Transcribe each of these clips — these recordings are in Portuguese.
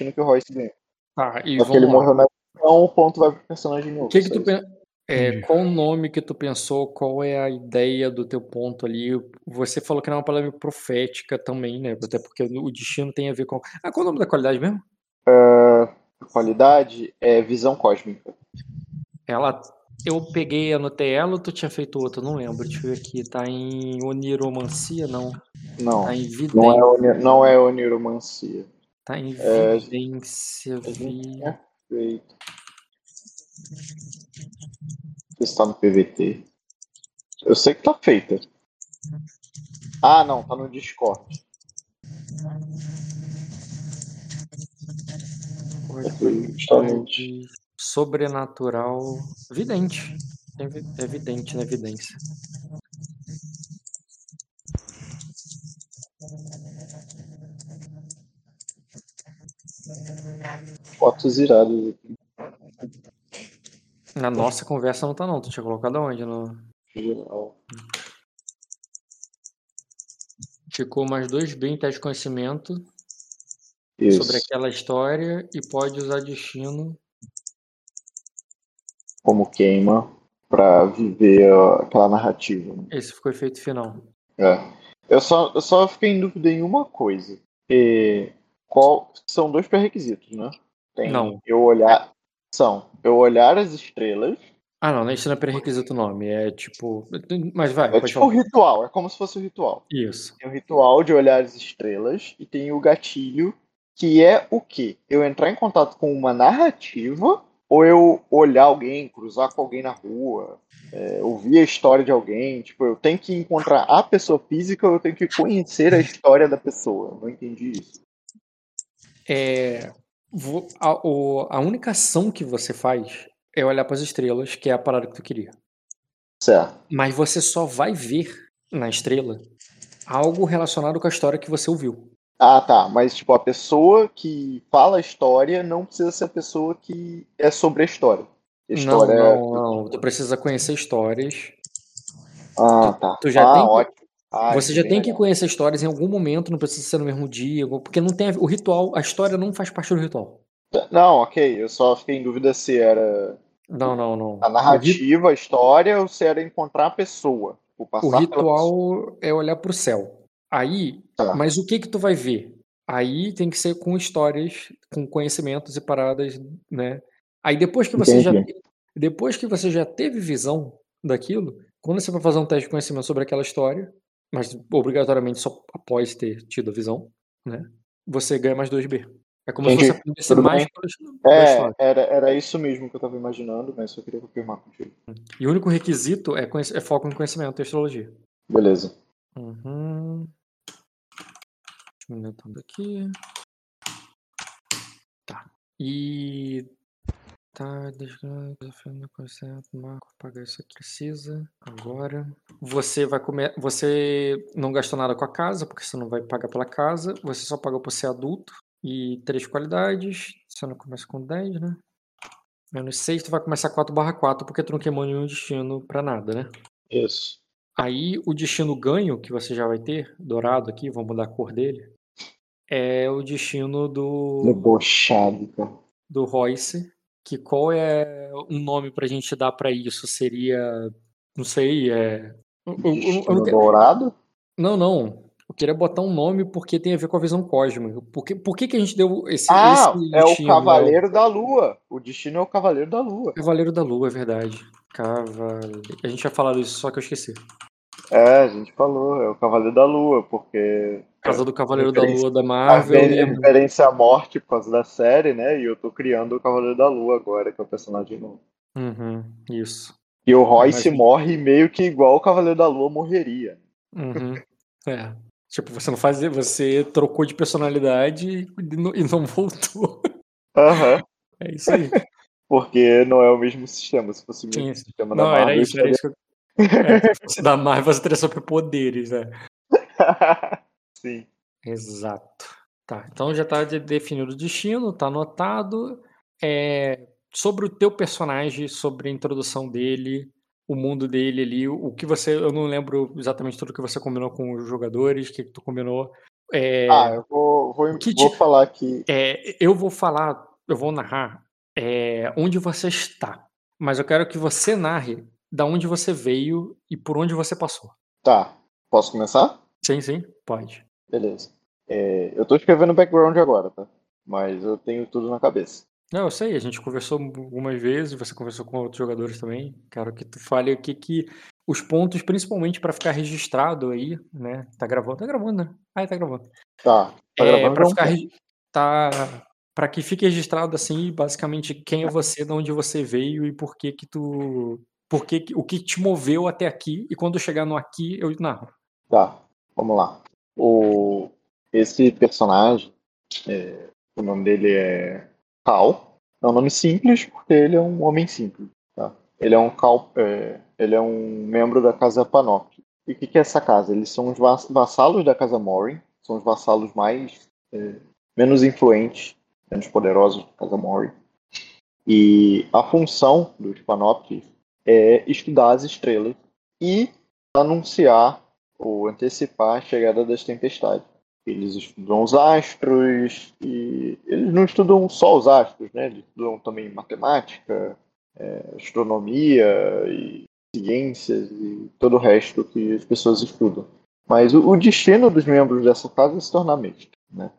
destino que o Royce ganhou. Tá, e Só que ele lá. morreu na então o ponto vai pro personagem novo. O que que tu pen- é, qual o nome que tu pensou? Qual é a ideia do teu ponto ali? Você falou que não é uma palavra profética também, né? Até porque o destino tem a ver com. Ah, qual é o nome da qualidade mesmo? A qualidade é visão cósmica. Ela. Eu peguei, anotei ela ou tu tinha feito outra? Não lembro. Deixa eu ver aqui. Tá em oniromancia? Não. Não, Tá em não é, oni- não é oniromancia. Tá em É, vidência. vi- Perfeito. Você está no PVT. Eu sei que tá feita. Ah, não, tá no Discord. Justamente. Sobrenatural. Vidente. É é vidente, né? Evidência. Fotos iradas aqui. Na nossa conversa não tá, não. Tu tinha colocado aonde? No... Geral. Ficou mais dois bem teste de conhecimento Isso. sobre aquela história e pode usar destino. Como queima pra viver aquela narrativa. né? Esse ficou efeito final. É. Eu só, eu só fiquei em dúvida em uma coisa. E qual são dois pré-requisitos, né? Tem Não. eu olhar são eu olhar as estrelas. Ah, não, isso não é pré-requisito o nome. É tipo. Mas vai, É tipo um falar. ritual, é como se fosse um ritual. Isso. Tem o ritual de olhar as estrelas e tem o gatilho, que é o quê? Eu entrar em contato com uma narrativa ou eu olhar alguém, cruzar com alguém na rua, é, ouvir a história de alguém. Tipo, eu tenho que encontrar a pessoa física ou eu tenho que conhecer a história da pessoa. Eu não entendi isso. É, a, o- a única ação que você faz é olhar para as estrelas, que é a parada que tu queria. Certo. Mas você só vai ver na estrela algo relacionado com a história que você ouviu. Ah, tá. Mas, tipo, a pessoa que fala a história não precisa ser a pessoa que é sobre a história. A Não, história é- não, não. Tu precisa conhecer histórias. Ah, tá. tu já ah, tem ótimo. Ah, Você já tem que conhecer histórias em algum momento, não precisa ser no mesmo dia, porque não tem a- o ritual, a história não faz parte do ritual. Não, ok. Eu só fiquei em dúvida se era Não, não, não. a narrativa, a história, ou se era encontrar a pessoa. O ritual é olhar pro céu. Aí, Tá. mas o que que tu vai ver? Aí tem que ser com histórias, com conhecimentos e paradas, né? Aí depois que você já Entendi. depois que você já teve visão daquilo, quando você vai fazer um teste de conhecimento sobre aquela história, mas obrigatoriamente só após ter tido a visão, né? Você ganha mais 2B. É como Entendi. se você aprendesse mais É, era, era isso mesmo que eu tava imaginando, mas só queria confirmar contigo. E o único requisito é, é foco em conhecimento e astrologia. Beleza. Uhum. Diminuindo aqui. Tá. E. Tá, desafiando o conceito, marco, pagar isso aqui precisa. Agora. Você vai comer. Você não gastou nada com a casa, porque você não vai pagar pela casa. Você só pagou por ser adulto. E três qualidades. Você não começa com 10, né? Menos 6, tu vai começar 4 barra 4, porque tu não queimou nenhum destino pra nada, né? Isso. Aí o destino ganho que você já vai ter, dourado aqui, vou mudar a cor dele, é o destino do, Debochado, cara. do Royce. Que qual é um nome pra gente dar pra isso? Seria. Não sei, é. eu- eu- eu- quero- dourado? Não, não. Eu queria botar um nome porque tem a ver com a visão cósmica. Por que, por que, que a gente deu esse, Ah, esse é o destino? Cavaleiro da Lua. O destino é o Cavaleiro da Lua. Cavaleiro da Lua, é verdade. Cavaleiro. A gente tinha falado isso, só que eu esqueci. É, a gente falou, é o Cavaleiro da Lua, porque Por causa do Cavaleiro da Lua da a Marvel. e a- referência à morte por causa da série, né? E eu tô criando o Cavaleiro da Lua agora, que é o personagem novo. Uhum, isso. E o Royce Mas- morre meio que igual o Cavaleiro da Lua morreria. Uhum. É. Tipo, você não fazia, você trocou de personalidade e não, e não voltou. Aham. É isso aí. Porque não é o mesmo sistema. Se fosse o mesmo Tinha- sistema da Não, Marvel, era isso, era isso que eu. É, se fosse da Marvel, você teria superpoderes, né? Sim. Exato. Tá, então já tá de- definido o destino, tá anotado. É, sobre o teu personagem, sobre a introdução dele, o mundo dele ali, o que você. Eu não lembro exatamente tudo que você combinou com os jogadores, o que, que tu combinou. É, Ah, eu vou, vou, que vou falar que. é, eu vou falar, eu vou narrar é, onde você está, mas eu quero que você narre da onde você veio e por onde você passou. Tá. Posso começar? Sim, sim, pode. Beleza. É, eu tô escrevendo background agora, tá? Mas eu tenho tudo na cabeça. Não, eu sei, a gente conversou algumas vezes, você conversou com outros jogadores também. Quero que tu fale o que os pontos, principalmente para ficar registrado aí, né? Tá gravando? Tá gravando, né? Ah, tá gravando. Tá. Tá É, gravando já um ficar tá para que fique registrado assim, basicamente quem é você, de onde você veio e por que que tu, por que que- o que te moveu até aqui e quando chegar no aqui eu narro. Tá, vamos lá. O, esse personagem, é, o nome dele é Cal. É um nome simples porque ele é um homem simples. Tá? Ele é um Cal, é, ele é um membro da casa Panop. E o que, que é essa casa? Eles são os vas- vassalos da casa Morin. São os vassalos mais é, menos influentes, menos poderosos da casa Morin. E a função dos Panop é estudar as estrelas e anunciar ou antecipar a chegada das tempestades. Eles estudam os astros e eles não estudam só os astros, né? Eles estudam também matemática, é, astronomia e ciências e todo o resto que as pessoas estudam. Mas o, o destino dos membros dessa casa é se tornar mestre, né?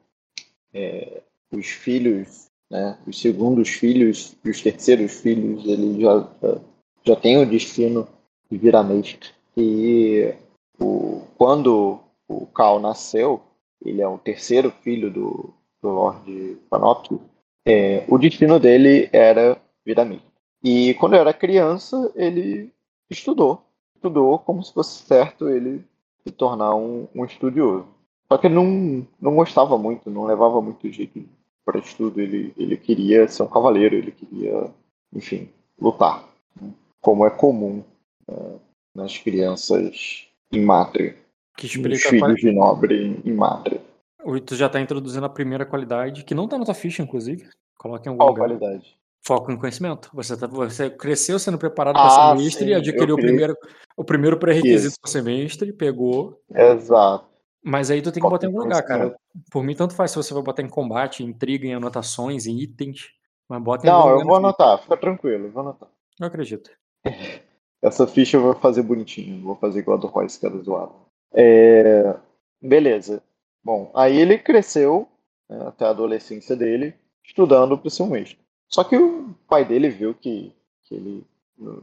É, os filhos, né? Os segundos filhos e os terceiros filhos, eles já, já, já têm o destino de virar mestre. E o, quando o Cal nasceu, ele é o terceiro filho do, do Lorde Panoply, é, o destino dele era virar mestre. E quando eu era criança, ele estudou. Estudou como se fosse certo ele se tornar um, um estudioso. Só que ele não, não gostava muito, não levava muito jeito para estudo. Ele, ele queria ser um cavaleiro, ele queria, enfim, lutar. né? Como é comum né, nas crianças em Mátria. Que Os explica filhos qual- de nobre em Mátria. o tu já tá introduzindo a primeira qualidade, que não tá na tua ficha inclusive. Coloca em algum Qual lugar. qualidade? Foco em conhecimento. Você, tá, você cresceu sendo preparado Ah, para ser mestre, sim, adquiriu o primeiro, o primeiro pré-requisito para ser mestre, pegou. Exato. Mas aí tu tem que Foco botar em algum lugar, cara. Por mim, tanto faz se você vai botar em combate, em intriga, em anotações, em itens. Mas bota em Não, algum eu lugar vou anotar, fica tranquilo, eu vou anotar. Eu acredito. Essa ficha eu vou fazer bonitinho, não vou fazer igual a do Royce, que era zoado. É, Beleza. Bom, aí ele cresceu né, até a adolescência dele, estudando para ser um mestre. Só que o pai dele viu que, que ele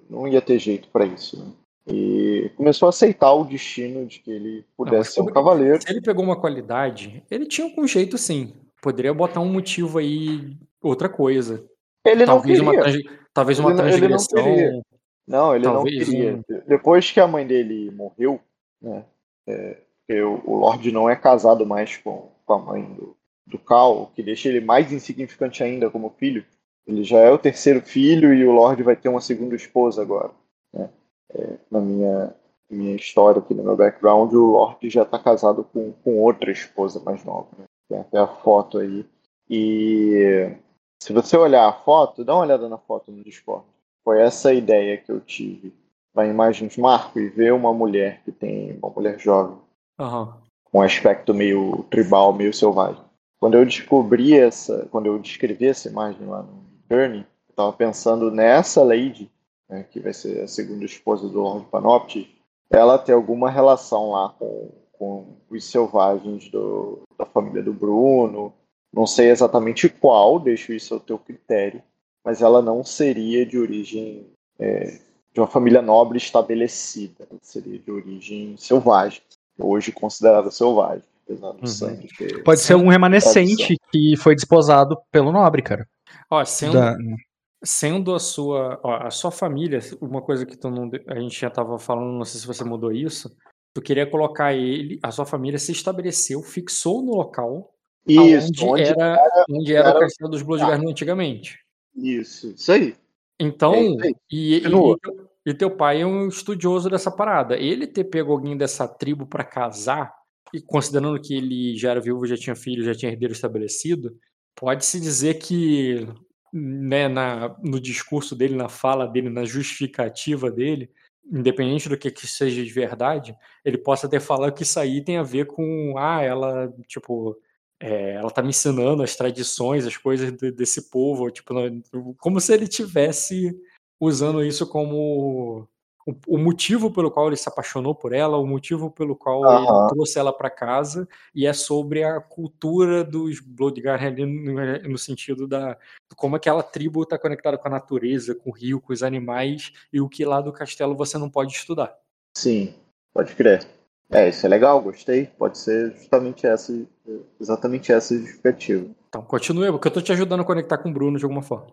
não ia ter jeito para isso. né? E começou a aceitar o destino de que ele Não, pudesse mas ser um cavaleiro. Se ele pegou uma qualidade, ele tinha algum jeito sim. Poderia botar um motivo aí, outra coisa. Ele não Talvez uma, queria. transi- talvez uma Ele não- ele não transgressão. queria. Não, ele Talvez não queria. um- Depois que a mãe dele morreu, né? é, porque o, o Lorde não é casado mais com, com a mãe do, do Cal, o que deixa ele mais insignificante ainda como filho. Ele já é o terceiro filho e o Lorde vai ter uma segunda esposa agora. né? É, na minha, minha história aqui, no meu background, o Lorde já está casado com, com outra esposa mais nova. Né? Tem até a foto aí. E se você olhar a foto, dá uma olhada na foto no Discord. Foi essa a ideia que eu tive. Para imagens marco e ver uma mulher que tem uma mulher jovem com um aspecto meio tribal, meio selvagem. Quando eu descobri essa, quando eu descrevi essa imagem lá no Journey, eu estava pensando nessa Lady, né, que vai ser a segunda esposa do Lord Panopti, ela ter alguma relação lá com, com os selvagens do, da família do Bruno. Não sei exatamente qual, deixo isso ao teu critério, mas ela não seria de origem é, de uma família nobre estabelecida, ela seria de origem selvagem hoje considerada selvagem, apesar do Uhum. sangue ter. Pode ser algum remanescente que foi desposado pelo nobre, cara. Ó, sendo, Da- sendo a sua, ó, a sua família, uma coisa que tu não, a gente já tava falando, não sei se você mudou isso, tu queria colocar ele, a sua família se estabeleceu, fixou no local Isso, onde, onde era, onde era, era- o castelo dos Bloodguard antigamente. Isso, isso aí. Então, É isso aí. e, e, e teu- pai é um estudioso dessa parada. Ele ter pego alguém dessa tribo pra casar, e considerando que ele já era viúvo, já tinha filho, já tinha herdeiro estabelecido, pode-se dizer que né, na, no discurso dele, na fala dele, na justificativa dele, independente do que, que seja de verdade, ele possa ter falado que isso aí tem a ver com, ah, ela, tipo, é, ela tá me ensinando as tradições, as coisas de, desse povo, tipo, como se ele tivesse usando isso como o, o, motivo pelo qual ele se apaixonou por ela, o motivo pelo qual uhum. ele trouxe ela para casa, e é sobre a cultura dos Bloodguard no, no sentido da como aquela tribo está conectada com a natureza, com o rio, com os animais, e o que lá do castelo você não pode estudar. Sim, pode crer. É, isso é legal, gostei. Pode ser justamente essa, exatamente essa justificativa. Então, continue, porque eu estou te ajudando a conectar com o Bruno de alguma forma.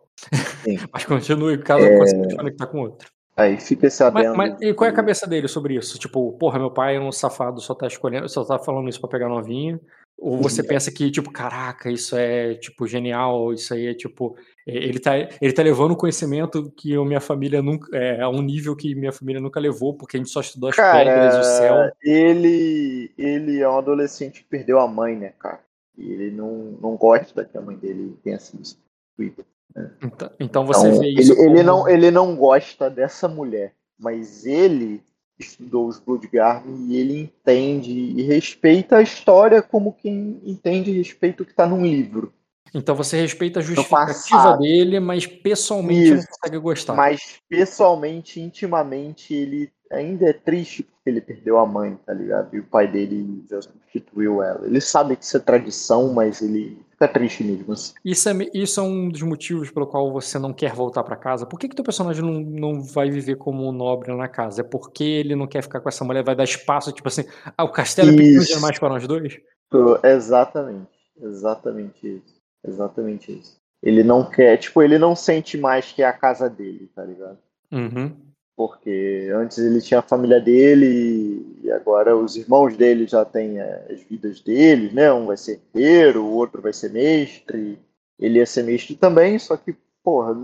Sim. Mas continue caso é... eu consiga te conectar com outro. Aí fica esse adendo. Mas, mas, e qual é a cabeça dele sobre isso? Tipo, porra, meu pai é um safado, só tá escolhendo, só tá falando isso pra pegar novinha. Ou você uhum. pensa que, tipo, caraca, isso é, tipo, genial, isso aí é, tipo, ele tá, ele tá levando o conhecimento que a minha família nunca, é, a um nível que minha família nunca levou, porque a gente só estudou as cara, pedras, o céu. Ele, ele é um adolescente que perdeu a mãe, né, cara? E ele não, não gosta que a mãe dele tenha sido substituída. Então, então você então, vê isso. Ele, como... ele, não, ele não gosta dessa mulher, mas ele estudou os Bloodguard e ele entende e respeita a história como quem entende e respeita o que está num livro. Então você respeita a justificativa dele, mas pessoalmente Isso, não consegue gostar. Mas pessoalmente, intimamente, ele ainda é triste porque ele perdeu a mãe, tá ligado? E o pai dele já substituiu ela. Ele sabe que isso é tradição, mas ele fica triste mesmo. Assim. Isso, é, isso é um dos motivos pelo qual você não quer voltar para casa. Por que, que teu personagem não, não vai viver como um nobre na casa? É porque ele não quer ficar com essa mulher, vai dar espaço, tipo assim, ah, o castelo é pequeno demais para nós dois? Exatamente, exatamente isso. Exatamente isso. Ele não quer, tipo, ele não sente mais que é a casa dele, tá ligado? Uhum. Porque antes ele tinha a família dele e agora os irmãos dele já têm é, as vidas deles, né? Um vai ser herdeiro, o outro vai ser mestre. Ele ia ser mestre também, só que, porra,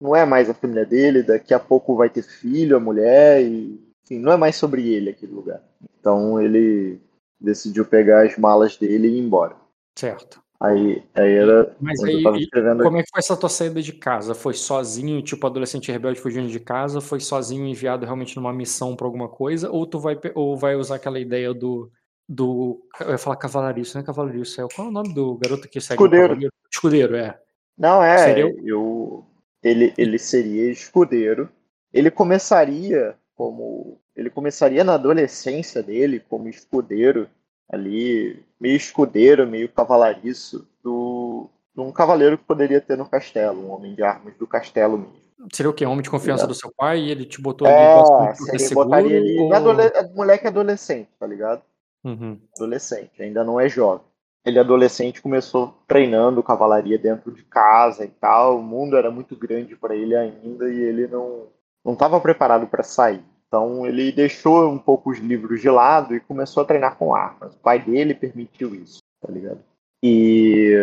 não é mais a família dele, daqui a pouco vai ter filho, a mulher, e enfim, não é mais sobre ele aquele lugar. Então ele decidiu pegar as malas dele e ir embora. Certo. Aí, aí era. Mas aí, como é que foi essa tua saída de casa? Foi sozinho, tipo adolescente rebelde fugindo de casa? Foi sozinho enviado realmente numa missão para alguma coisa? Ou tu vai, ou vai usar aquela ideia do. do eu ia falar cavalariço, não é cavalariço, é qual é o nome do garoto que segue escudeiro. o Escudeiro, é. Não, é. Seria... Eu, ele, ele seria escudeiro. Ele começaria como. Ele começaria na adolescência dele como escudeiro ali, meio escudeiro, meio cavalariço, do, de um cavaleiro que poderia ter no castelo, um homem de armas do castelo mesmo. Seria o quê? Homem de confiança é. do seu pai e ele te botou é, ali seria, seguro? Botaria ele, ou... adole... moleque adolescente, tá ligado? Uhum. Adolescente, ainda não é jovem. Ele adolescente começou treinando cavalaria dentro de casa e tal. O mundo era muito grande para ele ainda e ele não não estava preparado para sair. Então ele deixou um pouco os livros de lado e começou a treinar com armas. O pai dele permitiu isso, tá ligado? E,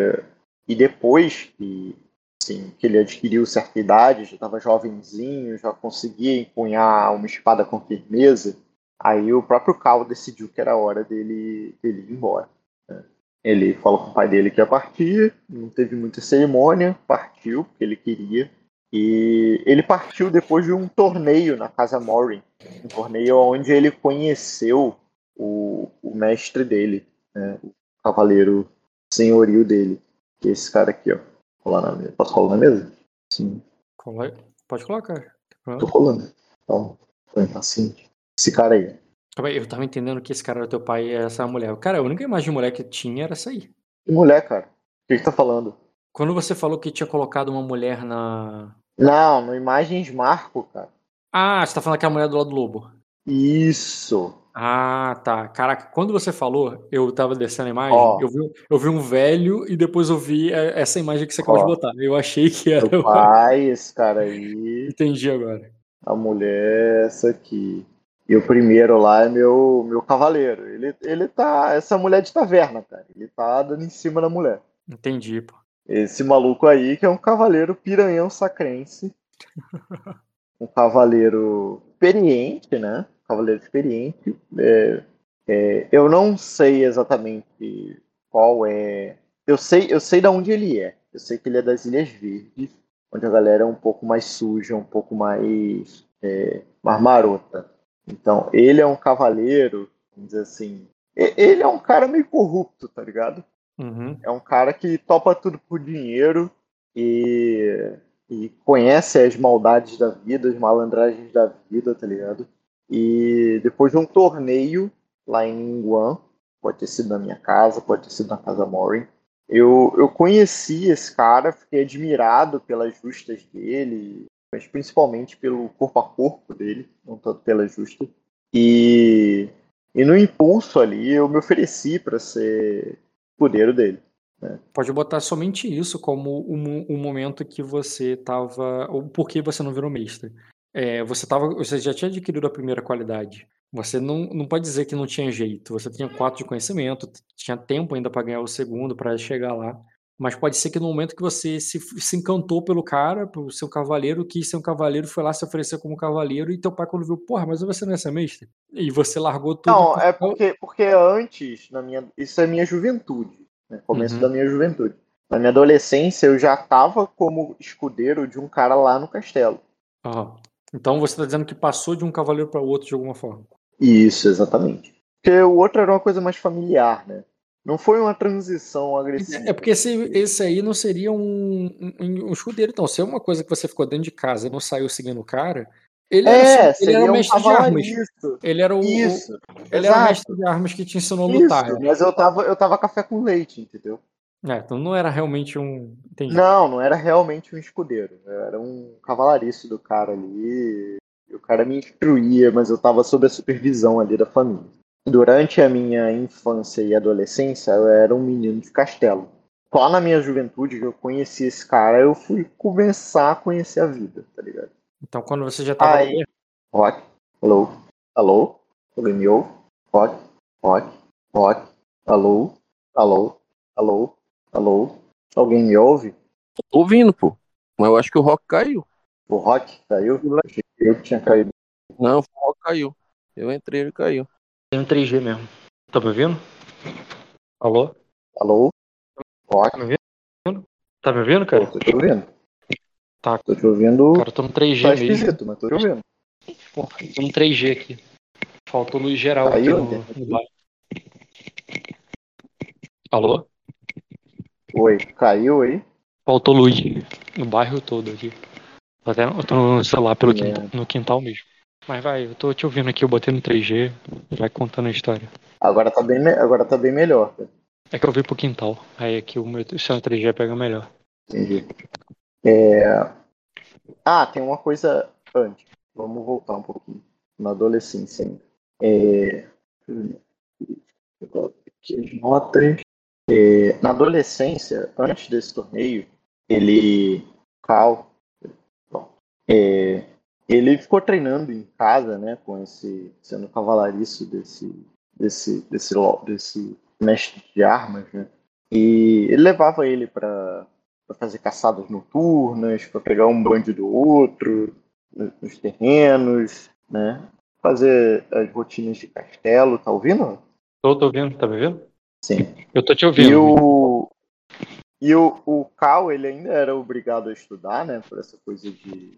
e depois que, assim, que ele adquiriu certa idade, já estava jovenzinho, já conseguia empunhar uma espada com firmeza, aí o próprio Cal decidiu que era hora dele, dele ir embora. Né? Ele falou com o pai dele que ia partir, não teve muita cerimônia, partiu porque ele queria. E ele partiu depois de um torneio na Casa Morin, um torneio onde ele conheceu o, o mestre dele, né, o cavaleiro senhorio dele, que é esse cara aqui, ó. Colar na mesa. Posso colar na mesa? Sim. Pode colocar. Tô colando. Então, assim. Esse cara aí. Eu tava entendendo que esse cara era teu pai e essa mulher. Cara, a única imagem de mulher que tinha era essa aí. Que mulher, cara? O que, que tá falando? Quando você falou que tinha colocado uma mulher na. Não, no Imagens Marco, cara. Ah, você tá falando que é a mulher do lado do lobo. Isso. Ah, tá. Caraca, quando você falou, eu tava descendo a imagem, eu, vi, eu vi um velho e depois eu vi é, essa imagem que você acabou de botar. Eu achei que era. O pai, esse cara aí. Entendi agora. A mulher, essa aqui. E o primeiro lá é meu, meu cavaleiro. Ele, ele tá. Essa mulher de taverna, cara. Ele tá dando em cima da mulher. Entendi, pô. Esse maluco aí que é um cavaleiro piranhão sacrense. um cavaleiro experiente, né? Cavaleiro experiente. É, é, eu não sei exatamente qual é. Eu sei, eu sei de onde ele é. Eu sei que ele é das Ilhas Verdes, onde a galera é um pouco mais suja, um pouco mais é, mais marota. Então, ele é um cavaleiro, vamos dizer assim. Ele é um cara meio corrupto, tá ligado? Uhum. É um cara que topa tudo por dinheiro e, e conhece as maldades da vida, as malandragens da vida, tá ligado? E depois de um torneio lá em Ningguan, pode ter sido na minha casa, pode ter sido na casa Morin, eu, eu conheci esse cara, fiquei admirado pelas justas dele, mas principalmente pelo corpo a corpo dele, não tanto pela justa. E, e no impulso ali eu me ofereci para ser escudeiro dele. Né? Pode botar somente isso como um, um momento que você estava. Ou por que você não virou mestre. É, você, tava, você já tinha adquirido a primeira qualidade. Você não, não pode dizer que não tinha jeito. Você tinha quatro de conhecimento, tinha tempo ainda para ganhar o segundo, para chegar lá. Mas pode ser que no momento que você se, se encantou pelo cara, pelo seu cavaleiro, quis ser um cavaleiro, foi lá se oferecer como cavaleiro, e teu pai quando viu, porra, mas você não é essa mestre? E você largou tudo. Não, é porque, porque antes, na minha, isso é minha juventude, né? começo Uhum. da minha juventude. Na minha adolescência eu já estava como escudeiro de um cara lá no castelo. Aham. Então você está dizendo que passou de um cavaleiro para outro de alguma forma. Isso, exatamente. Porque o outro era uma coisa mais familiar, né? Não foi uma transição agressiva. É porque esse, esse aí não seria um, um, um escudeiro, então. Se é uma coisa que você ficou dentro de casa e não saiu seguindo o cara, ele É, era, só- ele era o um mestre de armas. Ele era o, Isso, o- ele era o mestre de armas que te ensinou a lutar. Isso, mas eu tava, eu tava café com leite, entendeu? É, então não era realmente um. Entendi. Não, não era realmente um escudeiro. Era um cavalariço do cara ali. E o cara me instruía, mas eu tava sob a supervisão ali da família. Durante a minha infância e adolescência, eu era um menino de castelo. Só na minha juventude que eu conheci esse cara, eu fui começar a conhecer a vida, tá ligado? Então quando você já tava. Aí, Rock, alô, alô, alguém me ouve? Rock, rock, rock, alô, alô, alô, alô, alguém me ouve? Tô ouvindo, pô. Mas eu acho que o Rock caiu. O Rock caiu? Achei que Eu que tinha caído. Não, o Rock caiu. Eu entrei, ele caiu. Tem um 3G mesmo. Tá me ouvindo? Alô? Alô? Rock, Tá me ouvindo, pô, cara? tô te ouvindo. Tá. Tô te ouvindo. Cara, tô no 3G Tá mesmo. esquisito, mas tô te ouvindo. Eu tô no 3G aqui. Faltou luz geral Caiu, aqui no, no bairro. Alô? Oi, caiu aí? Faltou luz no bairro todo aqui. Até, eu tô no celular pelo É. quintal, no quintal mesmo. Mas vai, eu tô te ouvindo aqui, eu botei no 3G, vai contando a história. Agora tá bem, agora tá bem melhor. É que eu vi pro quintal, aí aqui o meu no 3G pega melhor. Entendi. É... Ah, tem uma coisa antes. Vamos voltar um pouquinho. Na adolescência ainda. É... Aqui as notas. É, Na adolescência, antes desse torneio, ele. Cal. Bom, é, Ele ficou treinando em casa, né? Com esse. sendo cavalariço desse. desse. desse, desse mestre de armas, né? E ele levava ele para fazer caçadas noturnas, para pegar um bando do outro no- nos terrenos, né? Fazer as rotinas de castelo, tá ouvindo? Tô, tô ouvindo, tá me ouvindo? Sim. Eu tô te E ouvindo. o e o, o Cal, ele ainda era obrigado a estudar, né? Por essa coisa de,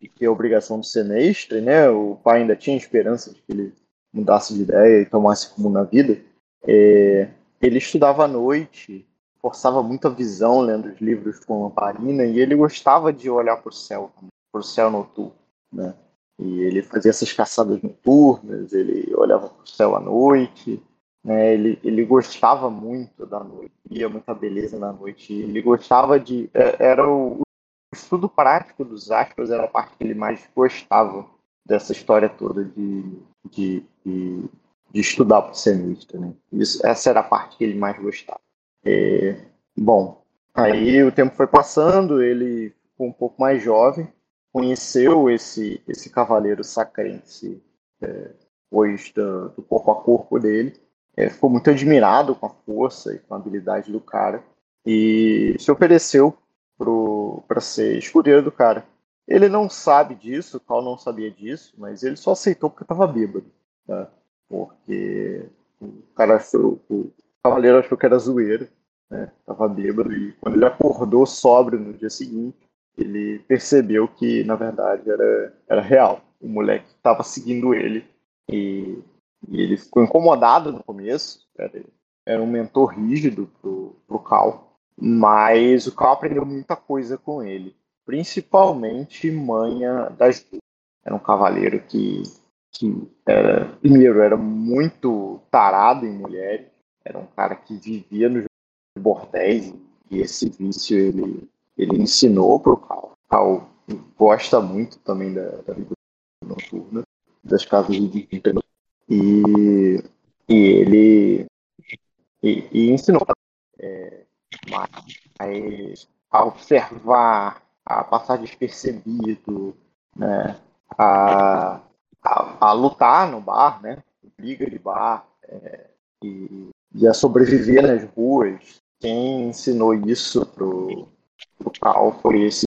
de ter a obrigação de ser mestre, né? O pai ainda tinha esperança de que ele mudasse de ideia e tomasse rumo na vida. É, ele estudava à noite, forçava muito a visão lendo os livros com lamparina e ele gostava de olhar para o céu, para o céu noturno, né? E ele fazia essas caçadas noturnas, ele olhava para o céu à noite, né? Ele, ele gostava muito da noite, via muita beleza na noite. Ele gostava de. é- Era o, o estudo prático dos astros, era a parte que ele mais gostava dessa história toda de, de, de, de estudar para ser mestre, né? Isso, essa era a parte que ele mais gostava. É, bom, aí o tempo foi passando, ele ficou um pouco mais jovem, conheceu esse, esse cavaleiro sacrense é, depois do, do corpo a corpo dele, é, ficou muito admirado com a força e com a habilidade do cara e se ofereceu para ser escudeiro do cara. Ele não sabe disso, o Cal não sabia disso, mas ele só aceitou porque estava bêbado, tá? Porque o cara achou, o cavaleiro achou que era zoeira, né? Tava bêbado e quando ele acordou sóbrio no dia seguinte, ele percebeu que na verdade era, era real. o moleque que estava seguindo ele. E, e, ele ficou incomodado no começo. Era, era um mentor rígido pro, pro Cal. Mas o Cal aprendeu muita coisa com ele. Principalmente manha das Era um cavaleiro que, que era, primeiro, era muito tarado em mulheres. Era um cara que vivia nos bordéis. E esse vício ele, ele ensinou pro Cal. O Cal gosta muito também da, da vida noturna, das casas de internet. E, e ele e, e ensinou é, mas a observar, a passar despercebido, né, a, a, a lutar no bar, né, briga de bar, é, e, e, a sobreviver nas ruas. Quem ensinou isso pro, pro Cal foi esse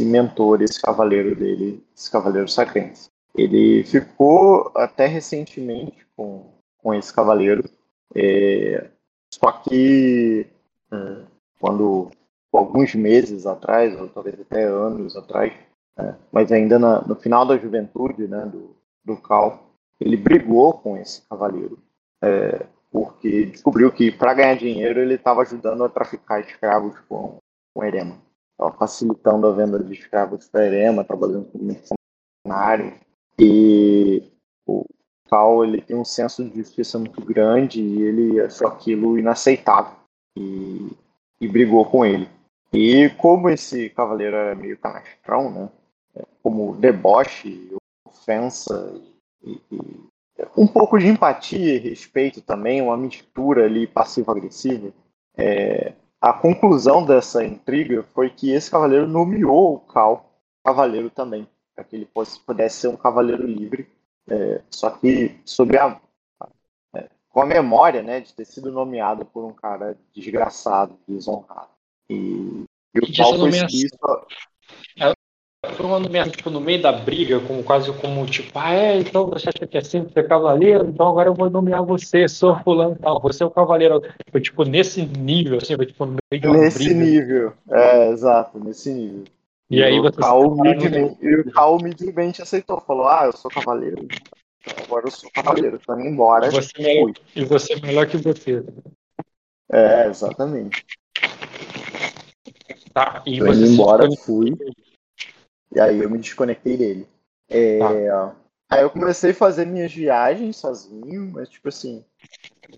mentor, esse cavaleiro dele, esse cavaleiro sacrense. Ele ficou até recentemente com, com esse cavaleiro, é, só que é, quando alguns meses atrás, ou talvez até anos atrás, é, mas ainda na, no final da juventude né, do, do Cal, ele brigou com esse cavaleiro, é, porque descobriu que para ganhar dinheiro ele estava ajudando a traficar escravos com, com Erema. Estava facilitando a venda de escravos para Erema, trabalhando como mercenário, e o Cal ele tem um senso de justiça muito grande e ele achou aquilo inaceitável e, e brigou com ele. E como esse cavaleiro era meio canastrão, né? Como deboche, ofensa e, e um pouco de empatia e respeito também, uma mistura ali passivo-agressiva. É, a conclusão dessa intriga foi que esse cavaleiro nomeou o Cal cavaleiro também para que ele pudesse ser um cavaleiro livre, é, só que sob a, é, com a memória né, de ter sido nomeado por um cara desgraçado, desonrado. E, e o Paulo foi isso. Foi uma nomeação tipo, no meio da briga, como quase como tipo, ah, é, então você acha que é assim, você é cavaleiro, então agora eu vou nomear você, sou fulano tal, você é o cavaleiro. Foi tipo nesse nível, assim, foi tipo no meio de uma Nesse briga. nível, é, exato, nesse nível. E, aí você. o Cal humildemente, e o Cal humildemente aceitou, falou: Ah, eu sou cavaleiro. Agora eu sou cavaleiro, tô indo embora. Você é melhor, e você é melhor que você. É, exatamente. Tá, e tô indo embora, fui. E aí eu me desconectei dele. É, Tá. Aí eu comecei a fazer minhas viagens sozinho, mas tipo assim,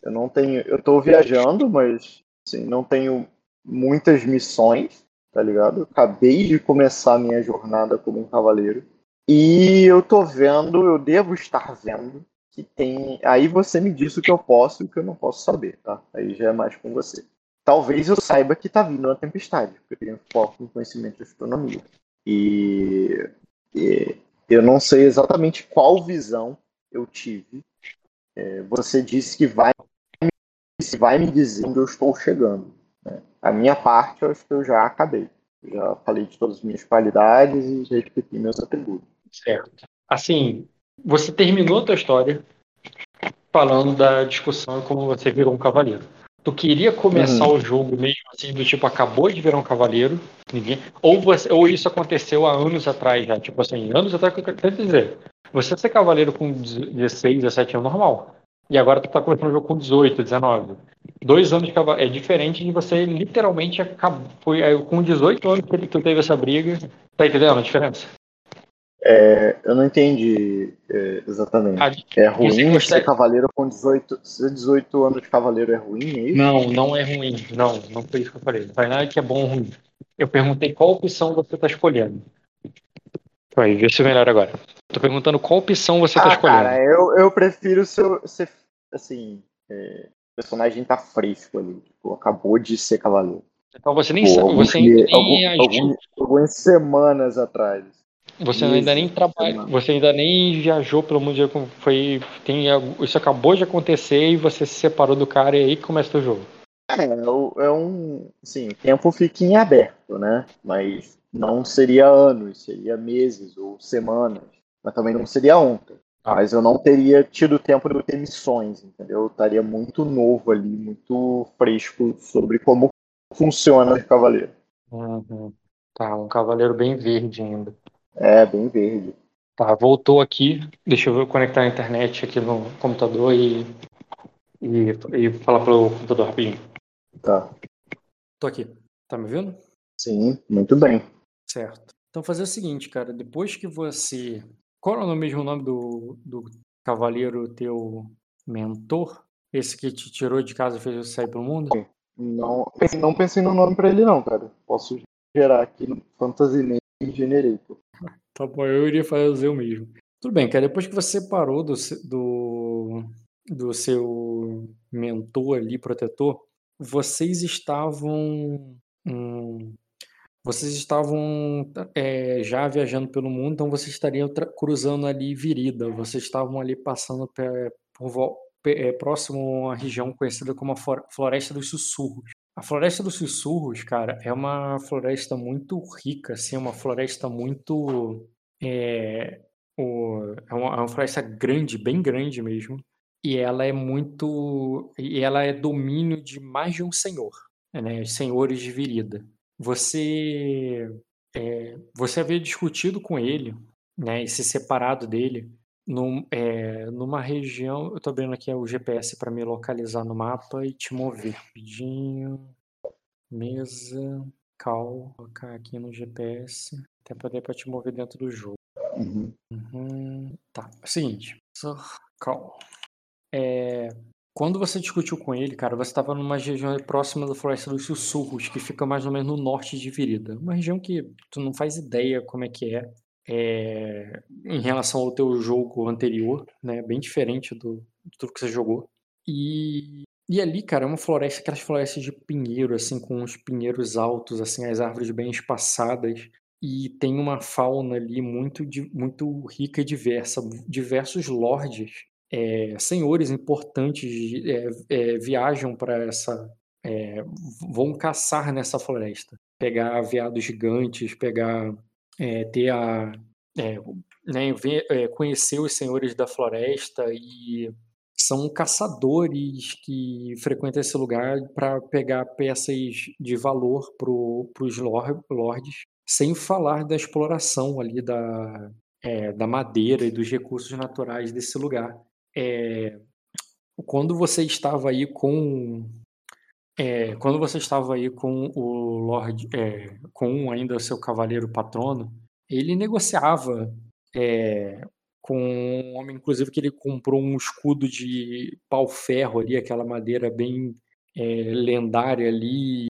eu não tenho. Eu tô viajando, mas assim, não tenho muitas missões, tá ligado? Eu acabei de começar a minha jornada como um cavaleiro. E eu tô vendo, eu devo estar vendo, que tem. Aí você me diz o que eu posso e o que eu não posso saber, tá? Aí já é mais com você. Talvez eu saiba que tá vindo uma tempestade, porque eu tenho foco em conhecimento de astronomia. E, e eu não sei exatamente qual visão eu tive. É, você disse que vai, vai me dizendo eu estou chegando. né? A minha parte, eu acho que eu já acabei. Já falei de todas as minhas qualidades e já expliquei meus atributos. Certo. Assim, você terminou a tua história falando da discussão como você virou um cavaleiro. Tu queria começar o jogo mesmo assim, do tipo, acabou de virar um cavaleiro, ninguém. Ou, você, ou isso aconteceu há anos atrás já, tipo assim, anos atrás, que eu quero dizer. Você ser cavaleiro com 16, 17 anos normal. E agora tu tá começando o jogo com 18, 19. Dois anos de cavaleiro. É diferente de você literalmente acabou. Foi com 18 anos que tu teve essa briga. Tá entendendo a diferença? É, eu não entendi é, exatamente. A- É ruim consegue- ser cavaleiro com 18. Ser 18 anos de cavaleiro é ruim, é isso? Não, não é ruim. Não, não foi isso que eu falei. Não foi nada que é bom ou ruim. Eu perguntei qual opção você está escolhendo. Vai, vê se melhor agora. Tô perguntando qual opção você está Ah, escolhendo. cara, eu, eu prefiro ser, ser assim. é, o personagem tá fresco ali. Tipo, acabou de ser cavaleiro. Então você nem Pô, sabe, você nem algum- algum- algumas semanas atrás. Você ainda nem trabalha, você ainda nem viajou pelo mundo, foi, tem, isso acabou de acontecer e você se separou do cara e aí começa o jogo. É, é é um. Assim, o tempo fica em aberto, né? Mas não seria anos, seria meses ou semanas. Mas também não seria ontem. Ah. Mas eu não teria tido tempo de ter missões, entendeu? Eu estaria muito novo ali, muito fresco sobre como funciona o cavaleiro. Uhum. Tá, um cavaleiro bem verde ainda. É, bem verde. Tá, voltou aqui. Deixa eu conectar a internet aqui no computador e, e, e falar pelo computador rapidinho. Tá. Tô aqui. Tá me vendo? Sim, muito bem. Certo. Então fazer o seguinte, cara, depois que você. Qual é o mesmo nome do, do cavaleiro teu mentor? Esse que te tirou de casa e fez você sair pro mundo? Não, pensei- não pensei no nome pra ele não, cara. Posso gerar aqui no Fantasy Pô. Tá bom, eu iria fazer o mesmo. Tudo bem, cara. Depois que você parou do, do, do seu mentor ali, protetor, vocês estavam. hum, vocês estavam é, já viajando pelo mundo, então vocês estariam cruzando ali Virida. Vocês estavam ali passando por, pe- é, próximo a uma região conhecida como a Floresta dos Sussurros. A Floresta dos Sussurros, cara, é uma floresta muito rica, assim, uma floresta muito. É, o- é uma, é uma floresta grande, bem grande mesmo. E ela é muito. E ela é domínio de mais de um senhor, né? Senhores de Virida. Você. é, você havia discutido com ele, né? E se separado dele num, é, numa região. Eu tô abrindo aqui o GPS para me localizar no mapa e te mover. Rapidinho. Mesa. Cal. Colocar aqui no GPS. Até poder para te mover dentro do jogo. Uhum. Uhum. Tá, é o seguinte. Cal. É, quando você discutiu com ele, cara, você estava numa região próxima da Floresta dos Sussurros, que fica mais ou menos no norte de Virida. Uma região que tu não faz ideia como é que é, é, em relação ao teu jogo anterior, né? Bem diferente do, de tudo que você jogou. E, e ali, cara, é uma floresta, aquelas florestas de pinheiro, assim, com os pinheiros altos, assim, as árvores bem espaçadas. E tem uma fauna ali muito, muito rica e diversa. Diversos lordes é, senhores importantes é, é, viajam para essa. é, vão caçar nessa floresta. Pegar veados gigantes, pegar. É, ter a. é, né, ver- é, conhecer os senhores da floresta e são caçadores que frequentam esse lugar para pegar peças de valor para os lords, sem falar da exploração ali da, é, da madeira e dos recursos naturais desse lugar. É, quando você estava aí com é, quando você estava aí com o Lord, é, com ainda seu cavaleiro patrono, ele negociava é, com um homem, inclusive que ele comprou um escudo de pau-ferro ali, aquela madeira bem é, lendária ali,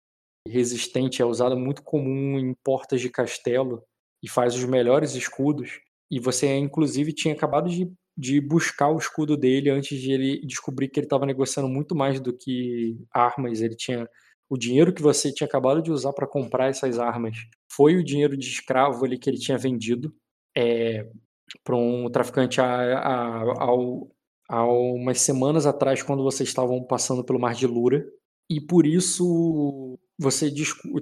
resistente, é usada muito comum em portas de castelo e faz os melhores escudos. E você, inclusive, tinha acabado de, de buscar o escudo dele antes de ele descobrir que ele estava negociando muito mais do que armas. Ele tinha o dinheiro que você tinha acabado de usar para comprar essas armas foi o dinheiro de escravo ali que ele tinha vendido é, para um traficante há, há, há, umas semanas atrás, quando vocês estavam passando pelo Mar de Lura. E por isso você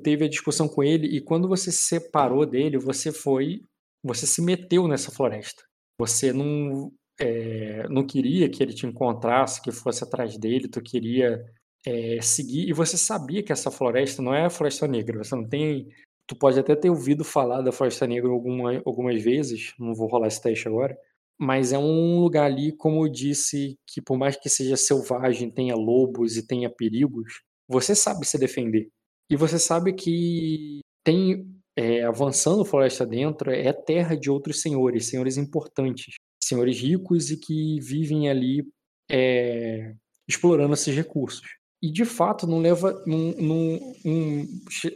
teve a discussão com ele e quando você se separou dele, você foi, você se meteu nessa floresta. Você não é, não queria que ele te encontrasse, que fosse atrás dele, tu queria é, seguir e você sabia que essa floresta não é a Floresta Negra. Você não tem, tu pode até ter ouvido falar da Floresta Negra alguma, algumas vezes. Não vou rolar esse teste agora. Mas é um lugar ali, como eu disse, que por mais que seja selvagem, tenha lobos e tenha perigos, você sabe se defender. E você sabe que tem, é, avançando floresta dentro, é terra de outros senhores, senhores importantes, senhores ricos e que vivem ali é, explorando esses recursos. E de fato, não leva num, num, um,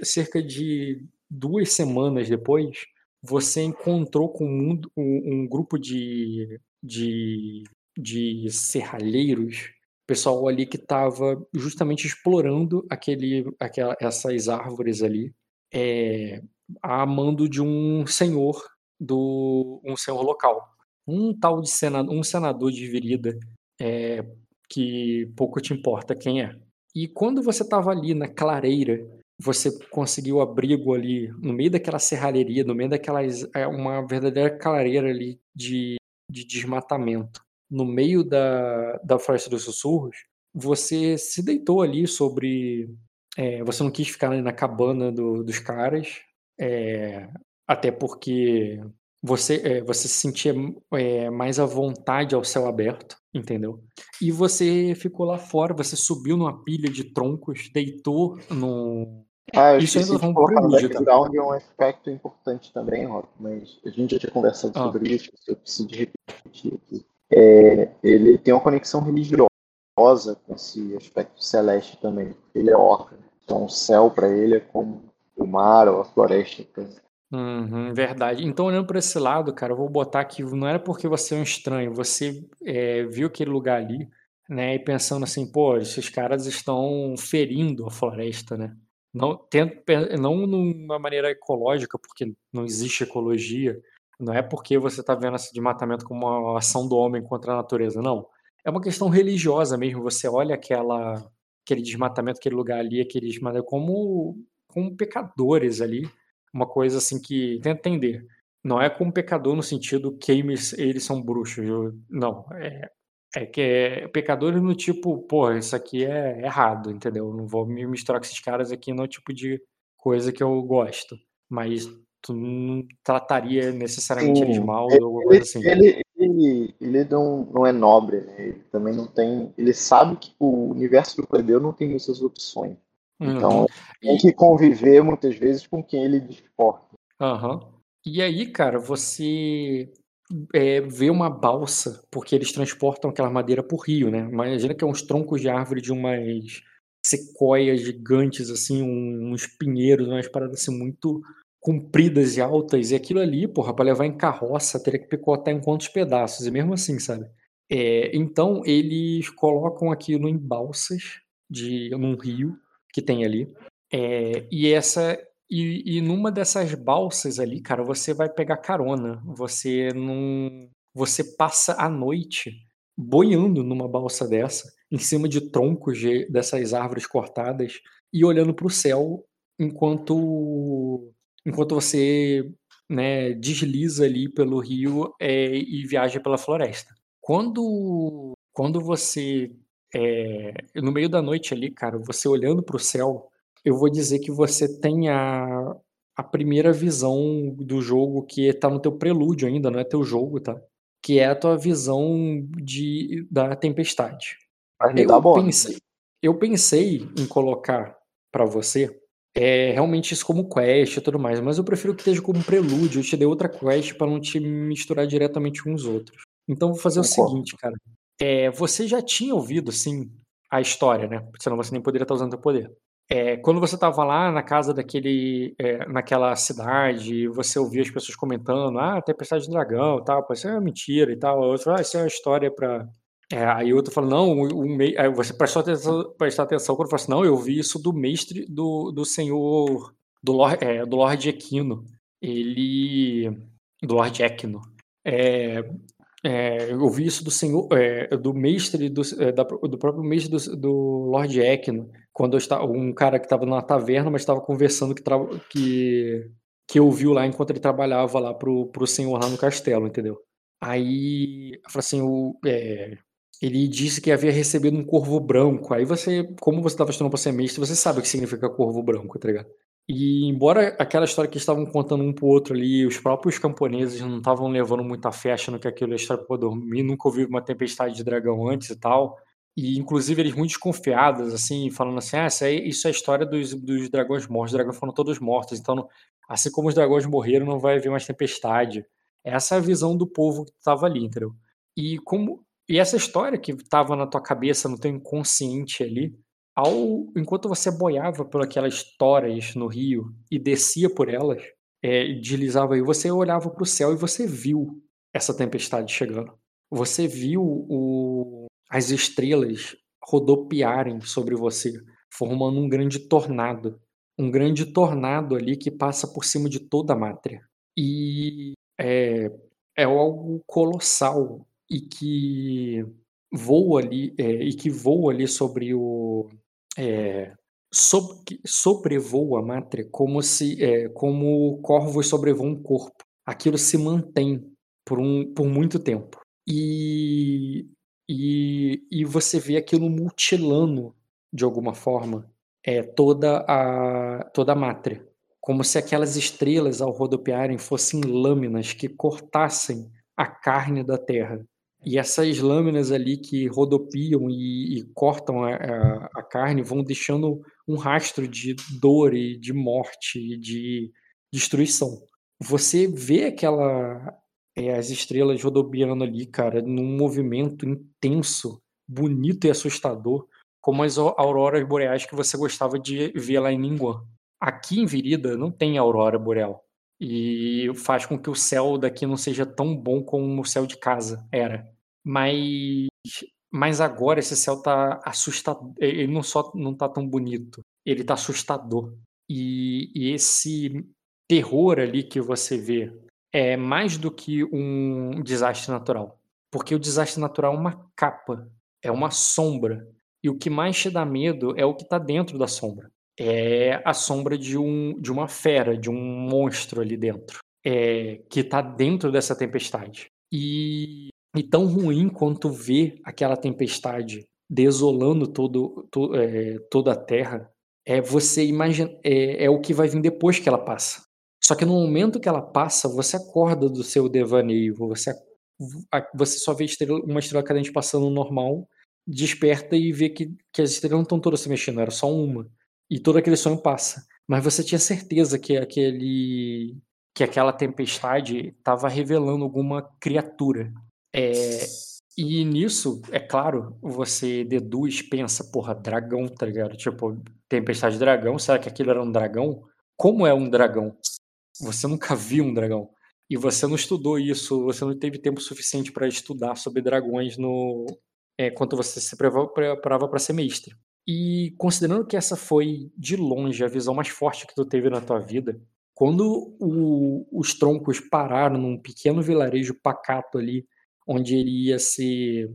cerca de duas semanas depois, você encontrou com um, um- um grupo de, de, de serralheiros, pessoal ali que estava justamente explorando aquele, aquela, essas árvores ali, é, a mando de um senhor do um senhor local, um tal de senador, um senador de Virida, é, que pouco te importa quem é. E quando você estava ali na clareira você conseguiu abrigo ali no meio daquela serralheria, no meio daquelas. É uma verdadeira clareira ali de, de desmatamento. No meio da, da Floresta dos Sussurros, você se deitou ali sobre. é, você não quis ficar ali na cabana do- dos caras, é, até porque você, é, você se sentia é, mais à vontade ao céu aberto, entendeu? E você ficou lá fora, você subiu numa pilha de troncos, deitou no. Ah, eu Isso ainda foi um prelúdio, background é um aspecto importante também, Rock, mas a gente já tinha conversado Ah. sobre isso, eu preciso de repetir aqui. É, ele tem uma conexão religiosa com esse aspecto celeste também. Ele é orca, então o céu para ele é como o mar ou a floresta. Uhum, verdade. Então, olhando para esse lado, cara, eu vou botar que não era porque você é um estranho, você é, viu aquele lugar ali, né, e pensando assim, pô, esses caras estão ferindo a floresta, né? Não, tento, não numa maneira ecológica, porque não existe ecologia, não é porque você está vendo esse desmatamento como uma ação do homem contra a natureza, não. É uma questão religiosa mesmo. Você olha aquela, aquele desmatamento, aquele lugar ali, aquele desmatamento, como, como pecadores ali uma coisa assim que tenta entender. Não é como pecador no sentido que eles, eles são bruxos. eu- não, é, é que é pecadores no tipo, pô, isso aqui é errado, entendeu? Não vou me misturar com esses caras aqui no tipo de coisa que eu gosto. Mas tu não trataria necessariamente eles Sim, mal ou alguma coisa assim. ele, ele, ele não, não é nobre, né? Ele também não tem. Ele sabe que o universo do plebeu não tem muitas opções. Então, Uhum. tem que conviver muitas vezes com quem ele desporta. Aham. E aí, cara, você é, vê uma balsa, porque eles transportam aquela madeira por rio, né? Imagina que é uns troncos de árvore de umas sequoias gigantes, assim, uns pinheiros, umas paradas assim muito compridas e altas. E aquilo ali, porra, pra levar em carroça, teria que picotar em quantos pedaços? E mesmo assim, sabe? É, então, eles colocam aquilo em balsas de, num rio que tem ali. É, e essa e, e numa dessas balsas ali, cara, você vai pegar carona. Você não. Você passa a noite boiando numa balsa dessa, em cima de troncos de- dessas árvores cortadas e olhando para o céu enquanto enquanto você né, desliza ali pelo rio é, e viaja pela floresta. Quando quando você é, no meio da noite ali, cara, você olhando para o céu, eu vou dizer que você tem a, a primeira visão do jogo que tá no teu prelúdio ainda, não é teu jogo, tá? Que é a tua visão de, da tempestade. Eu bônus. pensei, eu pensei em colocar pra você é, realmente isso como quest e tudo mais, mas eu prefiro que esteja como prelúdio. Eu te dei outra quest pra não te misturar diretamente com os outros. Então eu vou fazer o Concordo. seguinte, cara. É, você já tinha ouvido, sim, a história, né? Senão você nem poderia estar usando teu poder. É, quando você estava lá na casa daquele, é, naquela cidade, você ouvia as pessoas comentando, ah, tempestade de dragão, tal, isso é mentira e tal. Outro, ah, isso é uma história para aí outro fala, não, o, o mei- aí você prestou atenção, prestar atenção quando fala assim, não, eu vi isso do mestre do, do senhor, do Lord, é, do Lord Equino. Ele, do Lord Equino. É, é, eu ouvi isso do senhor, é, do mestre, do, é, da- do próprio mestre do, do Lord Equino, quando estava, um cara que estava na taverna, mas estava conversando que, tra- que, que ouviu lá enquanto ele trabalhava lá pro, pro senhor lá no castelo, entendeu? Aí, assim, o, é, ele disse que havia recebido um corvo branco. Aí você, como você estava estudando para ser mestre, você sabe o que significa corvo branco, tá ligado? E embora aquela história que estavam contando um pro outro ali, os próprios camponeses não estavam levando muita fé, achando que aquilo é história pra dormir, nunca ouviram uma tempestade de dragão antes e tal. E inclusive eles muito desconfiados, assim, falando assim: ah, isso, aí, isso é a história dos, dos dragões mortos, os dragões foram todos mortos, então, assim como os dragões morreram, não vai haver mais tempestade. Essa é a visão do povo que estava ali, entendeu? E como e essa história que estava na tua cabeça, no teu inconsciente ali, ao enquanto você boiava por aquelas toras no rio e descia por elas, é, deslizava aí, você olhava para o céu e você viu essa tempestade chegando. Você viu o- as estrelas rodopiarem sobre você, formando um grande tornado. Um grande tornado ali que passa por cima de toda a mátria. E é, é algo colossal e que voa ali, é, e que voa ali sobre o. É, sobrevoa a mátria como se é, como corvos sobrevoam um corpo. Aquilo se mantém por, um, por muito tempo. E, e, e você vê aquilo mutilando, de alguma forma, é, toda, a, toda a mátria. como se aquelas estrelas ao rodopiarem fossem lâminas que cortassem a carne da terra. E essas lâminas ali que rodopiam e, e cortam a, a, a, carne vão deixando um rastro de dor e de morte e de destruição. Você vê aquela é, as estrelas rodopiando ali, cara, num movimento intenso, bonito e assustador, como as auroras boreais que você gostava de ver lá em Ningguang. Aqui em Virida não tem aurora boreal. E faz com que o céu daqui não seja tão bom como o céu de casa era. Mas, mas agora esse céu tá assustador. Ele não só não tá tão bonito, ele tá assustador. E, e esse terror ali que você vê é mais do que um desastre natural. Porque o desastre natural é uma capa, é uma sombra. E o que mais te dá medo é o que está dentro da sombra. É a sombra de, um, de uma fera, de um monstro ali dentro, é, que está dentro dessa tempestade. E e tão ruim quanto ver aquela tempestade desolando todo, to, é, toda a terra é você imagina é, é o que vai vir depois que ela passa. Só que no momento que ela passa, você acorda do seu devaneio, você você só vê estrela, uma estrela cadente passando normal, desperta e vê que, que as estrelas não estão todas se mexendo, era só uma. E todo aquele sonho passa. Mas você tinha certeza que aquele que aquela tempestade estava revelando alguma criatura. É, e nisso, é claro, você deduz, pensa, porra, dragão, tá ligado? Tipo, tempestade de dragão, será que aquilo era um dragão? Como é um dragão? Você nunca viu um dragão. E você não estudou isso, você não teve tempo suficiente para estudar sobre dragões no é, quando você se preparava para ser mestre. E considerando que essa foi, de longe, a visão mais forte que tu teve na tua vida, quando o, os troncos pararam num pequeno vilarejo pacato ali, onde ele ia ser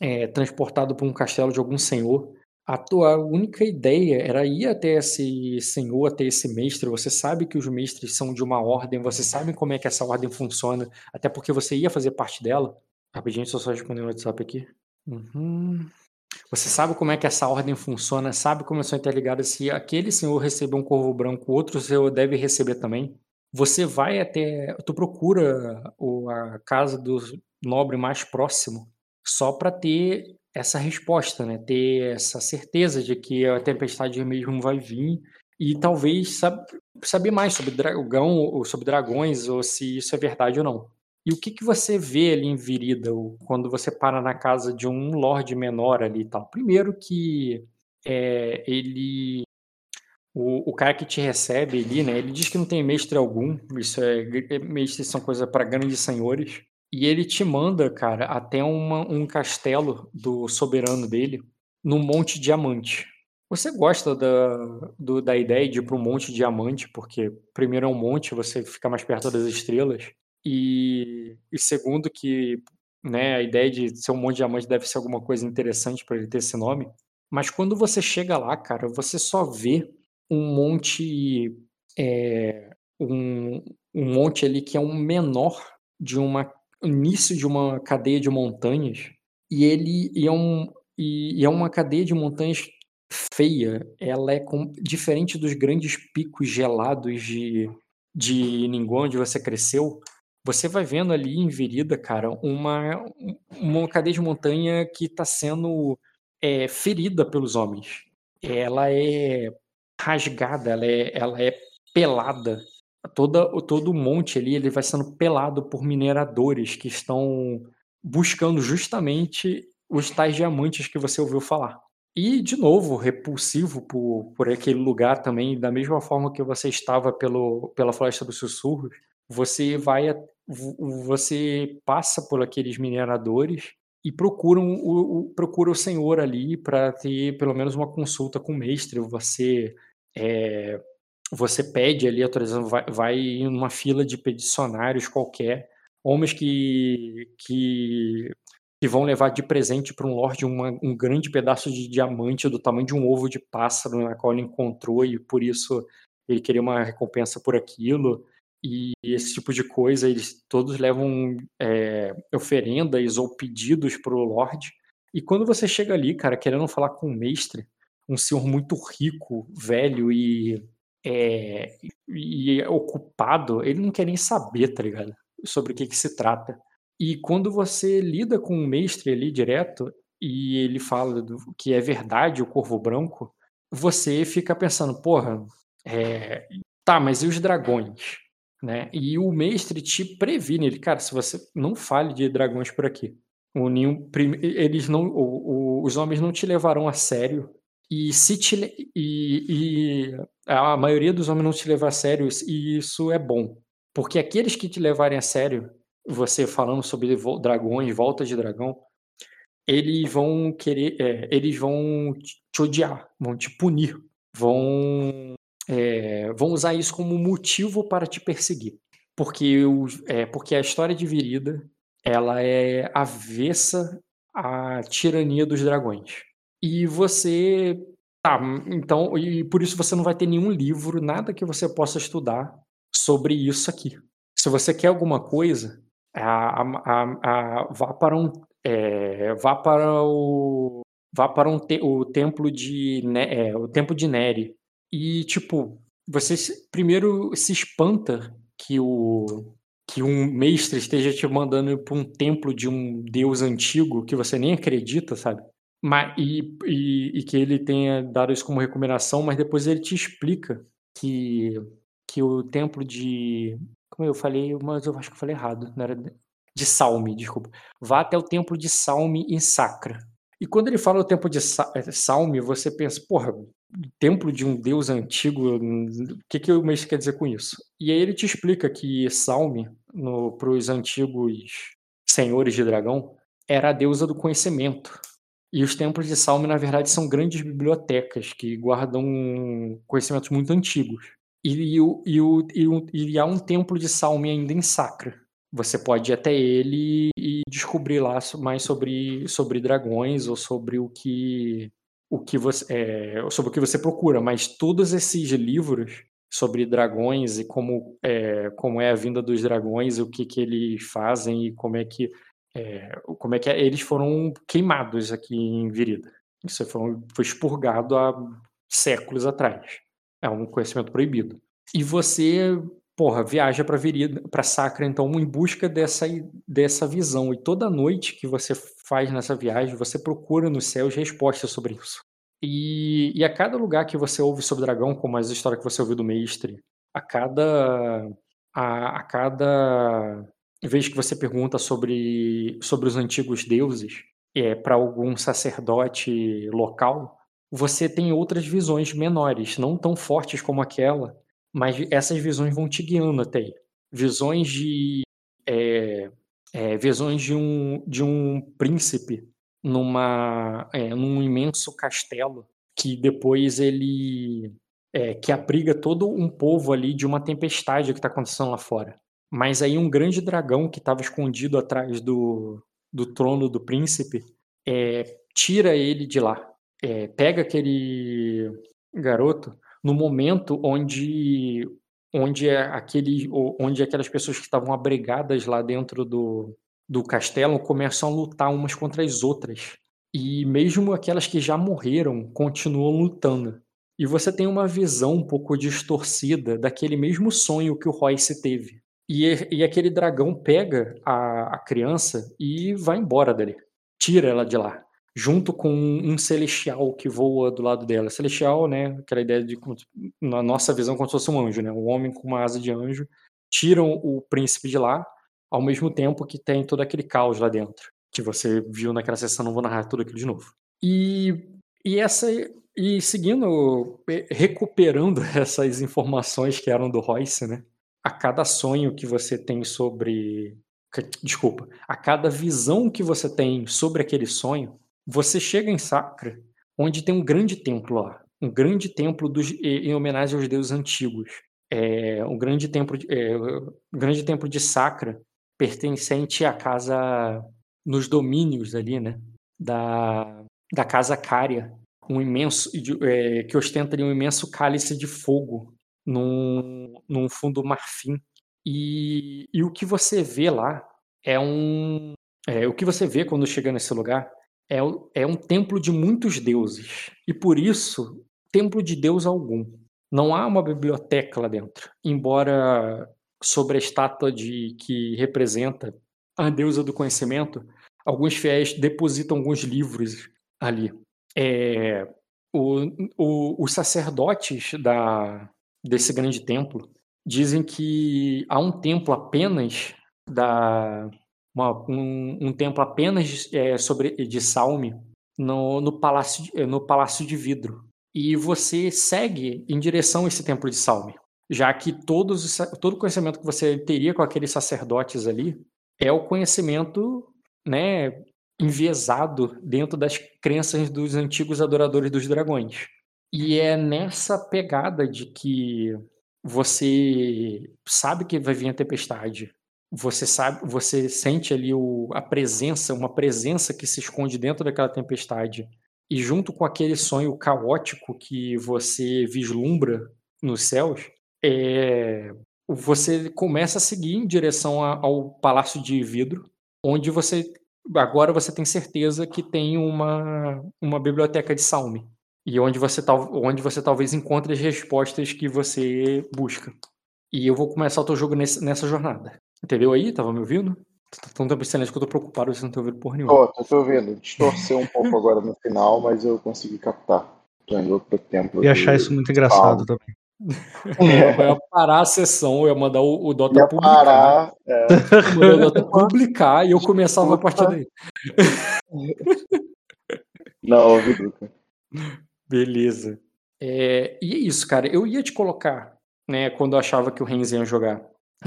é, transportado para um castelo de algum senhor. A tua única ideia era ir até esse senhor, até esse mestre. Você sabe que os mestres são de uma ordem, você sabe como é que essa ordem funciona, até porque você ia fazer parte dela. Rapidinho, só só responder o WhatsApp aqui. Uhum. Você sabe como é que essa ordem funciona, sabe como são interligadas. Se aquele senhor receber um corvo branco, outro senhor deve receber também. Você vai até. Tu procura a casa dos nobre mais próximo, só para ter essa resposta, né? Ter essa certeza de que a tempestade mesmo vai vir e talvez sab saber mais sobre dragão ou sobre dragões ou se isso é verdade ou não. E o que, que você vê ali em Virida quando você para na casa de um lord menor ali e tal? Primeiro que é, ele o, o, cara que te recebe ali, né? Ele diz que não tem mestre algum. Isso é mestres são coisa para grandes senhores. E ele te manda, cara, até uma, um castelo do soberano dele, no Monte Diamante. Você gosta da, do, da ideia de ir para o Monte Diamante, porque primeiro é um monte, você fica mais perto das estrelas, e, e segundo que né, a ideia de ser um Monte Diamante deve ser alguma coisa interessante para ele ter esse nome. Mas quando você chega lá, cara, você só vê um monte. É, um, um monte ali que é um menor de uma início de uma cadeia de montanhas e ele e é, um, e, e é uma cadeia de montanhas feia. Ela é com, diferente dos grandes picos gelados de, de Ningguang, onde você cresceu. Você vai vendo ali em Verida, cara, uma, uma cadeia de montanha que está sendo é, ferida pelos homens. Ela é rasgada, ela é, ela é pelada toda, todo o monte ali ele vai sendo pelado por mineradores que estão buscando justamente os tais diamantes que você ouviu falar. E, de novo, repulsivo por, por aquele lugar também, da mesma forma que você estava pelo, pela Floresta dos Sussurros, você vai você passa por aqueles mineradores e procura o, o, procura o senhor ali para ter pelo menos uma consulta com o mestre. Você é, você pede ali autorização, vai, vai em uma fila de peticionários qualquer, homens que, que, que vão levar de presente para um lord uma, um grande pedaço de diamante do tamanho de um ovo de pássaro na qual ele encontrou e por isso ele queria uma recompensa por aquilo e esse tipo de coisa eles todos levam é, oferendas ou pedidos para o lord e quando você chega ali cara querendo falar com o mestre um senhor muito rico velho e é, e ocupado, ele não quer nem saber, tá ligado? Sobre o que, que se trata. E quando você lida com um mestre ali direto, e ele fala do, que é verdade o Corvo Branco, você fica pensando, porra, é, tá, mas e os dragões? Né? E o mestre te previne, ele, cara, se você não fale de dragões por aqui, o nenhum, eles não, o, o, os homens não te levarão a sério e se te, e, e a maioria dos homens não te leva a sério e isso é bom, porque aqueles que te levarem a sério, você falando sobre dragões, volta de dragão, eles vão querer, é, eles vão te odiar, vão te punir, vão, é, vão usar isso como motivo para te perseguir, porque, o, é, porque a história de Virida ela é avessa à tirania dos dragões. E você tá, então, e por isso você não vai ter nenhum livro, nada que você possa estudar sobre isso aqui. Se você quer alguma coisa, a, a, a, vá para um é, vá para o vá para um te, o templo de é, o templo de Neri e tipo você primeiro se espanta que o que um mestre esteja te mandando para um templo de um deus antigo que você nem acredita, sabe? Mas, e, e, e, que ele tenha dado isso como recomendação, mas depois ele te explica que, que o templo de. Como eu falei, mas eu acho que eu falei errado. Não era de Salme, desculpa. Vá até o templo de Salme em Sacra. E quando ele fala o templo de eh, Salme, você pensa, porra, templo de um deus antigo, o que, que o mês quer dizer com isso? E aí ele te explica que Salme, para os antigos senhores de dragão, era a deusa do conhecimento. E os templos de Salme, na verdade, são grandes bibliotecas que guardam conhecimentos muito antigos. E, e, e, e há um templo de Salme ainda em Sacra, você pode ir até ele e descobrir lá mais sobre, sobre dragões ou sobre o que o que você é, sobre o que você procura, mas todos esses livros sobre dragões e como é, como é a vinda dos dragões, o que que eles fazem e como é que é, como é que eles foram queimados aqui em Virida. Isso foi, foi expurgado há séculos atrás. É um conhecimento proibido. E você porra, viaja para para Sacra então em busca dessa dessa visão e toda noite que você faz nessa viagem, você procura nos céus respostas sobre isso. E, e a cada lugar que você ouve sobre dragão, como as histórias que você ouviu do mestre, a cada a, a cada vez que você pergunta sobre sobre os antigos deuses, é para algum sacerdote local, você tem outras visões menores, não tão fortes como aquela, mas essas visões vão te guiando até aí. Visões de. É, é, visões de um, de um príncipe numa, é, num imenso castelo que depois ele. É, que abriga todo um povo ali de uma tempestade que está acontecendo lá fora. Mas aí um grande dragão que estava escondido atrás do, do trono do príncipe é, tira ele de lá. É, pega aquele garoto no momento onde onde é aquele onde aquelas pessoas que estavam abrigadas lá dentro do, do castelo começam a lutar umas contra as outras. E mesmo aquelas que já morreram continuam lutando. E você tem uma visão um pouco distorcida daquele mesmo sonho que o Royce teve. E, e aquele dragão pega a, a criança e vai embora dali. Tira ela de lá junto com um celestial que voa do lado dela. Celestial, né, aquela ideia de, na nossa visão, como se fosse um anjo, né, um homem com uma asa de anjo, tiram o príncipe de lá, ao mesmo tempo que tem todo aquele caos lá dentro, que você viu naquela sessão, não vou narrar tudo aquilo de novo. E, e essa e seguindo, recuperando essas informações que eram do Royce, né, a cada sonho que você tem sobre desculpa, a cada visão que você tem sobre aquele sonho, você chega em Sacra, onde tem um grande templo lá, um grande templo dos, em homenagem aos deuses antigos. É, um grande templo, é, grande templo de Sacra, pertencente à casa nos domínios ali, né, da, da casa Cária, um imenso é, que ostenta ali um imenso cálice de fogo num, num fundo marfim. E, e o que você vê lá é um é, o que você vê quando chega nesse lugar é, é um templo de muitos deuses. E por isso, templo de deus algum. Não há uma biblioteca lá dentro, embora sobre a estátua de que representa a deusa do conhecimento, alguns fiéis depositam alguns livros ali. É, o, o, os sacerdotes da, desse grande templo dizem que há um templo apenas da uma, um, um, templo apenas é, sobre de Salme no, no palácio no palácio de vidro e você segue em direção a esse templo de Salme já que todos todo o conhecimento que você teria com aqueles sacerdotes ali é o conhecimento né enviesado dentro das crenças dos antigos adoradores dos dragões e é nessa pegada de que você sabe que vai vir a tempestade. Você sabe, você sente ali o, a presença, uma presença que se esconde dentro daquela tempestade. E junto com aquele sonho caótico que você vislumbra nos céus, é, você começa a seguir em direção a, ao palácio de vidro, onde você agora você tem certeza que tem uma, uma biblioteca de salme e onde você, onde você talvez encontre as respostas que você busca. E eu vou começar o teu jogo nesse, nessa jornada. Entendeu aí? Tava me ouvindo? Tá tão tempo excelente que eu tô preocupado, você não tá ouvindo por nenhum. Tô, tô te ouvindo. Distorceu um pouco agora no final, mas eu consegui captar. Tô indo outro tempo. E achar isso muito engraçado também. É. Eu ia parar a sessão, eu ia mandar o, o Dota ia publicar. Parar, é. o Dota publicar e eu começava a partir daí. Não, ouvi, Duca. Beleza. É, e é isso, cara. Eu ia te colocar, né, quando eu achava que o Renz ia jogar,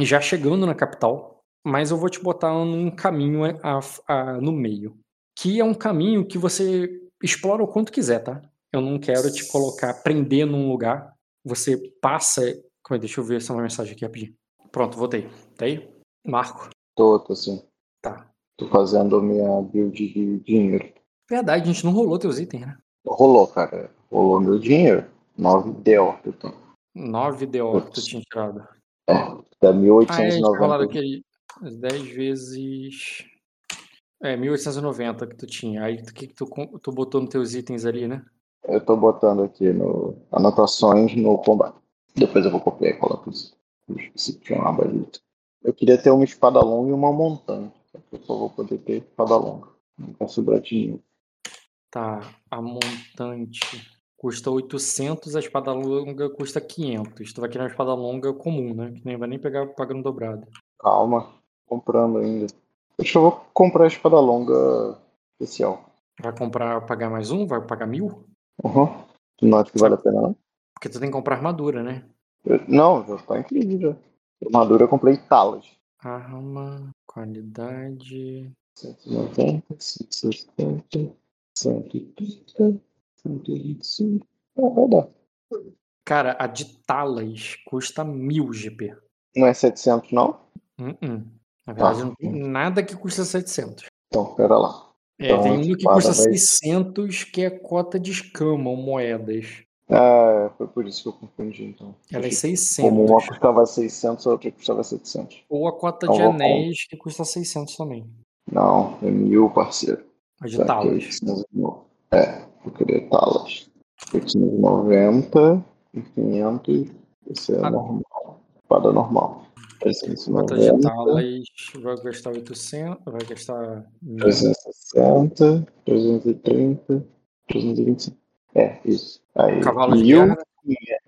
já chegando na capital, mas eu vou te botar num caminho a, a, no meio. Que é um caminho que você explora o quanto quiser, tá? Eu não quero te colocar, prender num lugar. Você passa. Calma aí, deixa eu ver essa mensagem aqui rapidinho. Pronto, voltei. Tá aí? Marco? Tô, tô sim. Tá. Tô fazendo minha build de dinheiro. Verdade, a gente não rolou teus itens, né? Rolou, cara. Rolou meu dinheiro. 9 DO que eu tenho. 9 DO que tu tinha tirado. É, dá Ah, é, 1890. falaram aqui. 10 vezes. É, 1890 que tu tinha. Aí o que, que tu, tu botou nos teus itens ali, né? Eu tô botando aqui no anotações no combate. Depois eu vou copiar e colocar isso. Se tinha uma balita. Eu queria ter uma espada longa e uma montanha. Eu só vou poder ter espada longa. Não posso bratinho. Tá. A montante custa 800, a espada longa custa 500. Tu vai querer uma espada longa comum, né? Que nem vai nem pegar pagando dobrado. Calma, comprando ainda. Deixa eu vou comprar a espada longa especial. Vai comprar, pagar mais um? Vai pagar mil? Uhum. Não acho que vale a pena, não. Porque tu tem que comprar armadura, né? Eu- não, já tá incrível já. Armadura eu comprei talas. Arma, qualidade. 190, 160, 130, 125. Ah, vai dar. Cara, a de Talas custa mil GP. Não é 700, não? Uh-uh. Na verdade, Ah. não tem nada que custa 700. Então, pera lá. É, Então, tem um que custa vai- 600, que é cota de escama, ou moedas. Ah, foi por isso que eu confundi, então. Ela é Achei que 600. Como uma custava 600, a outra custava 700. Ou a cota Então, de anéis, que custa 600 também. Não, é mil, parceiro. A de Tá, Talas. 809. É, eu queria talas. 890 e 500. Esse é Ah. normal. Espada normal. Cota de 390, Talas vai gastar 800, vai gastar mil. 360, 330, 325. É, isso. Aí, Cavalo de mil, guerra.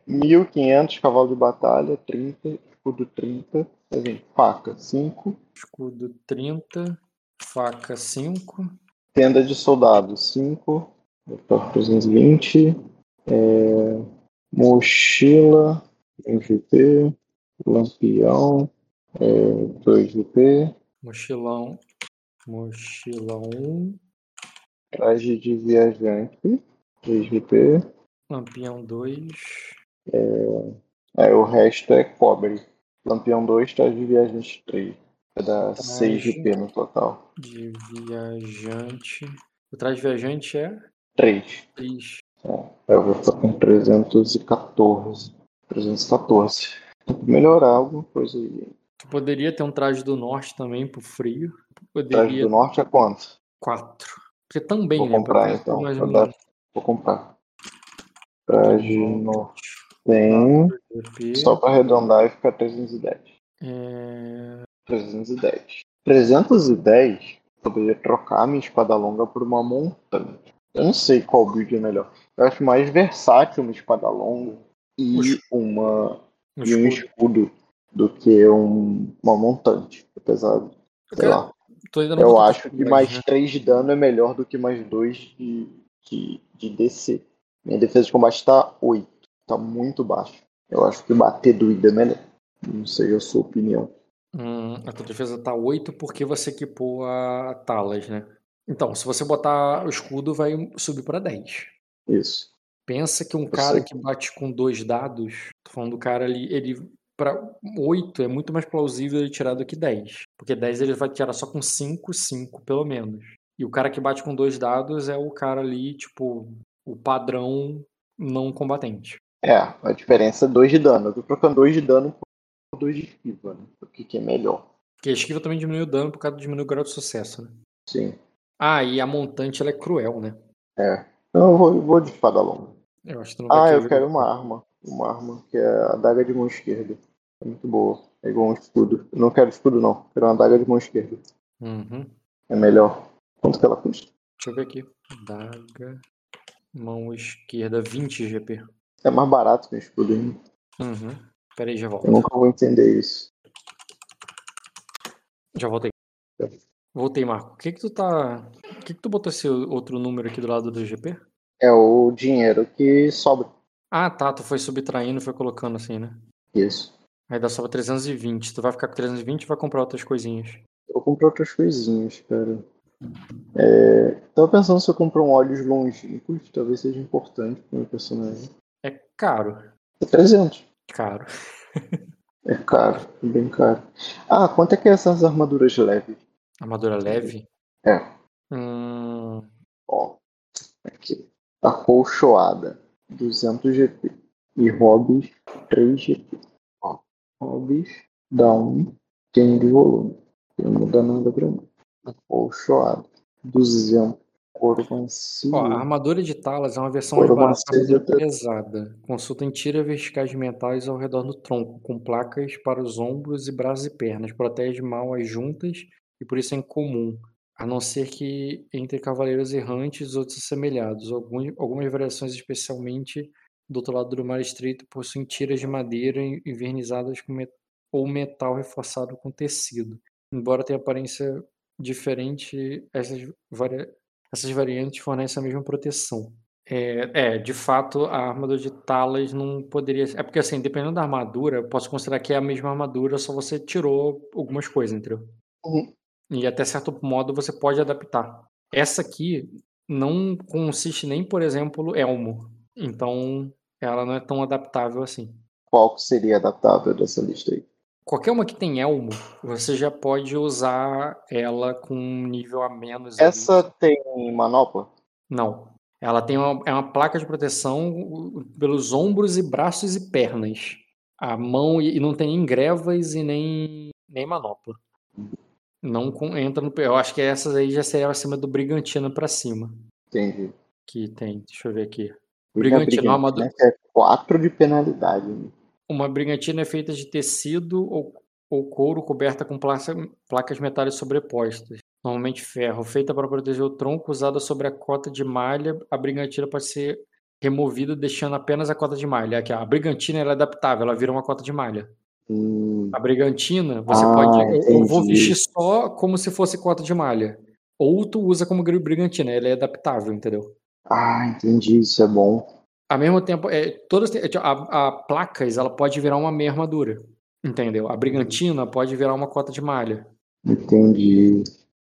1500 cavalo de batalha, 30, escudo 30, aí vem faca 5, Escudo 30, faca 5. tenda de soldado 5, 320, é, mochila 1 GP, lampião é, 2 GP, Mochilão. Mochilão 1. traje de viajante 3 GP, Lampião 2. aí o resto é cobre. Lampião 2, traje de viajante 3. Vai dar Traje. 6 GP no total. De viajante. O traje viajante é 3. 3. Eu vou ficar com 314. 314. Tem que melhorar alguma coisa aí. Tu poderia ter um traje do norte também pro frio. Traje Poderia do norte é quanto? 4. Porque também, Vou né? comprar pra- então. mais ou dar- vou comprar. Traje norte Tem, GP. só pra arredondar e ficar 310. É... 310. 310, eu poderia trocar minha espada longa por uma montante. Eu não sei qual build é melhor. Eu acho mais versátil uma espada longa e uma um e um escudo. escudo do que um, uma montante. Apesar de, sei Cara, lá. Eu acho que mais né? 3 de dano é melhor do que mais 2 de, de, de DC. Minha defesa de combate tá 8. Tá muito baixo. Eu acho que bater doído é melhor. Não sei a sua opinião. Hum, a tua defesa tá 8 porque você equipou a Talas, né? Então, se você botar o escudo, vai subir pra 10. Isso. Pensa que um Eu cara sei. que bate com dois dados, tô falando do cara ali, ele para 8 é muito mais plausível ele tirar do que 10. Porque 10 ele vai tirar só com 5, 5 pelo menos. E o cara que bate com dois dados é o cara ali, tipo, o padrão não combatente. É, a diferença é 2 de dano. Eu tô trocando 2 de dano por 2 de esquiva, né? O que, que é melhor. Porque a esquiva também diminui o dano por causa do diminuir o grau de sucesso, né? Sim. Ah, e a montante ela é cruel, né? É. Eu vou, eu vou de espada longa. Eu acho que não vai Ah, eu quero uma arma. Uma arma que é a adaga de mão esquerda. É muito boa. É igual um escudo. Eu não quero escudo, não. Quero uma adaga de mão esquerda. Uhum. É melhor. Quanto que ela custa? Deixa eu ver aqui. Daga. Mão esquerda, 20 GP. É mais barato que um escudo ainda. Uhum. Pera aí, já volto. Eu nunca vou entender isso. Já voltei. Voltei, Marco. O que que tu tá. O que que tu botou esse outro número aqui do lado do GP? É o dinheiro que sobra. Ah, tá. Tu foi subtraindo, foi colocando assim, né? Isso. Aí dá só pra 320. Tu vai ficar com 320 e vai comprar outras coisinhas. Eu comprei outras coisinhas, cara. É, tava pensando se eu comprar um olhos longínquos, talvez seja importante pro meu personagem. É caro. É 300. Caro. É caro, bem caro. Ah, quanto é que é essas armaduras leves? Armadura leve? É. Hum. Ó, aqui. Acolchoada, 200 GP. E hobbies, 3 GP. Ó, hobbies, dá 1, tem de volume. Não muda nada pra mim. Acolchoada, 200. Couro macio. Ó, a armadura de Talas é uma versão é de- pesada. Consultem tiras verticais mentais ao redor do tronco, com placas para os ombros e braços e pernas. Protege mal as juntas e por isso é incomum. A não ser que entre cavaleiros errantes outros assemelhados. Alguns, algumas variações, especialmente do outro lado do mar estreito, possuem tiras de madeira envernizadas com met- ou metal reforçado com tecido. Embora tenha aparência diferente, essas, essas variantes fornecem a mesma proteção. É, é, de fato, a armadura de Talas não poderia. É porque, assim, dependendo da armadura, eu posso considerar que é a mesma armadura, só você tirou algumas coisas, entendeu? Uhum. E até certo modo você pode adaptar. Essa aqui não consiste nem, por exemplo, elmo. Então, ela não é tão adaptável assim. Qual seria adaptável dessa lista aí? Qualquer uma que tem elmo, você já pode usar ela com um nível a menos. ali. Essa tem manopla? Não. Ela tem uma, é uma placa de proteção pelos ombros e braços e pernas. A mão e, e não tem nem grevas e nem, nem manopla. Não com- entra no. Eu acho que essas aí já seria acima do Brigantina pra cima. Entendi. Que tem. Deixa eu ver aqui. Brigantina, na armadura- né, que é 4 de penalidade. né? Uma brigantina é feita de tecido ou, ou couro coberta com placa- placas metálicas sobrepostas, normalmente ferro, feita para proteger o tronco, usada sobre a cota de malha. A brigantina pode ser removida deixando apenas a cota de malha. Aqui, a brigantina ela é adaptável, ela vira uma cota de malha. Hum, A brigantina, você Ah, pode. Eu, eu vou entendi. vestir só como se fosse cota de malha. Ou tu usa como brigantina, ela é adaptável, entendeu? Ah, entendi, isso é bom. Ao mesmo tempo, é, todas têm- a, a placas ela pode virar uma meia armadura, entendeu? A brigantina pode virar uma cota de malha. Entendi.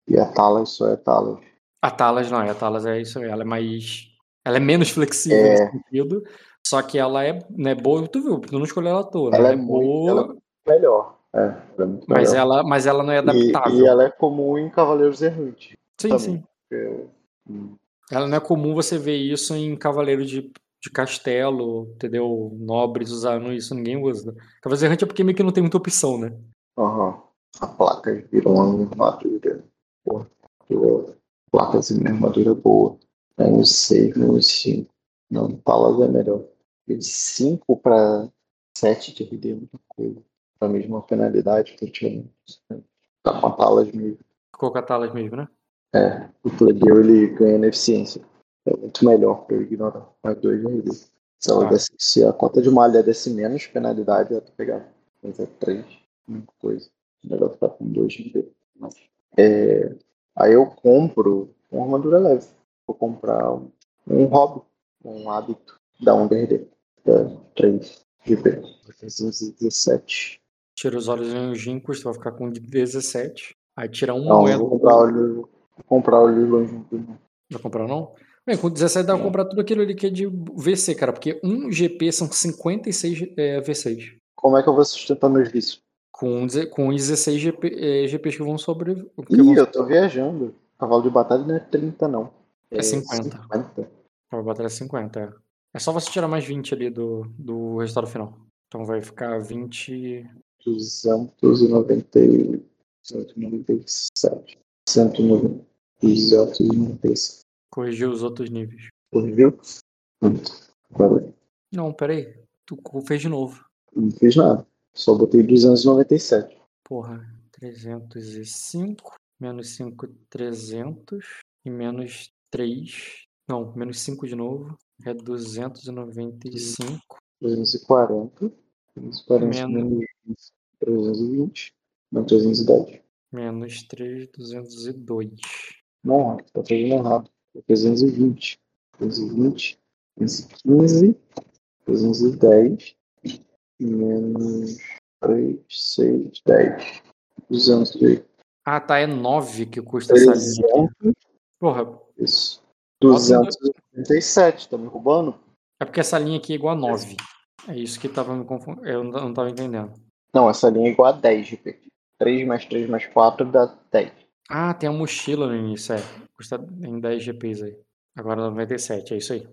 E a Talas só é Talas. A Talas não, a Talas é isso, aí, ela é mais, ela é menos flexível É. nesse sentido, só que ela é, né, boa, tu viu, tu não escolheu ela toda, Ela ela, é é boa, ela Melhor. É, ela é mas ela, mas ela não é E, adaptável. e ela é comum em Cavaleiros Errantes. sim, também. sim. hum, Ela não é comum você ver isso em Cavaleiro de, de Castelo, entendeu? Nobres usando isso, ninguém usa. Cavaleiro Errante é porque meio que não tem muita opção, né? Aham. A placa virou uma armadura. Porra, virou placas em armadura boa. Aí o 6 no 5. Não, Talas é melhor. De 5 para 7 de RD é muita coisa. A mesma penalidade que eu tinha. Tá com a Talas mesmo. Ficou com a Talas mesmo, né? É, o plebeu ele ganha na eficiência. É muito melhor para eu ignorar mais 2 de RD. Se, ela Tá. desse, se a cota de malha desse menos penalidade, ela pegar. Mas é 3, muita coisa. Melhor ficar com 2 de RD. É, aí eu compro uma armadura leve. Vou comprar um, um hobby, um hábito da 1 DRD. Da 3 GP. 317. Tira os olhos ginkos, tu vai ficar com 17. Aí tira um Não, moeda. vou comprar o livro. Vou comprar o livro junto. né? Vai comprar não? Bem, com 17 dá pra comprar tudo aquilo ali que é de VC, cara, porque um GP são 56 é, V6. Como é que eu vou sustentar meus vícios? Com, com 16 GP, é, GPs que vão sobre. Que Ih, vão eu tô viajando. Cavalo de batalha não é 30, não. É 50. 50. Pra batalha 50, é. É só você tirar mais 20 ali do, do resultado final. Então vai ficar 20. 290, 197. 190. 297. Corrigir os outros níveis. Viu? Hum, Não, peraí. Tu fez de novo. não fiz nada. Só botei 297. Porra. 305. Menos 5, 300. E menos 3. Não, menos 5 de novo. É 295. 240. 240 Menos. menos 320. Não, 310. Menos 3, 202. Não, tá fazendo errado. É 320. 320. 315. 310. Menos 3, 6, 10. 200. Ah, tá. É 9 que custa essa linha. 300. Porra. Isso. 287. Tá me roubando? É porque essa linha aqui é igual a 9. É isso que tava me confundindo. Eu não tava entendendo. Não, essa linha é igual a 10 GP. 3 mais 3 mais 4 dá 10. Ah, tem a mochila no início, é. Custa em 10 GPs aí. Agora 97, é isso aí.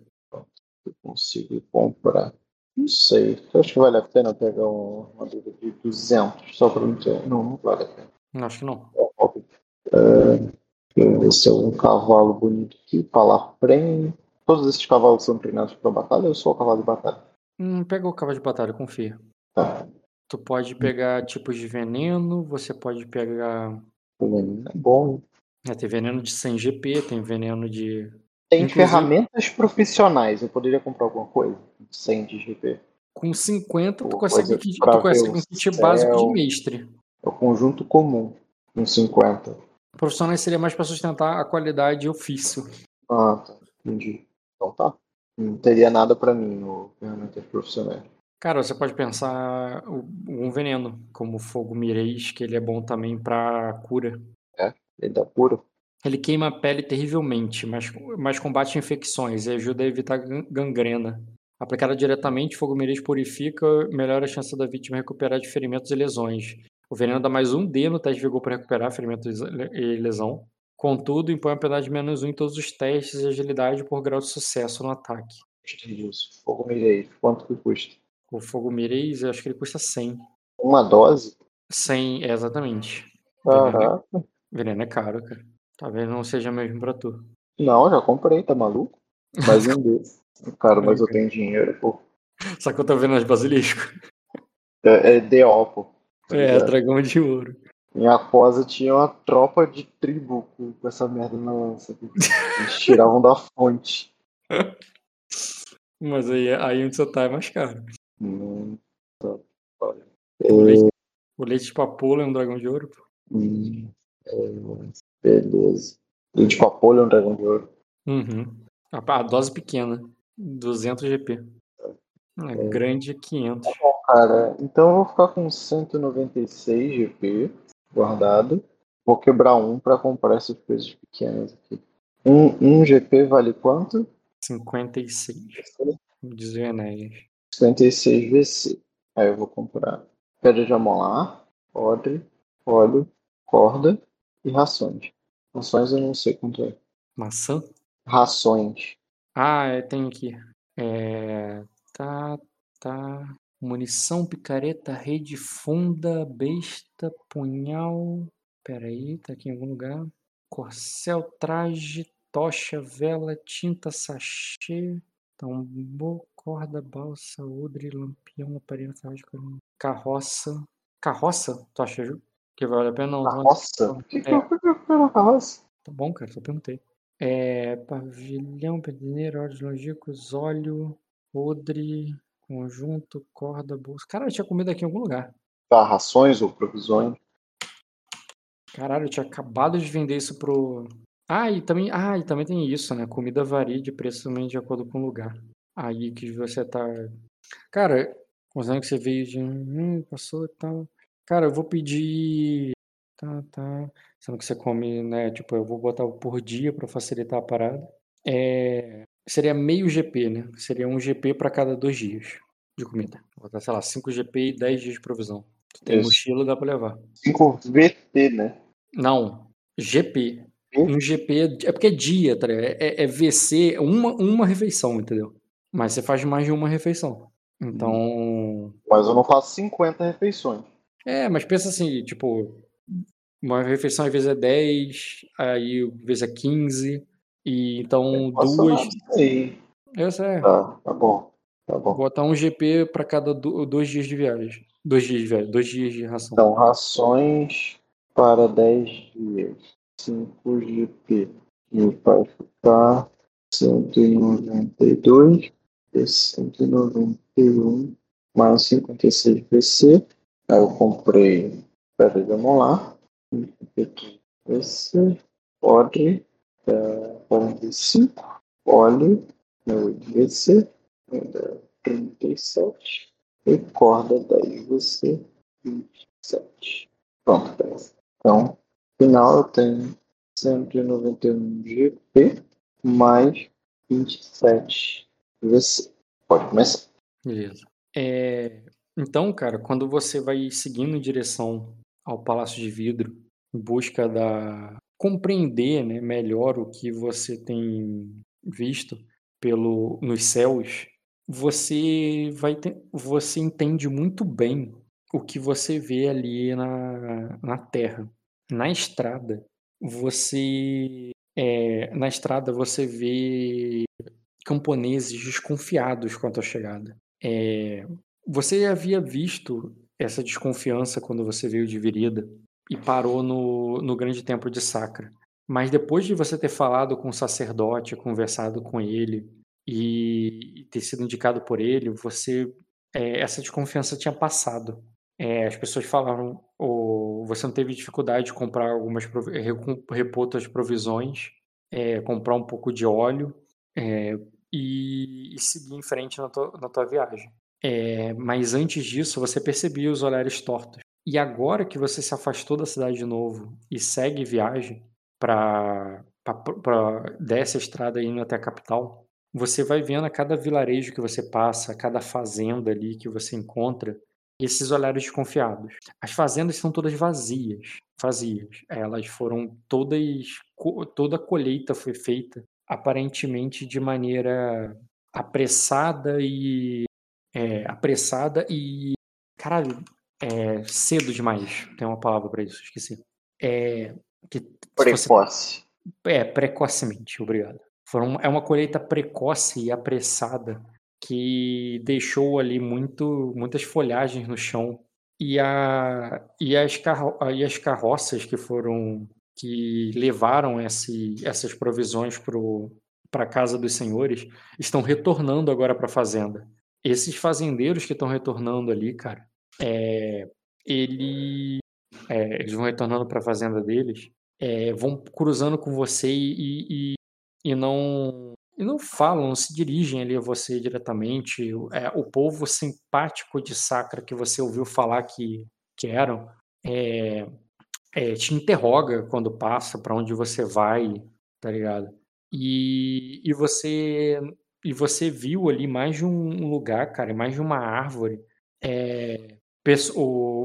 Eu consigo comprar. Não sei. Eu acho que vale a pena pegar uma armadura de 200 só pra não ter. Não, não vale a pena. Não, acho que não. óbvio. É, deixa eu ver se é um cavalo bonito aqui. Palafrem. Todos esses cavalos são treinados para batalha ou só o cavalo de batalha? Hum, pega o cavalo de batalha, confia. Tá. Tu pode pegar tipos de veneno, você pode pegar. O veneno é bom. É, tem veneno de 100 GP, tem veneno de. Tem Inclusive- ferramentas profissionais. Eu poderia comprar alguma coisa? 100 de GP. Com 50, tu Pô, consegue, kit- pra tu consegue um kit básico de mestre. É o conjunto comum. Com 50. Profissionais seria mais para sustentar a qualidade e ofício. Ah, tá. Entendi. Então tá. Não teria nada pra mim no ferramentas profissionais. Cara, você pode pensar um veneno, como o fogo mirês, que ele é bom também para cura. Ele dá puro. Ele queima a pele terrivelmente, mas, mas combate infecções e ajuda a evitar gan- gangrena. Aplicado diretamente, fogo mirês purifica, melhora a chance da vítima recuperar de ferimentos e lesões. O veneno dá mais um D no teste de vigor para recuperar ferimentos e lesão. Contudo, impõe a penalidade de menos um em todos os testes de agilidade por grau de sucesso no ataque. Gostei disso. Fogo mirei. Quanto que custa? O fogo eu acho que ele custa 100. Uma dose? 100, é, exatamente. Veneno, Caraca. veneno é caro, cara. Talvez não seja mesmo pra tu. Não, já comprei, tá maluco? Mais um desse. Cara, mas eu tenho dinheiro, pô. Só que eu tô vendo as basilisco. É, é DO, pô. Tá É, ligado? dragão de ouro. Em Aquosa tinha uma tropa de tribo com essa merda na lança. Eles tiravam da fonte. Mas aí, aí onde você tá é mais caro. Hum, tá. Olha. O É, leite, o leite de papoula é um dragão de ouro. pô. hum, é, beleza. Leite papolho é um dragão de ouro. Uhum. A, a dose pequena. 200 GP. A É. grande 500. Cara, então eu vou ficar com 196 GP guardado. Vou quebrar um pra comprar essas coisas pequenas aqui. Um, um GP vale quanto? 56. Diz o Enéas. 56 VC. Aí eu vou comprar pedra de amolar, odre, óleo, corda e rações. Rações eu não sei quanto é. Maçã? Rações. Ah, é, tem aqui. É, tá, tá. Munição, picareta, rede, funda, besta, punhal. Peraí, tá aqui em algum lugar. Corcel, traje, tocha, vela, tinta, sachê, tambor, corda, balsa, odre, lampião, aparelho carroça. Carroça? Tu acha que vale a pena? Não, Carroça? O que que É. carroça? Tá bom, cara, só perguntei. É, pavilhão, pedineiro, óleos longínquos, óleo, odre, conjunto, corda, bolsa. Caralho, eu tinha comida aqui em algum lugar. Tá, rações ou provisões? Caralho, eu tinha acabado de vender isso pro. Ah, e também, ah, e também tem isso, né? Comida varia de preço também de acordo com o lugar. Aí que você tá. Cara, considerando que você veio de. Hum, passou e tal. Cara, eu vou pedir. Tá, tá. Sendo que você come, né? Tipo, eu vou botar por dia pra facilitar a parada. É... Seria meio GP, né? Seria um GP pra cada dois dias de comida. Vou botar, sei lá, 5 GP e 10 dias de provisão. Tu tem Isso. mochila, dá pra levar. 5 VT, né? Não, GP. Hum? Um GP é porque é dia, tá ligado? É, é VC, uma, uma refeição, entendeu? Mas você faz mais de uma refeição. Então. Mas eu não faço 50 refeições. É, mas pensa assim, tipo, uma refeição às vezes é 10, aí às vezes é 15, e então duas. Essa é. Tá, tá bom. Tá bom. Botar um GP pra cada do- dois dias de viagem. Dois dias de viagem, dois dias de ração. Então, rações para 10 dias. 5 GP. E vai ficar 192 e 191 mais 56 VC. Aí eu comprei. Pera aí, vamos lá. 52 VC. Odre. É, 45. Óleo. 8 VC. ainda 37. E corda 10 VC. 27. Pronto. Então, no final eu tenho 191 GP mais 27 VC. Pode começar. Beleza. É, então, cara, quando você vai seguindo em direção ao Palácio de Vidro, em busca da compreender, né, melhor o que você tem visto pelo nos céus, você vai ter, você entende muito bem o que você vê ali na, na Terra. Na estrada, você é, na estrada você vê camponeses desconfiados quanto à chegada. É, você havia visto essa desconfiança quando você veio de Virida e parou no, no grande templo de Sacra. Mas depois de você ter falado com o sacerdote, conversado com ele e, ter sido indicado por ele, você é, essa desconfiança tinha passado. É, as pessoas falaram, ou você não teve dificuldade de comprar algumas repor suas provisões, é, comprar um pouco de óleo é, e, e seguir em frente na tua, na tua viagem. É, mas antes disso, você percebia os olhares tortos. E agora que você se afastou da cidade de novo e segue viagem para dessa estrada indo até a capital, você vai vendo a cada vilarejo que você passa, a cada fazenda ali que você encontra, esses olhares desconfiados. As fazendas são todas vazias, vazias. Elas foram todas, toda a colheita foi feita aparentemente de maneira apressada e é, apressada e caralho, é, cedo demais. Tem uma palavra para isso, esqueci. É, que você Precoce. é, precocemente, obrigado. Foram, é uma colheita precoce e apressada que deixou ali muito, muitas folhagens no chão. E, a, e, as, carro, e as carroças que foram que levaram esse, essas provisões para a casa dos senhores estão retornando agora para a fazenda. Esses fazendeiros que estão retornando ali, cara, é, ele, é, eles vão retornando para a fazenda deles é, vão cruzando com você e, e, e não e não falam, não se dirigem ali a você diretamente. É, o povo simpático de Sacra que você ouviu falar que, que eram é, é, te interroga quando passa para onde você vai, tá ligado? E, e você e você viu ali mais de um lugar, cara, mais de uma árvore. É, pesso-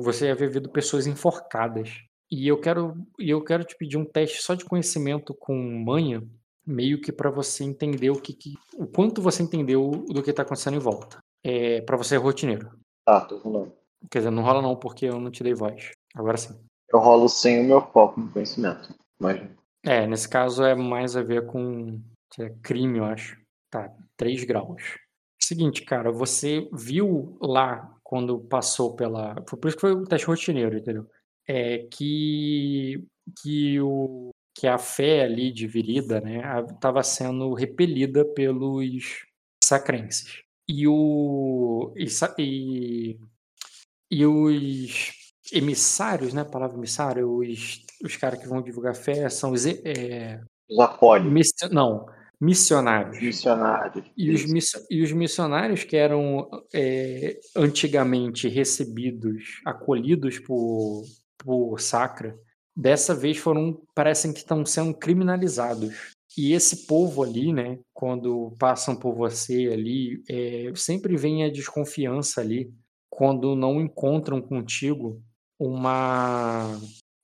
você havia visto pessoas enforcadas. E eu quero, e eu quero te pedir um teste só de conhecimento com manha, meio que para você entender o que, que- o quanto você entendeu do que tá acontecendo em volta. É, para você é rotineiro. Tá, tô falando. Quer dizer, não rola não, porque eu não te dei voz. Agora sim. Eu rolo sem o meu foco no conhecimento. Mas É, nesse caso é mais a ver com é crime, eu acho. Tá, 3 graus. Seguinte, cara, você viu lá quando passou pela. Por isso que foi o teste rotineiro, entendeu? É que, que, o, que a fé ali de Virida, né, estava sendo repelida pelos sacrenses. E o. E, e, e os emissários, né? A palavra emissário, os, os caras que vão divulgar fé são os. É, os acólitos. Não, missionários. Missionários. E os, e os missionários que eram é, antigamente recebidos, acolhidos por, por Sacra, dessa vez foram, parecem que estão sendo criminalizados. E esse povo ali, né, quando passam por você ali, é, sempre vem a desconfiança ali, quando não encontram contigo uma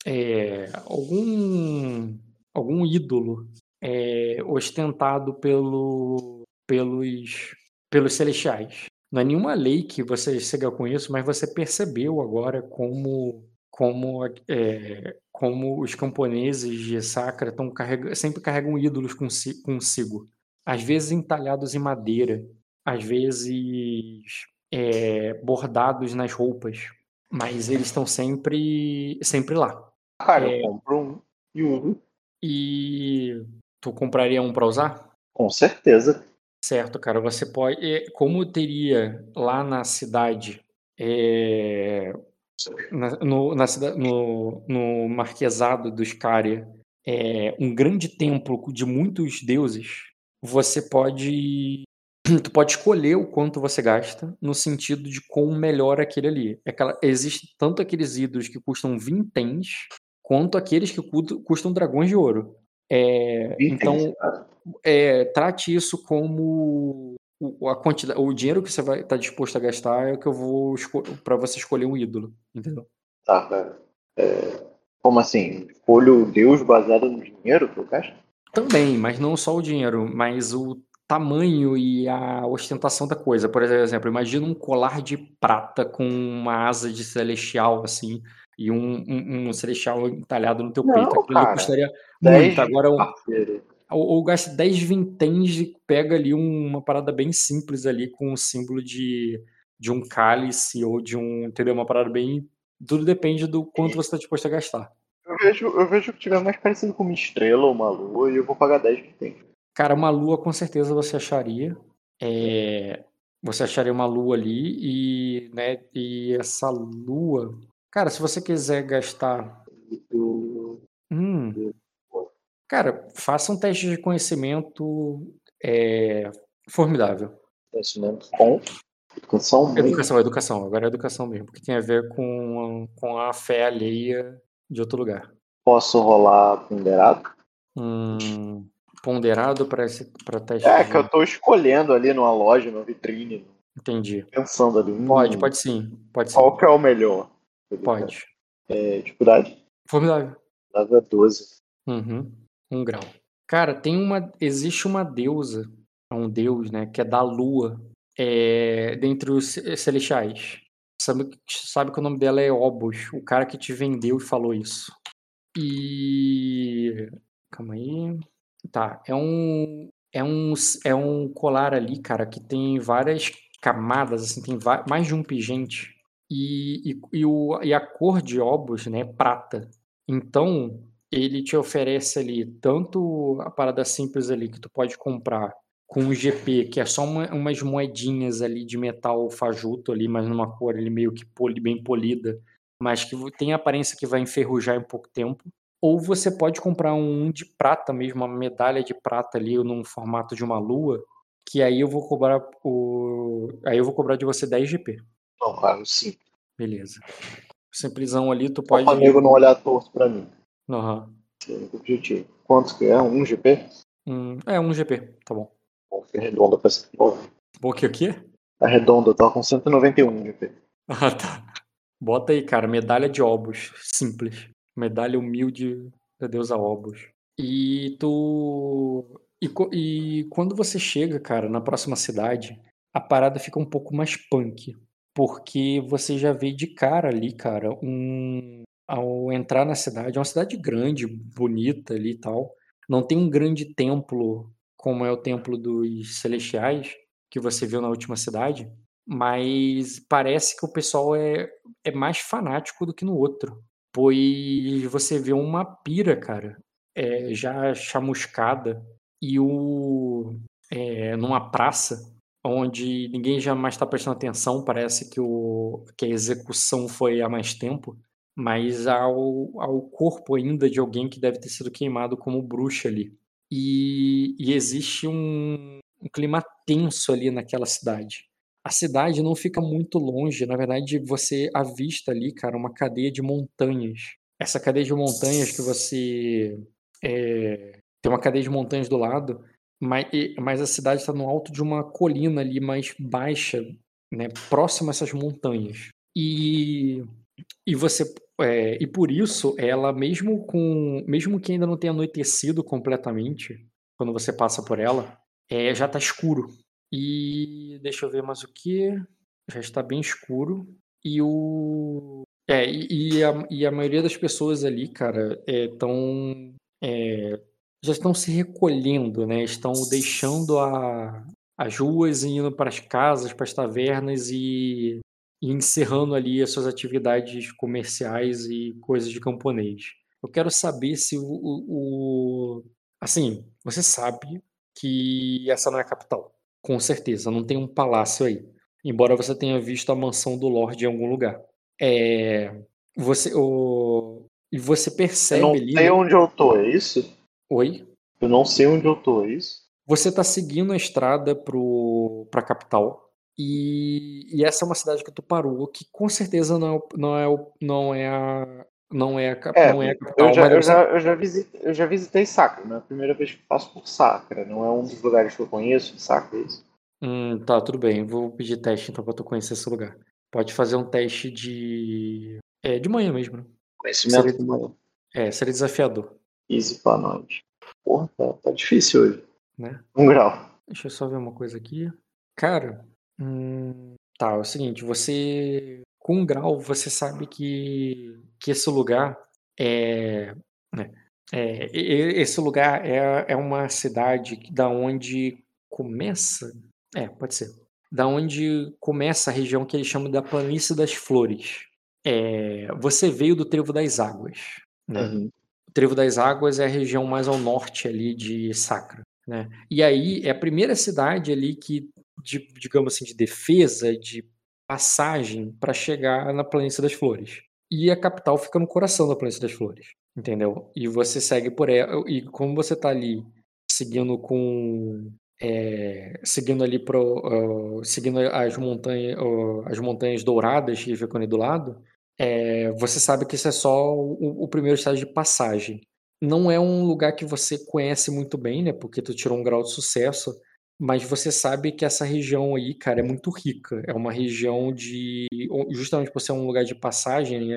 é, algum algum ídolo é, ostentado pelo, pelos, pelos celestiais. Não é nenhuma lei que você chega com isso, mas você percebeu agora como como, é, como os camponeses de Sacra estão carrega, sempre carregam ídolos consigo. Às vezes entalhados em madeira, às vezes é, bordados nas roupas, mas eles estão sempre, sempre lá. Cara, é, eu compro um e uso. E Tu compraria um para usar? Com certeza. Certo, cara. Você pode. Como teria lá na cidade. É, na, no, na, no, no Marquesado dos Cária, é, um grande templo de muitos deuses, você pode. Tu pode escolher o quanto você gasta no sentido de quão melhor aquele ali. É aquela, existe tanto aqueles ídolos que custam vinténs, quanto aqueles que custam dragões de ouro. É, então, é, trate isso como a quantidade, o dinheiro que você vai estar tá disposto a gastar é o que eu vou para você escolher um ídolo, entendeu? Tá, cara. É, como assim? Escolho Deus baseado no dinheiro que eu gasto? Também, mas não só o dinheiro, mas o tamanho e a ostentação da coisa. Por exemplo, imagina um colar de prata com uma asa de celestial, assim, e um, um, um celestial entalhado no teu não, peito. Aquilo cara, custaria muito. Agora, ou, ou gasta 10 vinténs e pega ali uma parada bem simples ali com o símbolo de, de um cálice ou de um. Entendeu? Uma parada bem. Tudo depende do quanto você está disposto a gastar. Eu vejo, eu vejo que tiver mais parecido com uma estrela ou uma lua e eu vou pagar 10 vinténs. Cara, uma lua com certeza você acharia. É, você acharia uma lua ali e, né, e essa lua Cara, se você quiser gastar. Hum. Cara, faça um teste de conhecimento é, formidável. Conhecimento com educação mesmo. Educação, educação. Agora é educação mesmo, porque tem a ver com, com a fé alheia de outro lugar. Posso rolar ponderado? Hum, ponderado para teste. É, de... que eu estou escolhendo ali numa loja, numa vitrine. Entendi. Pensando ali. Pode, hum, pode sim. Pode Qual sim. que é o melhor? Pode. É, dificuldade? Formidável. Dava 12. Uhum. Um grau. Cara, tem uma. Existe uma deusa, um deus, né? Que é da lua. É, dentre os celestiais. Sabe, sabe que o nome dela é Obos, o cara que te vendeu e falou isso. E. Calma aí. Tá, é um. É um, é um colar ali, cara, que tem várias camadas, assim, tem mais de um pingente. E, e, e, o, e a cor de Obus né, prata. Então, ele te oferece ali tanto a parada simples ali que tu pode comprar com o GP, que é só uma, umas moedinhas ali de metal fajuto ali, mas numa cor ali meio que poli, bem polida, mas que tem a aparência que vai enferrujar em pouco tempo. Ou você pode comprar um de prata mesmo, uma medalha de prata ali num formato de uma lua, que aí eu vou cobrar o aí eu vou cobrar de você 10 GP. Não, claro, sim. Beleza. Simplesão ali, tu pode. O amigo não olhar torto pra mim. Aham. Uhum. objetivo. Quanto que é? Um GP? Hum, é, um GP, tá bom. Bom, que arredonda pra ser. Bom, que o quê? Arredonda, tava com 191 GP. Ah, tá. Bota aí, cara, medalha de Obus. Simples. Medalha humilde da deusa Obus. E tu. E, e quando você chega, cara, na próxima cidade, a parada fica um pouco mais punk. Porque você já vê de cara ali, cara, um ao entrar na cidade, é uma cidade grande, bonita ali e tal. Não tem um grande templo como é o templo dos celestiais, que você viu na última cidade, mas parece que o pessoal é, é mais fanático do que no outro. Pois você vê uma pira, cara, é, já chamuscada, e o. É, numa praça, onde ninguém já mais está prestando atenção, parece que, o, que a execução foi há mais tempo, mas ao, ao corpo ainda de alguém que deve ter sido queimado como bruxa ali. E, e existe um, um clima tenso ali naquela cidade. A cidade não fica muito longe, na verdade você avista ali, cara, uma cadeia de montanhas. Essa cadeia de montanhas que você é, tem uma cadeia de montanhas do lado, mas, mas a cidade está no alto de uma colina ali mais baixa, né, próxima a essas montanhas. E, e você é, e por isso ela mesmo com mesmo que ainda não tenha anoitecido completamente, quando você passa por ela, é, já está escuro. E deixa eu ver mais o que. Já está bem escuro. E o. É, e, e, a, e a maioria das pessoas ali, cara, estão. É, é, já estão se recolhendo, né? Estão deixando a, as ruas e indo para as casas, para as tavernas e, e encerrando ali as suas atividades comerciais e coisas de camponês. Eu quero saber se o, o, o assim, você sabe que essa não é a capital. Com certeza, não tem um palácio aí. Embora você tenha visto a mansão do Lorde em algum lugar. É, você, o, e você percebe eu não ali. sei né? onde eu tô, é isso? Oi? Eu não sei onde eu tô, é isso? Você está seguindo a estrada para a capital. E, e, essa é uma cidade que tu parou, que com certeza não é, não é, não é a, não é a, É, não é a capital. eu já, mas eu, já, eu, já visitei, eu já visitei Sacra, não é a primeira vez que passo por Sacra, não é um dos lugares que eu conheço de Sacra, é isso? Hum, tá, tudo bem. Vou pedir teste então pra tu conhecer esse lugar. Pode fazer um teste de. É, de manhã mesmo, né? Conhecimento Seria- humano. É, seria desafiador, Easy pra nós. Porra, tá, tá difícil hoje. né? Um grau. Deixa eu só ver uma coisa aqui. Cara, hum, tá, é o seguinte, você. Com um grau, você sabe que, que esse lugar é. né, é, esse lugar é, é uma cidade da onde começa. É, pode ser. Da onde começa a região que eles chamam da Planície das Flores. É, você veio do Trevo das Águas. Né? Uhum. O Trevo das Águas é a região mais ao norte ali de Sacra, né? E aí é a primeira cidade ali que, de, digamos assim, de defesa, de passagem para chegar na Planície das Flores. E a capital fica no coração da Planície das Flores, entendeu? E você segue por ela, e como você tá ali seguindo com é, seguindo ali pro, ah, seguindo as montanhas, as montanhas douradas que ficam ali do lado, é, você sabe que isso é só o, o primeiro estágio de passagem. Não é um lugar que você conhece muito bem, né? Porque tu tirou um grau de sucesso, mas você sabe que essa região aí, cara, é muito rica. É uma região de. Justamente por ser um lugar de passagem,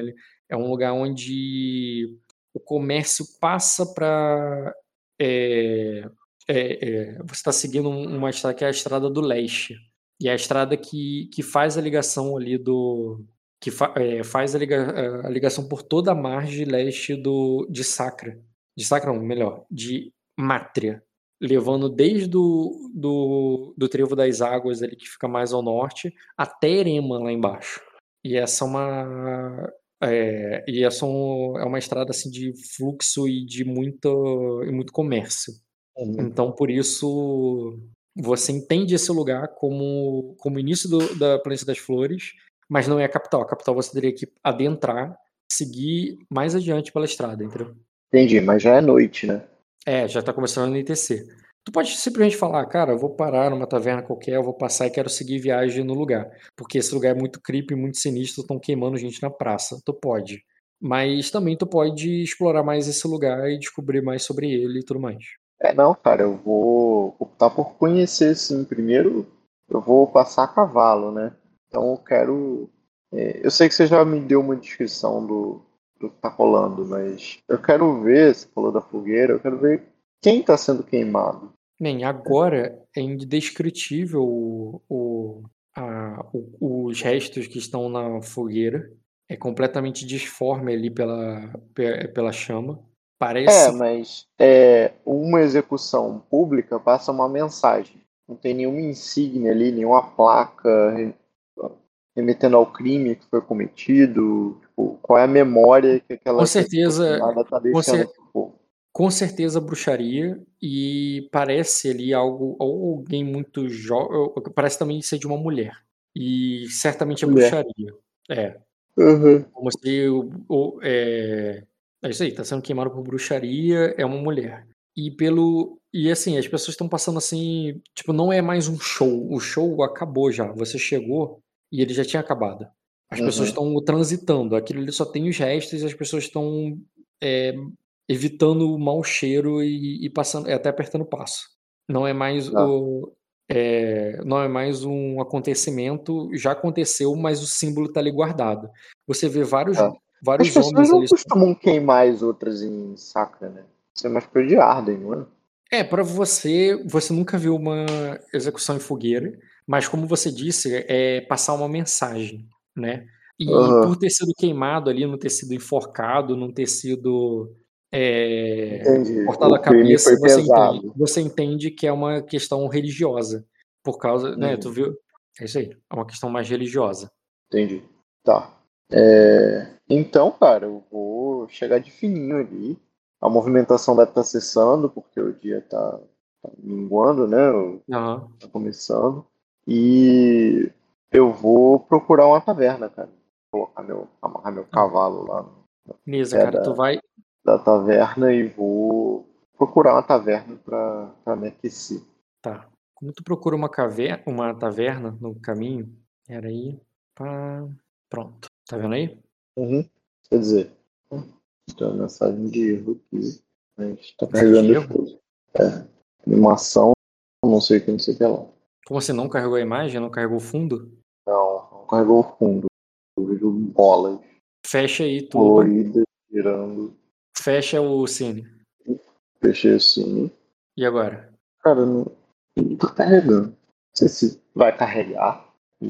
é um lugar onde o comércio passa para. É, é, você está seguindo uma estrada que é a Estrada do Leste. E é a estrada que, que faz a ligação ali do. Que fa- é, faz a, liga- a ligação por toda a margem leste do, de Sacra. De Sacra, não, melhor, de Mátria levando desde o do, do Trevo das Águas, ali que fica mais ao norte, até Erema, lá embaixo. E essa é uma. É, e essa é é uma estrada assim, de fluxo e de muito, e muito comércio. Então, por isso, você entende esse lugar como, como início do- da Planície das Flores, mas não é a capital. A capital você teria que adentrar, seguir mais adiante pela estrada, entendeu? Entendi, mas já é noite, né? É, já tá começando a anoitecer. Tu pode simplesmente falar, cara, eu vou parar numa taverna qualquer, eu vou passar e quero seguir viagem no lugar. Porque esse lugar é muito creepy, muito sinistro, estão queimando gente na praça. Tu pode. Mas também tu pode explorar mais esse lugar e descobrir mais sobre ele e tudo mais. É, não, cara, eu vou optar por conhecer, sim. Primeiro, eu vou passar a cavalo, né? Então eu quero. é, eu sei que você já me deu uma descrição do, do que tá rolando, mas eu quero ver, você falou da fogueira, eu quero ver quem tá sendo queimado. Bem, agora é indescritível o, o- a- o- os restos que estão na fogueira. É completamente disforme ali pela, pe- pela chama. Parece É, mas é, uma execução pública passa uma mensagem. Não tem nenhuma insígnia ali, nenhuma placa remetendo ao crime que foi cometido. Tipo, qual é a memória que aquela Com certeza- nada tá deixando você- pro povo? Com certeza bruxaria e parece ali algo ou alguém muito jovem, parece também ser de uma mulher. E certamente é Mulher. bruxaria. É, Uhum. como se o, o- é, é isso aí, tá sendo queimado por bruxaria, é uma mulher. E pelo e assim, as pessoas estão passando assim, tipo, não é mais um show. O show acabou já. Você chegou e ele já tinha acabado. As Uhum. pessoas estão transitando. Aquilo ali só tem os restos e as pessoas estão é, evitando o mau cheiro e, e passando, é, até apertando o passo. Não é mais Tá. o é, não é mais um acontecimento, já aconteceu, mas o símbolo tá ali guardado. Você vê vários. As vários pessoas homens não costumam queimar as outras em sacra, né? Isso é mais coisa de Arden, não é? É, pra você, você nunca viu uma execução em fogueira, mas como você disse, é passar uma mensagem, né? E Aham. por ter sido queimado ali, não ter sido enforcado, não ter sido é, Entendi. cortado a O crime cabeça, você entende, você entende que é uma questão religiosa. Por causa, né? Uhum. Tu viu? É isso aí. É uma questão mais religiosa. Entendi. Tá. É, Então, cara, eu vou chegar de fininho ali. A movimentação deve estar cessando, porque o dia tá, tá minguando, né? Aham. Tá começando. E eu vou procurar uma taverna, cara. Colocar meu, amarrar meu cavalo lá Beleza, cara. da- Tu vai. da taverna e vou procurar uma taverna pra, pra me aquecer. Tá. Como tu procura uma, caverna, uma taverna no caminho, era aí. Pá. Pronto. Tá vendo aí? Uhum. Quer dizer, tem uma mensagem de erro aqui. Mas tá carregando coisas. É. Animação, não sei o que, não sei o que lá. Como você não carregou a imagem, não carregou o fundo? Não, não carregou o fundo. Eu vejo bolas Fecha aí tudo. coloridas girando. Fecha o cine. Fechei assim. E agora? Cara, não, não tá carregando. Não sei se vai carregar. É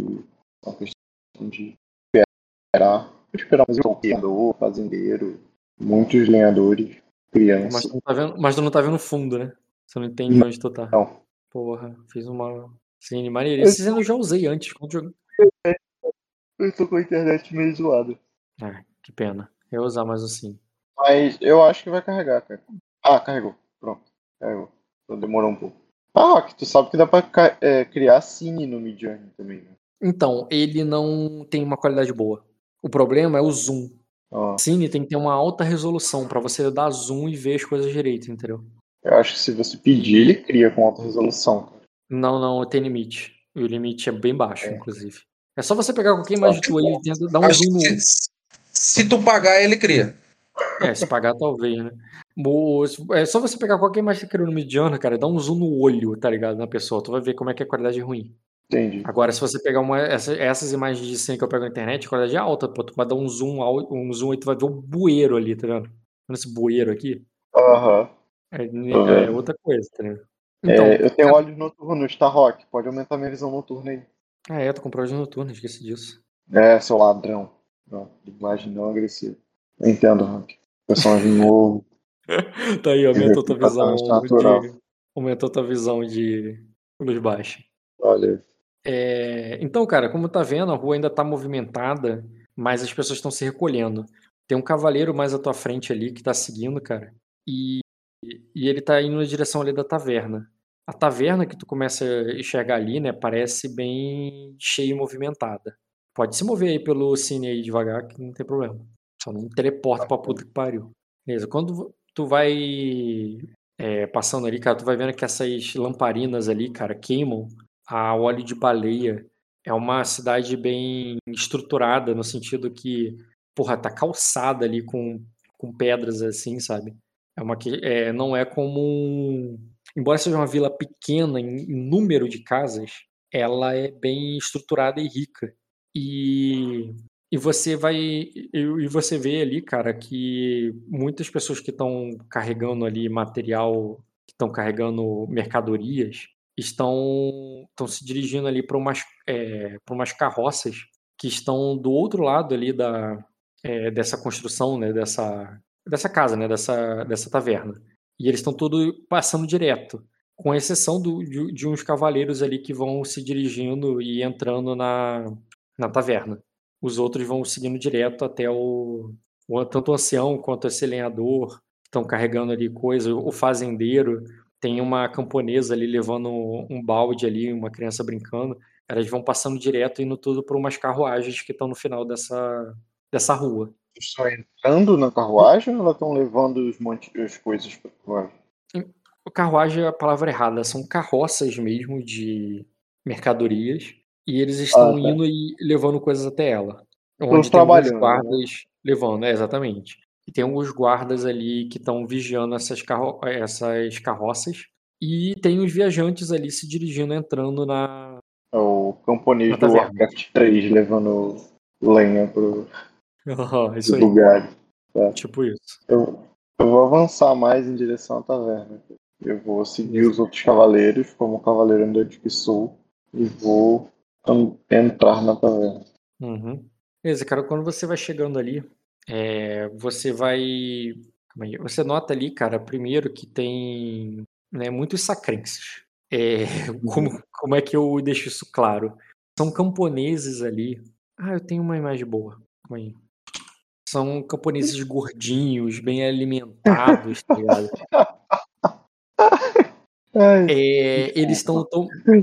uma questão de esperar. Vou esperar mais um lenhador, fazendeiro, muitos lenhadores, Mas crianças. tu não tá vendo, mas tu não tá vendo o fundo, né? Você não entende onde tu tá. Não. Porra, fiz uma cine maneira. Esse cine eu já usei antes. Quando eu... Eu tô com a internet meio zoada. Ah, que pena. Eu ia usar mais assim. Mas eu acho que vai carregar, cara. Ah, carregou. Pronto. Carregou. Então demorou um pouco. Ah, Rock, tu sabe que dá pra é, criar cine no Midjourney também, né? Então, ele não tem uma qualidade boa. O problema é o zoom. Ó, Cine tem que ter uma alta resolução pra você dar zoom e ver as coisas direito, entendeu? eu acho que se você pedir, ele cria com alta resolução. Não, não, tem limite. E o limite é bem baixo, É. inclusive. É só você pegar qualquer imagem tua aí e tenta dar um zoom se, se tu pagar, ele cria. É, se pagar talvez, né? É só você pegar qualquer imagem que você criou no Midjourney, cara, dá um zoom no olho, tá ligado? Na pessoa, tu vai ver como é que é a qualidade ruim. Entendi. Agora, se você pegar uma, essa- essas imagens de cena que eu pego na internet, a qualidade é alta, pô, tu vai dar um zoom, um zoom e tu vai ver o bueiro ali, tá vendo? Esse bueiro aqui? Aham. É, Tô é vendo. outra coisa, tá ligado? Então, É, eu tenho olhos noturnos, tá, Rock? Pode aumentar minha visão noturna aí. ah é, tu comprou hoje noturno, esqueci disso. É, seu ladrão. Não, linguagem não agressiva. Eu entendo, Rock. Personagem novo. Tá aí, aumentou tua visão de. Aumentou tua visão de luz baixa. Olha. É, então, cara, como tá vendo, a rua ainda tá movimentada, mas as pessoas estão se recolhendo. Tem um cavaleiro mais à tua frente ali que tá seguindo, cara, e, e ele tá indo na direção ali da taverna. A taverna que tu começa a enxergar ali, né, parece bem cheia e movimentada. Pode se mover aí pelo cine aí devagar, que não tem problema. Só não teleporta pra puta que pariu. Beleza, quando tu vai é, passando ali, cara, tu vai vendo que essas lamparinas ali, cara, queimam a óleo de baleia. É uma cidade bem estruturada, no sentido que, porra, tá calçada ali com, com pedras assim, sabe? É uma que é, não é como um. Embora seja uma vila pequena em, número de casas, ela é bem estruturada e rica. E, e você vai. E, e você vê ali, cara, que muitas pessoas que estão carregando ali material, que estão carregando mercadorias, estão, estão se dirigindo ali para umas, é, para umas carroças que estão do outro lado ali da, é, dessa construção, né, dessa, dessa casa, né, dessa, dessa taverna. E eles estão todos passando direto. com exceção do, de, de uns cavaleiros ali que vão se dirigindo e entrando na, na taverna. Os outros vão seguindo direto até o, o tanto o ancião quanto esse lenhador estão carregando ali coisa, o fazendeiro, tem uma camponesa ali levando um balde ali, uma criança brincando. Elas vão passando direto, indo tudo por umas carruagens que estão no final dessa, dessa rua. Estão entrando na carruagem ou elas estão levando os monte, as coisas para carruagem? Carruagem é a palavra errada, são carroças mesmo de mercadorias e eles estão Ah, tá. indo e levando coisas até ela. Estão Onde tem alguns trabalhando, né? guardas levando, é, exatamente. E tem alguns guardas ali que estão vigiando essas, carro essas carroças. E tem os viajantes ali se dirigindo, entrando na. É o camponês Na do. Warcraft 3 levando lenha pro Isso aí, lugar. tipo isso. Eu, eu vou avançar mais em direção à taverna. Eu vou seguir os outros cavaleiros, como cavaleiro andante que sou, e vou entrar na taverna. Uhum. Beleza, cara, quando você vai chegando ali, é, você vai. aí, Você nota ali, cara, primeiro que tem né, muitos sacrenses. É, como, como é que eu deixo isso claro? São camponeses ali. Ah, eu tenho uma imagem boa. Calma aí. São camponeses gordinhos, bem alimentados, tá ligado? Ai, É, eles estão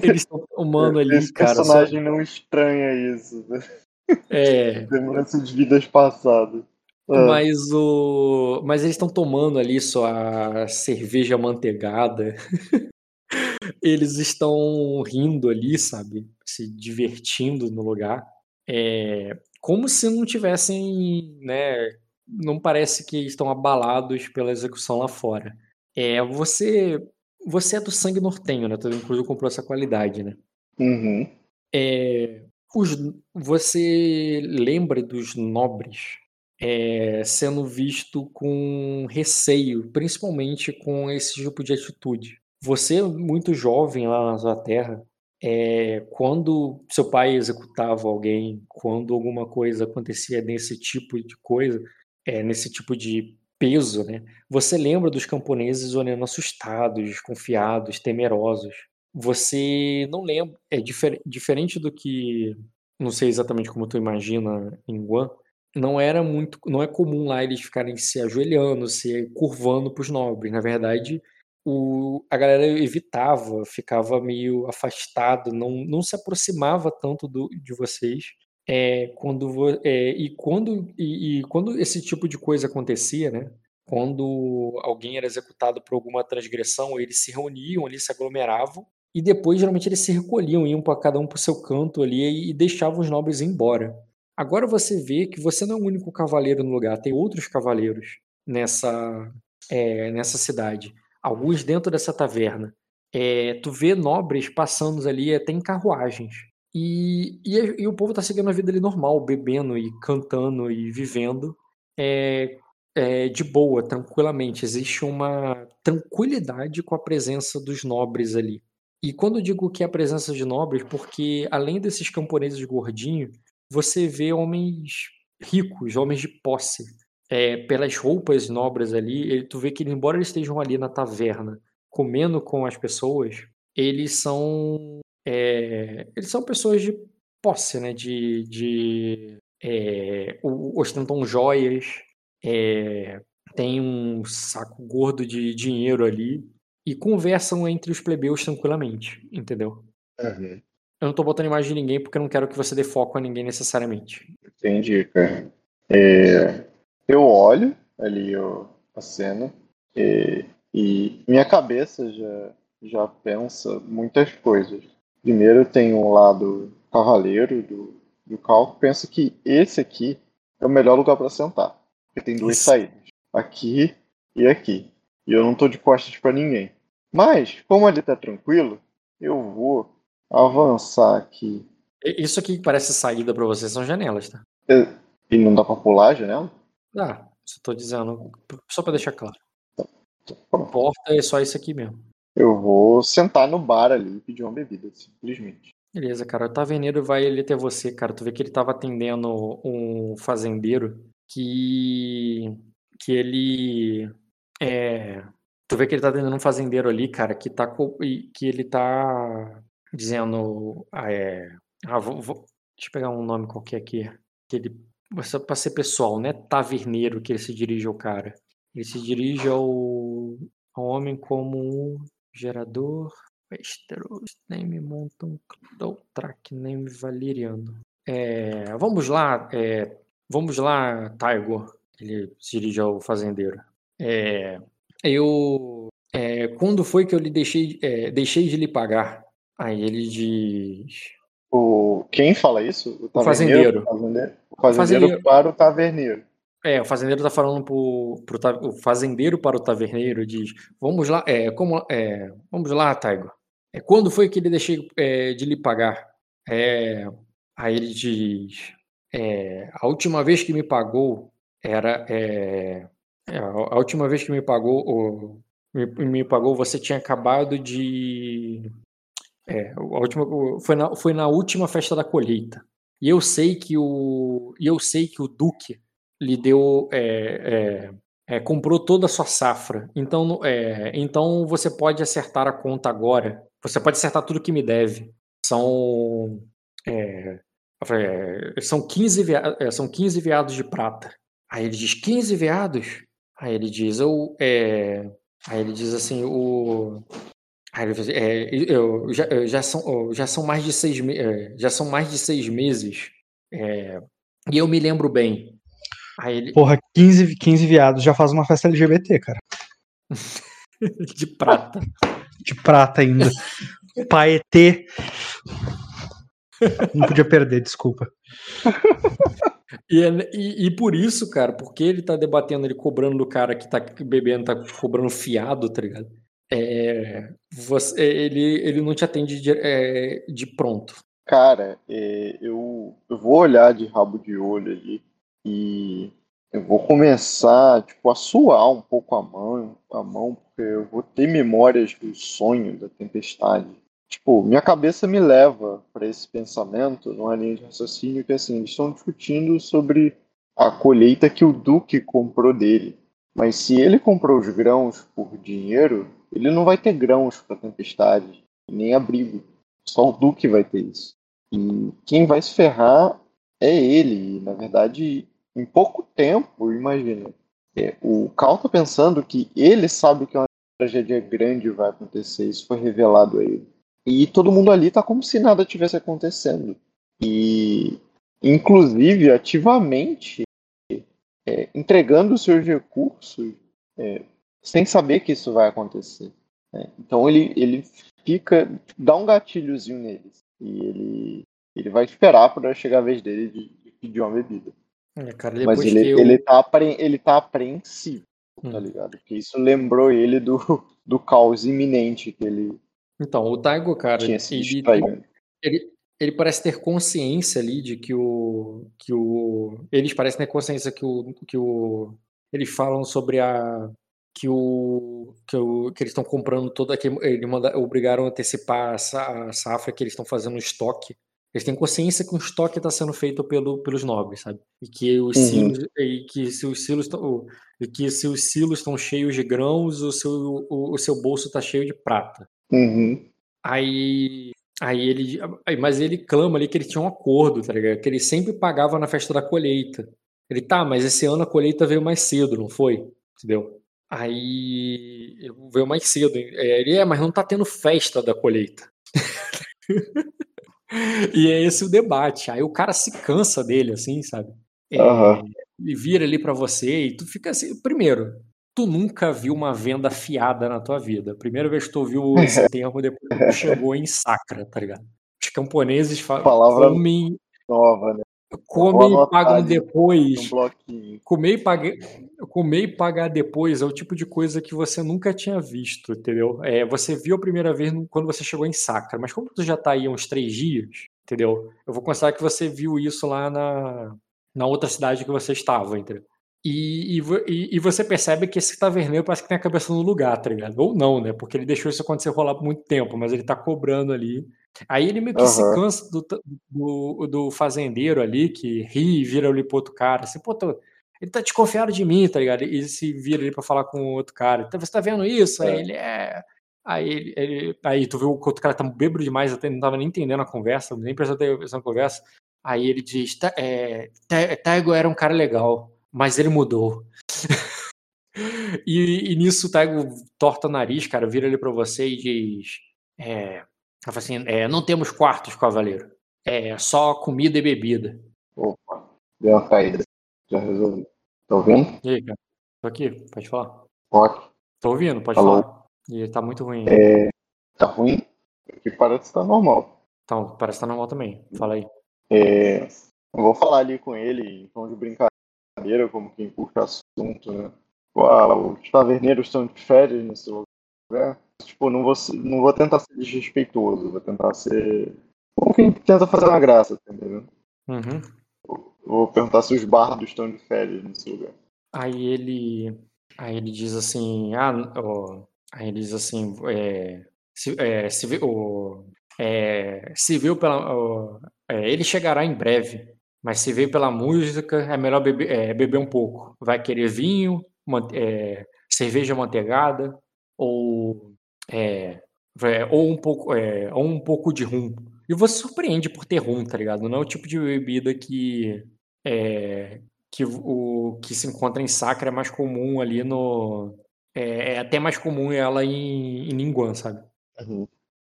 eles estão tomando ali, esse cara. só- personagem não estranha isso. Né? é, Lembrança de vidas passadas. Ah, Mas o. Mas eles estão tomando ali sua cerveja manteigada. Eles estão rindo ali, sabe? Se divertindo no lugar. É, como se não tivessem, né? Não parece que estão abalados pela execução lá fora. É, você. Você é do sangue nortenho, né? Inclusive comprou essa qualidade, né? uhum. É, os- você lembra dos nobres é, sendo visto com receio, principalmente com esse tipo de atitude. Você, muito jovem lá na sua terra, é, quando seu pai executava alguém, quando alguma coisa acontecia nesse tipo de coisa, é, nesse tipo de peso, né? Você lembra dos camponeses olhando assustados, desconfiados, temerosos. Você não lembra, é difer- diferente do que, não sei exatamente como tu imagina em Guam, não era muito, não é comum lá eles ficarem se ajoelhando, se curvando para os nobres. Na verdade, o, a galera evitava, ficava meio afastado, não, não se aproximava tanto do, de vocês. É, quando é, e quando e, e quando esse tipo de coisa acontecia, né? Quando alguém era executado por alguma transgressão, eles se reuniam ali, se aglomeravam e depois geralmente eles se recolhiam, iam para cada um para o seu canto ali e, e deixavam os nobres ir embora. Agora você vê que você não é o único cavaleiro no lugar, tem outros cavaleiros nessa, é, nessa cidade. Alguns dentro dessa taverna. É, tu vê nobres passando ali até em carruagens. E, e, e o povo tá seguindo a vida ali normal, bebendo e cantando e vivendo é, é, de boa, tranquilamente. Existe uma tranquilidade com a presença dos nobres ali. E quando eu digo que é a presença de nobres, porque além desses camponeses gordinhos, você vê homens ricos, homens de posse. É, pelas roupas nobres ali, ele- tu vê que, embora eles estejam ali na taverna, comendo com as pessoas, eles são é, eles são pessoas de posse, né? De, de é, ostentam joias, é, tem um saco gordo de dinheiro ali e conversam entre os plebeus tranquilamente, entendeu? Uhum. Eu não tô botando imagem de ninguém porque eu não quero que você dê foco a ninguém necessariamente. Entendi, cara. É, eu olho ali a cena e, e minha cabeça já, já pensa muitas coisas. Primeiro tem um lado cavaleiro do, do cálculo, pensa que esse aqui é o melhor lugar para sentar. Porque tem duas Isso. saídas. Aqui e aqui. E eu não tô de costas para ninguém. Mas, como ali tá tranquilo, eu vou avançar aqui. Isso aqui que parece saída pra você são janelas, tá? E não dá pra pular a janela? Ah, só tô dizendo, só pra deixar claro. Pronto. Porta é só isso aqui mesmo. Eu vou sentar no bar ali e pedir uma bebida, simplesmente. Beleza, cara. O taverneiro vai ali até você, cara. Tu vê que ele tava atendendo um fazendeiro que. que ele. É. Tu vê que ele tá tendo um fazendeiro ali, cara, que tá co- que ele tá dizendo, ah, é, ah, vou, vou- deixa eu pegar um nome qualquer aqui, que ele, só pra ser pessoal, não é taverneiro que ele se dirige ao cara. Ele se dirige ao, ao homem como um gerador, Westeros, name Monton, track name Valeriano. É, vamos lá, é, vamos lá, Taigo. Ele se dirige ao fazendeiro. É, eu. é, quando foi que eu lhe deixei, é, deixei de lhe pagar? Aí ele diz. O, quem fala isso? O fazendeiro. taverneiro? O fazendeiro, o fazendeiro fazendeiro. para o taverneiro. É, o fazendeiro tá falando pro, pro ta- o fazendeiro para o taverneiro diz: Vamos lá, é, como, é, vamos lá, Taigo. É, quando foi que ele deixei é, de lhe pagar? É, aí ele diz: é, A última vez que me pagou era. é, é, a última vez que me pagou, o- me, me pagou, você tinha acabado de. É, a última, foi, na, foi na última festa da colheita. E eu sei que o. E eu sei que o Duque lhe deu. é, é, é, comprou toda a sua safra. Então, é, então você pode acertar a conta agora. Você pode acertar tudo que me deve. São. é, é, são, 15 vea- é, são 15 veados de prata. Aí ele diz: 15 veados? Aí ele diz: eu, Aí ele diz assim: o. Aí ele assim, é, eu, já, eu- já, são, já são mais de seis é, já são mais de seis meses é, e eu me lembro bem. Aí ele, Porra, 15, 15 viados já faz uma festa LGBT, cara. de prata. De prata ainda. Paetê. Não podia perder, desculpa. E, é- e, e por isso, cara, porque ele tá debatendo, ele cobrando do cara que tá bebendo, tá cobrando fiado, tá ligado? É, você, ele, ele não te atende de, é, de pronto. Cara, é, eu, eu vou olhar de rabo de olho ali e eu vou começar, tipo, a suar um pouco a mão, a mão, porque eu vou ter memórias do sonho da tempestade. Tipo, minha cabeça me leva para esse pensamento numa linha de raciocínio que, assim, eles estão discutindo sobre a colheita que o Duque comprou dele. Mas se ele comprou os grãos por dinheiro, ele não vai ter grãos para tempestade, nem abrigo. Só o Duque vai ter isso. E quem vai se ferrar é ele. E, na verdade, em pouco tempo, imagina. é, o Cal tá pensando que ele sabe que uma tragédia grande vai acontecer. Isso foi revelado a ele. E todo mundo ali tá como se nada tivesse acontecendo. E, inclusive, ativamente é, entregando seus recursos é, sem saber que isso vai acontecer. né? Então ele, ele fica, dá um gatilhozinho neles e ele, ele vai esperar para chegar a vez dele de, de pedir uma bebida. É, cara, Mas ele, eu... ele, tá, apre- ele tá apreensivo, tá Hum. ligado? Porque isso lembrou ele do, do caos iminente que ele Então, o Taigo, cara, tinha se ele, ele, ele parece ter consciência ali de que o. que o. Eles parecem ter consciência que o. que o. Eles falam sobre a. que o. que, o, que eles estão comprando toda. que eles manda, obrigaram a antecipar a, a safra que eles estão fazendo estoque. Eles têm consciência que o estoque está sendo feito pelo, pelos nobres, sabe? E que os Uhum. silos. E que se os silos estão. E que se os silos estão cheios de grãos, o seu, o, o seu bolso está cheio de prata. Uhum. Aí, aí ele, aí- mas ele clama ali que ele tinha um acordo, tá ligado? Que ele sempre pagava na festa da colheita. Ele, tá, mas esse ano a colheita veio mais cedo, não foi? Entendeu? Aí veio mais cedo. É, Ele é, mas não tá tendo festa da colheita. e é esse o debate. Aí o cara se cansa dele, assim, sabe? É, Aham. Ele vira ali pra você e tu fica assim. Primeiro, tu nunca viu uma venda fiada na tua vida. Primeira vez que tu ouviu esse termo depois que tu chegou em Sacra, tá ligado? Os camponeses falam, Palavra comem, nova, né? Comem e. Um depois. bloquinho. Comer e, pagar, comer e pagar depois é o tipo de coisa que você nunca tinha visto, entendeu? É, você viu a primeira vez quando você chegou em Sacra, mas como tu já tá aí há uns três dias, entendeu? Eu vou considerar que você viu isso lá na, na outra cidade que você estava, entendeu? E, e, e- você percebe que esse taverneiro parece que tem a cabeça no lugar, tá ligado? Ou não, né? Porque ele deixou isso acontecer rolar por muito tempo, mas ele tá cobrando ali. Aí ele meio que se Aham. cansa do, do, do fazendeiro ali, que ri e vira ali pro outro cara. Assim, pô, tô- ele tá desconfiado de mim, tá ligado? E se vira ali pra falar com o outro cara. Então, você tá vendo isso? Aí É. ele é. Aí, ele, ele- aí tu viu que o outro cara tá bêbado demais, até não tava nem entendendo a conversa, nem prestando atenção na conversa. Aí ele diz: "Ta- é, Ta- Taigo era um cara legal, mas ele mudou. e, e nisso o Taigo torta o nariz, cara, vira ali pra você e diz: é, ela fala assim, é, não temos quartos, cavaleiro. É só comida e bebida. Opa, deu uma caída. Já resolvi. Tá ouvindo? E aí, cara? Tô aqui, pode falar. Rock, Tô ouvindo, pode Alô? falar. E tá muito ruim. tá ruim? Aqui parece que tá normal. Então, parece que tá normal também. Fala aí. É, eu vou falar ali com ele em tom de brincadeira, como quem puxa assunto, né? Uau, os taverneiros estão de férias nesse lugar. Tipo, não vou, não vou tentar ser desrespeitoso, vou tentar ser. Como quem tenta fazer uma graça, tá entendeu? Uhum. Vou perguntar se os bardos estão de férias nesse lugar. Aí ele. Aí ele diz assim. Ah, ó, aí ele diz assim. É, se, é, se, ó, é, se viu pela. ó, é, ele chegará em breve. Mas se veio pela música, é melhor beber, é, beber um pouco. Vai querer vinho, é, cerveja manteigada, ou, é, é, ou, um pouco, é, ou um pouco de rum. E você surpreende por ter rum, tá ligado? Não é o tipo de bebida que. É, que o que se encontra em Sacra é mais comum ali no. É, é até mais comum ela em, em Ningguan, sabe?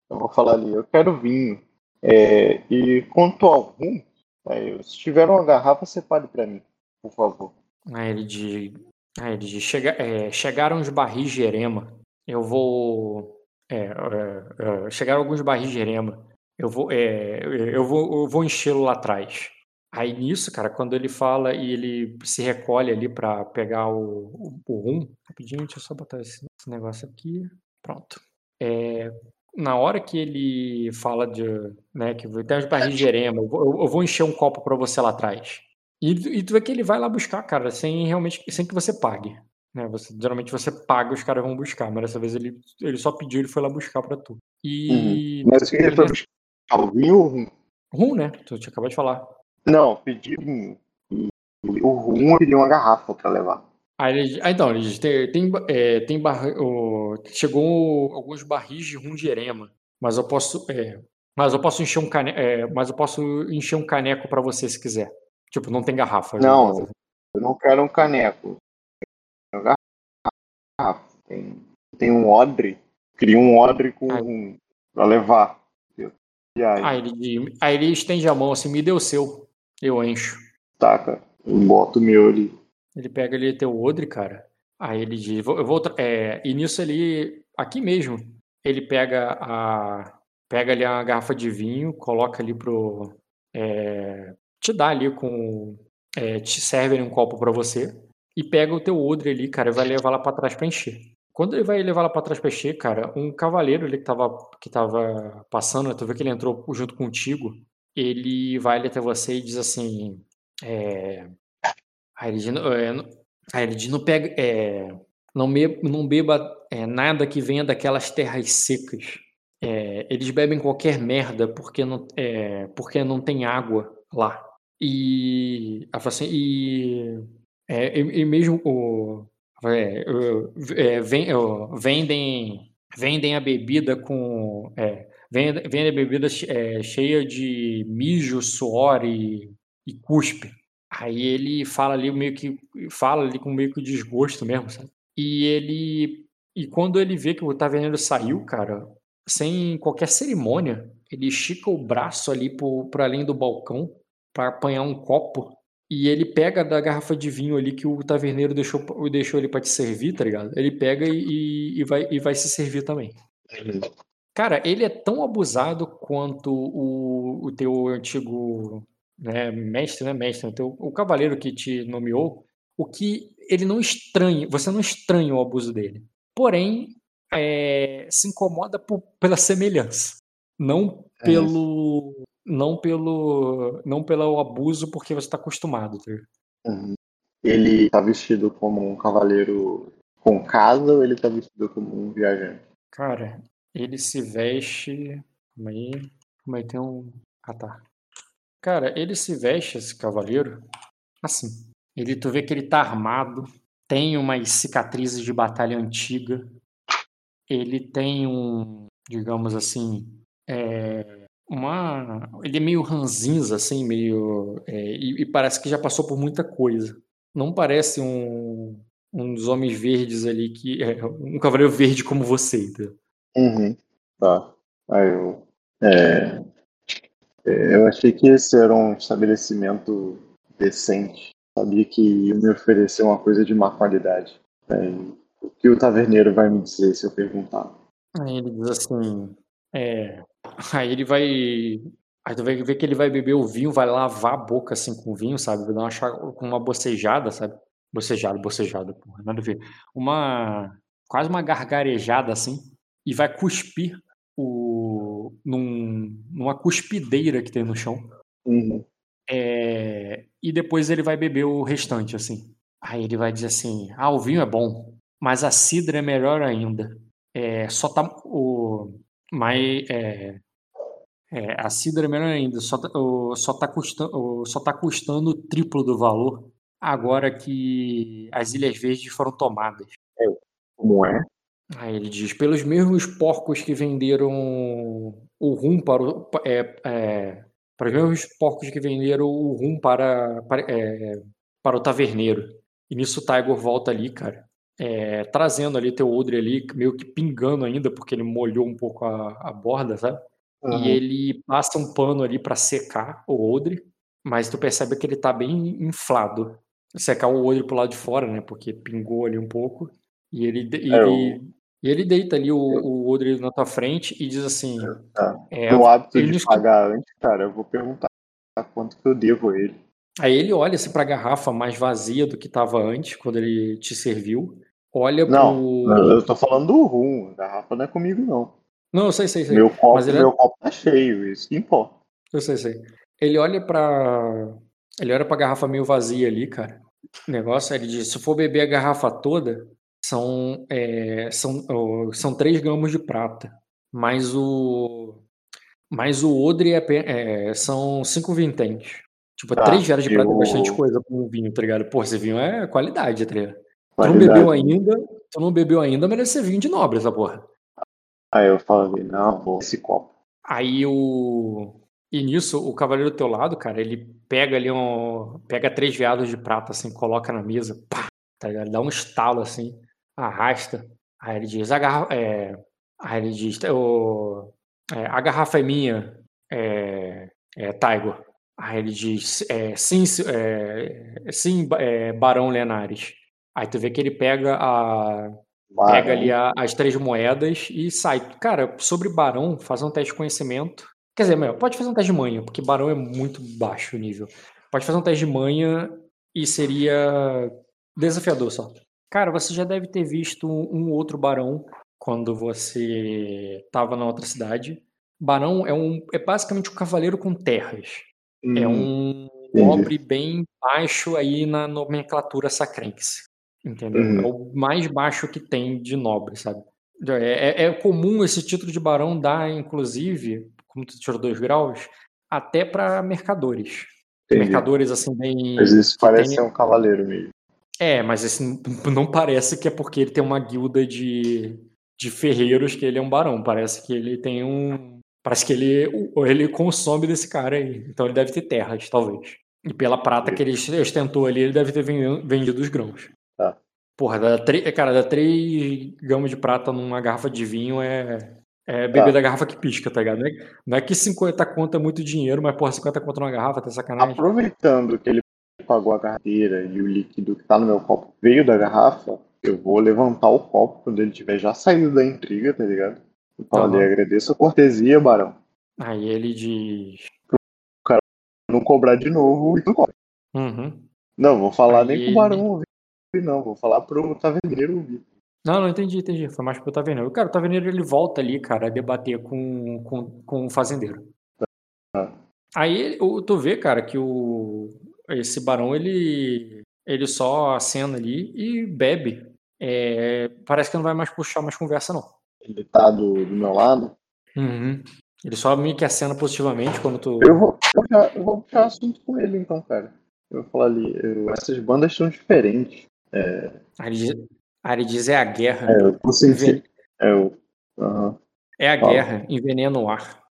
Eu vou falar ali, eu quero vinho. É, e quanto ao rum, se tiver uma garrafa, separe pra mim, por favor. Aí ele diz. Aí ele diz "Chega- é, chegaram os barris de erema. Eu vou. É, é, é, chegaram alguns barris de erema. Eu vou, é, eu vou, eu vou enchê-lo lá atrás. Aí nisso, cara, quando ele fala e ele se recolhe ali pra pegar o, o, o rum. Rapidinho, deixa eu só botar esse, esse negócio aqui. Pronto. É, na hora que ele fala de, né, que tem os barris de erema, eu vou, eu- eu vou encher um copo pra você lá atrás. E, e tu vê que ele vai lá buscar, cara, sem realmente, sem que você pague. Né? Você, geralmente você paga, os caras vão buscar, mas dessa vez ele, ele só pediu, ele foi lá buscar pra tu. E. Mas o que ele foi buscar? O vinho ou rum? Rum, né? Tu tinha acabado de falar. Não, pedi vinho. E o rum eu pedi uma garrafa pra levar. Aí ah, então, ele diz, tem, tem, é, tem barri- o- chegou alguns barris de rum de erema, mas eu posso, é, mas eu posso encher um cane, é, mas eu posso encher um caneco pra você se quiser. Tipo, não tem garrafa. Não, eu não quero um caneco. Garrafa. Tem, tem um odre. Queria um odre com Ai. rum pra levar. E aí, Aí ele, aí ele estende a mão assim, me dê o seu, eu encho. taca. Eu boto o meu ali. Ele pega ali teu odre, cara. Aí ele diz, eu vou, é, e nisso ele, aqui mesmo, ele pega a, pega ali a garrafa de vinho, coloca ali pro, é, te dá ali com, é, te serve ali um copo pra você e pega o teu odre ali, cara, e vai levar lá pra trás pra encher. Quando ele vai levar lá pra trás pra encher, cara, um cavaleiro ali que tava, que tava passando, tu vê que ele entrou junto contigo, ele vai ali até você e diz assim, é, Aí ele diz, não- é, pega, é, não, me- não beba é, nada que venha daquelas terras secas. É, eles bebem qualquer merda porque não, é, porque não tem água lá. E, assim, e, é, e, e mesmo o, é, é, ó, vendem, vendem a bebida com é, vendem, vendem a bebida é, cheia de mijo, suor e, e cuspe. Aí ele fala ali meio que fala ali com meio que desgosto mesmo, sabe? E ele e quando ele vê que o taverneiro saiu, cara, sem qualquer cerimônia, ele estica o braço ali pro além do balcão para apanhar um copo e ele pega da garrafa de vinho ali que o taverneiro deixou deixou ele para te servir, tá ligado? Ele pega e, e vai e vai se servir também. Cara, ele é tão abusado quanto o, o teu antigo né, mestre, né, mestre, o, teu, o cavaleiro que te nomeou, o que ele não estranha, você não estranha o abuso dele. Porém, é, se incomoda por- pela semelhança, não É. pelo, não pelo, não pelo abuso porque você está acostumado. Tá? Uhum. Ele tá vestido como um cavaleiro com casa ou ele tá vestido como um viajante? Cara, ele se veste. Calma aí. Calma aí, tem um. Ah, tá. Cara, ele se veste, esse cavaleiro, assim. Ele, tu vê que ele tá armado, tem umas cicatrizes de batalha antiga. Ele tem um, digamos assim, é, uma. Ele é meio ranzinza, assim, meio. é, e, e parece que já passou por muita coisa. Não parece um, um dos homens verdes ali que. É, um cavaleiro verde como você, entendeu? Uhum. Tá. Aí eu. É, é, eu achei que esse era um estabelecimento decente. Sabia que ia me oferecer uma coisa de má qualidade. O que o taverneiro vai me dizer se eu perguntar? Aí ele diz assim. É, aí ele vai. Aí tu vai ver que ele vai beber o vinho, vai lavar a boca assim com o vinho, sabe? Vai dar uma, cha- com uma bocejada, sabe? Bocejada, bocejada, porra, nada a ver. Uma. Quase uma gargarejada assim. E vai cuspir o. Num, numa cuspideira que tem no chão. Uhum. É, e depois ele vai beber o restante, assim. Aí ele vai dizer assim: ah, o vinho é bom, mas a cidra é melhor ainda. É, só tá. O, mas, é, é, a cidra é melhor ainda, só tá, o, só, tá custando, o, só tá custando o triplo do valor agora que as Ilhas Verdes foram tomadas. Como é? Aí ele diz: pelos mesmos porcos que venderam o rum para o. É, é, para os mesmos porcos que venderam o rum para, para, é, para o taverneiro. E nisso o Tiger volta ali, cara. é, trazendo ali teu odre ali, meio que pingando ainda, porque ele molhou um pouco a, a borda, sabe? Uhum. E ele passa um pano ali para secar o odre, mas tu percebe que ele tá bem inflado. Secar o odre pro lado de fora, né? Porque pingou ali um pouco. E ele, É, ele, e ele deita ali o, o odre na tua frente e diz assim: Tá. é, No hábito de pagar antes, cara, eu vou perguntar quanto que eu devo a ele. Aí ele olha assim pra garrafa mais vazia do que tava antes, quando ele te serviu. Olha Não, pro. eu tô falando do rum. A garrafa não é comigo, não. Não, eu sei, sei, sei. Meu copo, ele é- meu copo tá cheio, isso que importa. Eu sei, sei. Ele olha pra. Ele olha pra garrafa meio vazia ali, cara. O negócio, ele diz: se for beber a garrafa toda, são, é, são, são três gramas de prata. Mas o. Mas o odre é, é, são cinco vinténs. Tipo, Tá, três veras de prata é bastante coisa pra um vinho, tá ligado? Pô, esse vinho é qualidade, tá ligado? Tu não bebeu ainda, tu não bebeu ainda, deve ser vinho de nobre essa porra. Aí eu falei, não, vou esse copo. Aí o. E nisso, o cavaleiro do teu lado, cara, ele pega ali um. Pega três veados de prata, assim, coloca na mesa, pá, tá ligado? Dá um estalo assim, arrasta. Aí ele diz, a garrafa. É... Aí ele diz, o... é, a garrafa é minha, é, é Taigo. Aí ele diz, é, sim, é, sim, é, Barão Lenares. Aí tu vê que ele pega a, Pega Barão. ali a- as três moedas e sai. Cara, sobre Barão, faz um teste de conhecimento. Quer dizer, meu, pode fazer um teste de manha, porque Barão é muito baixo o nível. Pode fazer um teste de manha e seria desafiador só. Cara, você já deve ter visto um outro Barão quando você estava na outra cidade. Barão é um é basicamente um cavaleiro com terras. É Hum, um entendi. nobre bem baixo aí na nomenclatura sacrense. Entendeu? Uhum. É o mais baixo que tem de nobre, sabe? É, é- é comum esse título de barão dar, inclusive, como tu tirou dois graus, até para mercadores. entendi. Mercadores, assim, bem. Mas isso parece tem- ser um cavaleiro mesmo. É, mas esse não parece que é porque ele tem uma guilda de, de ferreiros que ele é um barão. Parece que ele tem um. Parece que ele, ele consome desse cara aí. Então ele deve ter terras, talvez. E pela prata que ele ostentou ali, ele deve ter ven- vendido os grãos. Tá. Porra, dá tre- cara, dá três gramas de prata numa garrafa de vinho é. É beber Tá. da garrafa que pisca, tá ligado? Não é, não é que 50 conto é muito dinheiro, mas, porra, 50 conto numa garrafa, tá sacanagem. Aproveitando que ele pagou a carteira e o líquido que tá no meu copo veio da garrafa, eu vou levantar o copo quando ele tiver já saído da intriga, tá ligado? Eu falei, Aham. agradeço a cortesia, Barão. Aí ele diz. Não cobrar de novo e tu cobra. Uhum. Não, vou falar Aí nem pro ele- Barão ouvir, não. Vou falar pro taverneiro ouvir. Não, não entendi, entendi. Foi mais pro taverneiro. Cara, o taverneiro ele volta ali, cara, a debater com, com, com o fazendeiro. Ah. Aí tu vê, cara, que o esse barão ele ele só acena ali e bebe. É, parece que não vai mais puxar mais conversa, não. Ele tá do, do meu lado. Uhum. Ele só meio que acena positivamente quando tu. Eu vou, eu vou puxar assunto com ele então, cara. Eu vou falar ali, eu- essas bandas são diferentes. Ele diz, é a guerra. É, eu É, eu, aham. É a guerra, envenena o ar.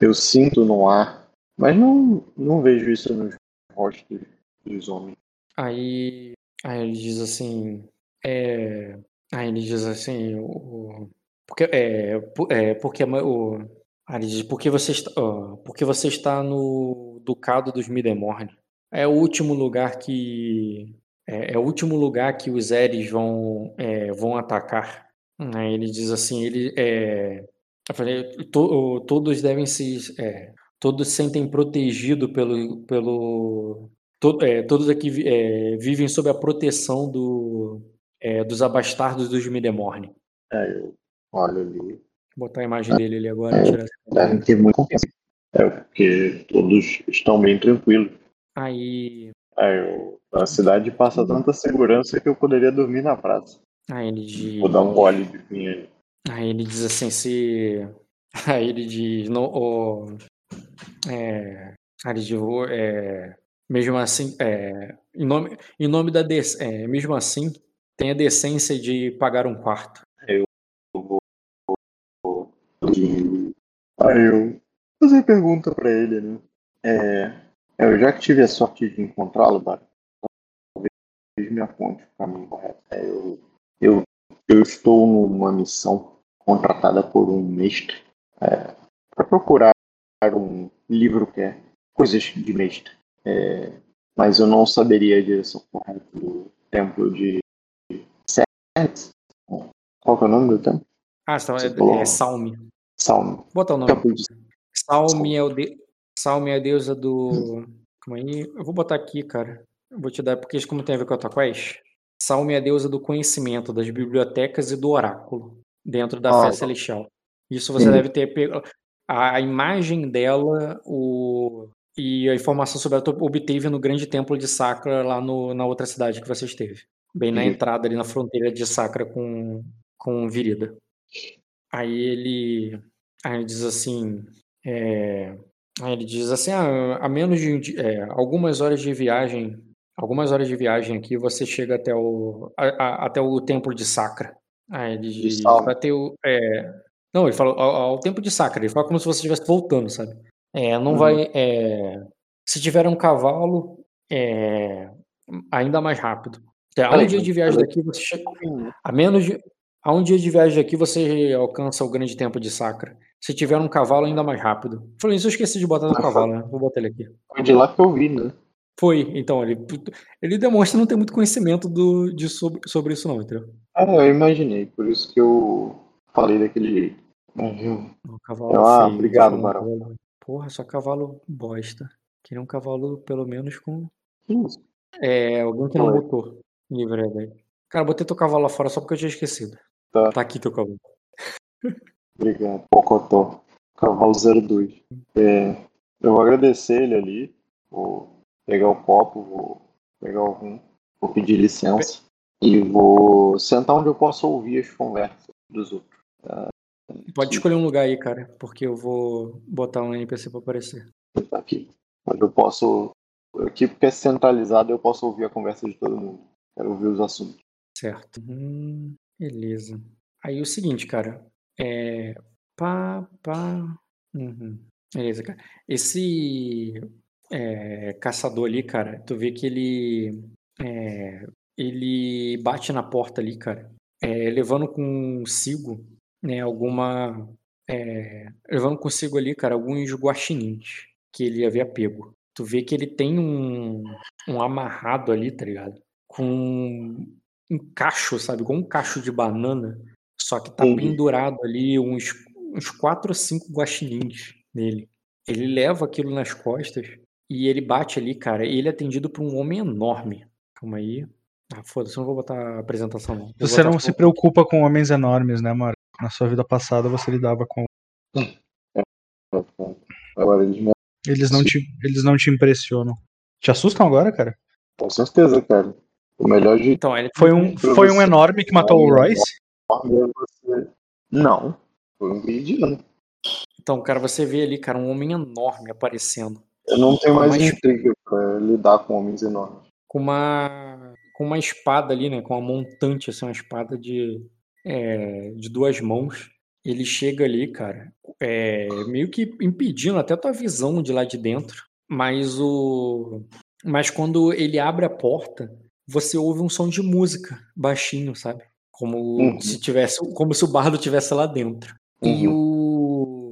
eu sinto no ar, mas não, não vejo isso nos rostos dos homens. Aí, aí ele diz assim, é, aí ele diz assim, o, porque é, é porque o, aí diz, porque você está, ó, porque você está no ducado dos Midemorne. É o último lugar que é, é o último lugar que os Eres vão é, vão atacar. Aí ele diz assim, ele é, falei, "To- todos devem se é, todos se sentem protegidos pelo pelo To- é, todos aqui é, vivem sob a proteção do, é, dos abastardos dos Midemorne. É, eu olho ali, Vou botar a imagem dele ali agora. Tirar devem ter confiança. É, porque todos estão bem tranquilos. Aí, É, eu- a cidade passa tanta segurança que eu poderia dormir na praça. aí ele diz, Vou dar um gole de vinho ali. aí ele diz assim, se aí ele diz, não, o- é, aí ele diz, é, mesmo assim, é, em nome, em nome da dec- é, mesmo assim, tem a decência de pagar um quarto. de- Aí eu fazer pergunta pra ele, né? É, eu já que tive a sorte de encontrá-lo, Bar, talvez me aponte o caminho correto. É, eu, eu, eu estou numa missão contratada por um mestre para procurar um livro que é coisas de mestre. É, mas eu não saberia a direção correta do templo de Seth. Qual é o nome do templo? Ah, então Você é, falou- é Salme. Salmo. Vou botar o nome. Templo de Salme é, o de... Salme é a deusa do. Calma aí. Eu vou botar aqui, cara. Eu vou te dar, porque isso como tem a ver com a tua quest. Salme é a deusa do conhecimento, das bibliotecas e do oráculo, dentro da Ah, fé celestial. Isso você Sim. deve ter pego. A imagem dela o... e a informação sobre ela tu obteve no grande templo de Sacra, lá no... na outra cidade que você esteve. Bem na entrada ali na fronteira de Sacra com, com Virida. Aí ele, aí ele diz assim, é, aí ele diz assim, ah, a menos de é, algumas horas de viagem, algumas horas de viagem aqui, você chega até o, a- a- até o templo de Sacra. Aí ele diz, vai ter o, é, não, ele falou ao, ao templo de Sacra, ele fala como se você estivesse voltando, sabe? É, não Uhum. vai, é, se tiver um cavalo, é, ainda mais rápido. Até um dia de viagem daqui, você chega, a menos de. A um dia de viagem daqui você alcança o grande tempo de Sacra. Se tiver um cavalo, ainda mais rápido. Falei isso, eu esqueci de botar no cavalo, né? Vou botar ele aqui. Foi de lá que eu vi, né? Foi, então, ele, ele demonstra não ter muito conhecimento do, de sobre, sobre isso, não, entendeu? Ah, eu imaginei, por isso que eu falei daquele jeito. Mas, viu? Um cavalo Ah, feio, obrigado, eu um Barão. cavalo- Porra, só cavalo bosta. Queria um cavalo, pelo menos, com. Que isso? É, alguém que não Oi. botou. Livre, velho. Cara, botei teu cavalo lá fora só porque eu tinha esquecido. Tá. Tá aqui teu cavalo. Obrigado. Pocotó. Cavalo 02. É, eu vou agradecer ele ali. Vou pegar o copo, vou pegar o rum, vou pedir licença. E vou sentar onde eu possa ouvir as conversas dos outros. Pode escolher um lugar aí, cara, porque eu vou botar um NPC pra aparecer. Tá aqui. Onde eu posso. Aqui porque é centralizado, eu posso ouvir a conversa de todo mundo. Quero ouvir os assuntos. Certo. Hum, beleza. Aí o seguinte, cara. É. Pá, pá. Uhum. Beleza, cara. Esse é, caçador ali, cara, tu vê que ele. é, ele bate na porta ali, cara. é, levando consigo, né, alguma. é, levando consigo ali, cara, alguns guaxinins que ele havia pego. Tu vê que ele tem um, um amarrado ali, tá ligado? Com um cacho, sabe? Com um cacho de banana. Só que tá Entendi. pendurado ali uns, uns quatro ou cinco guaxinins nele. Ele leva aquilo nas costas e ele bate ali, cara. E ele é atendido por um homem enorme. Calma aí. Ah, foda-se, eu não vou botar a apresentação, não. Vou Você não se preocupa com homens enormes, né, Mara? Na sua vida passada você lidava com. Agora eles me. Eles não, te, eles não te impressionam. Te assustam agora, cara? Com certeza, cara. O melhor jeito Então, ele Foi um, foi um enorme que matou o Royce? Não. Foi um vídeo. Então, cara, você vê ali, cara, um homem enorme aparecendo. Eu não tenho mais Mas- intriga pra lidar com homens enormes. com uma com uma espada ali, né? Com uma montante, assim, uma espada de, é, de duas mãos. Ele chega ali, cara, é, meio que impedindo até a tua visão de lá de dentro. Mas o mas quando ele abre a porta, você ouve um som de música baixinho, sabe? Como Uhum. se tivesse, como se o bardo tivesse lá dentro. E Uhum.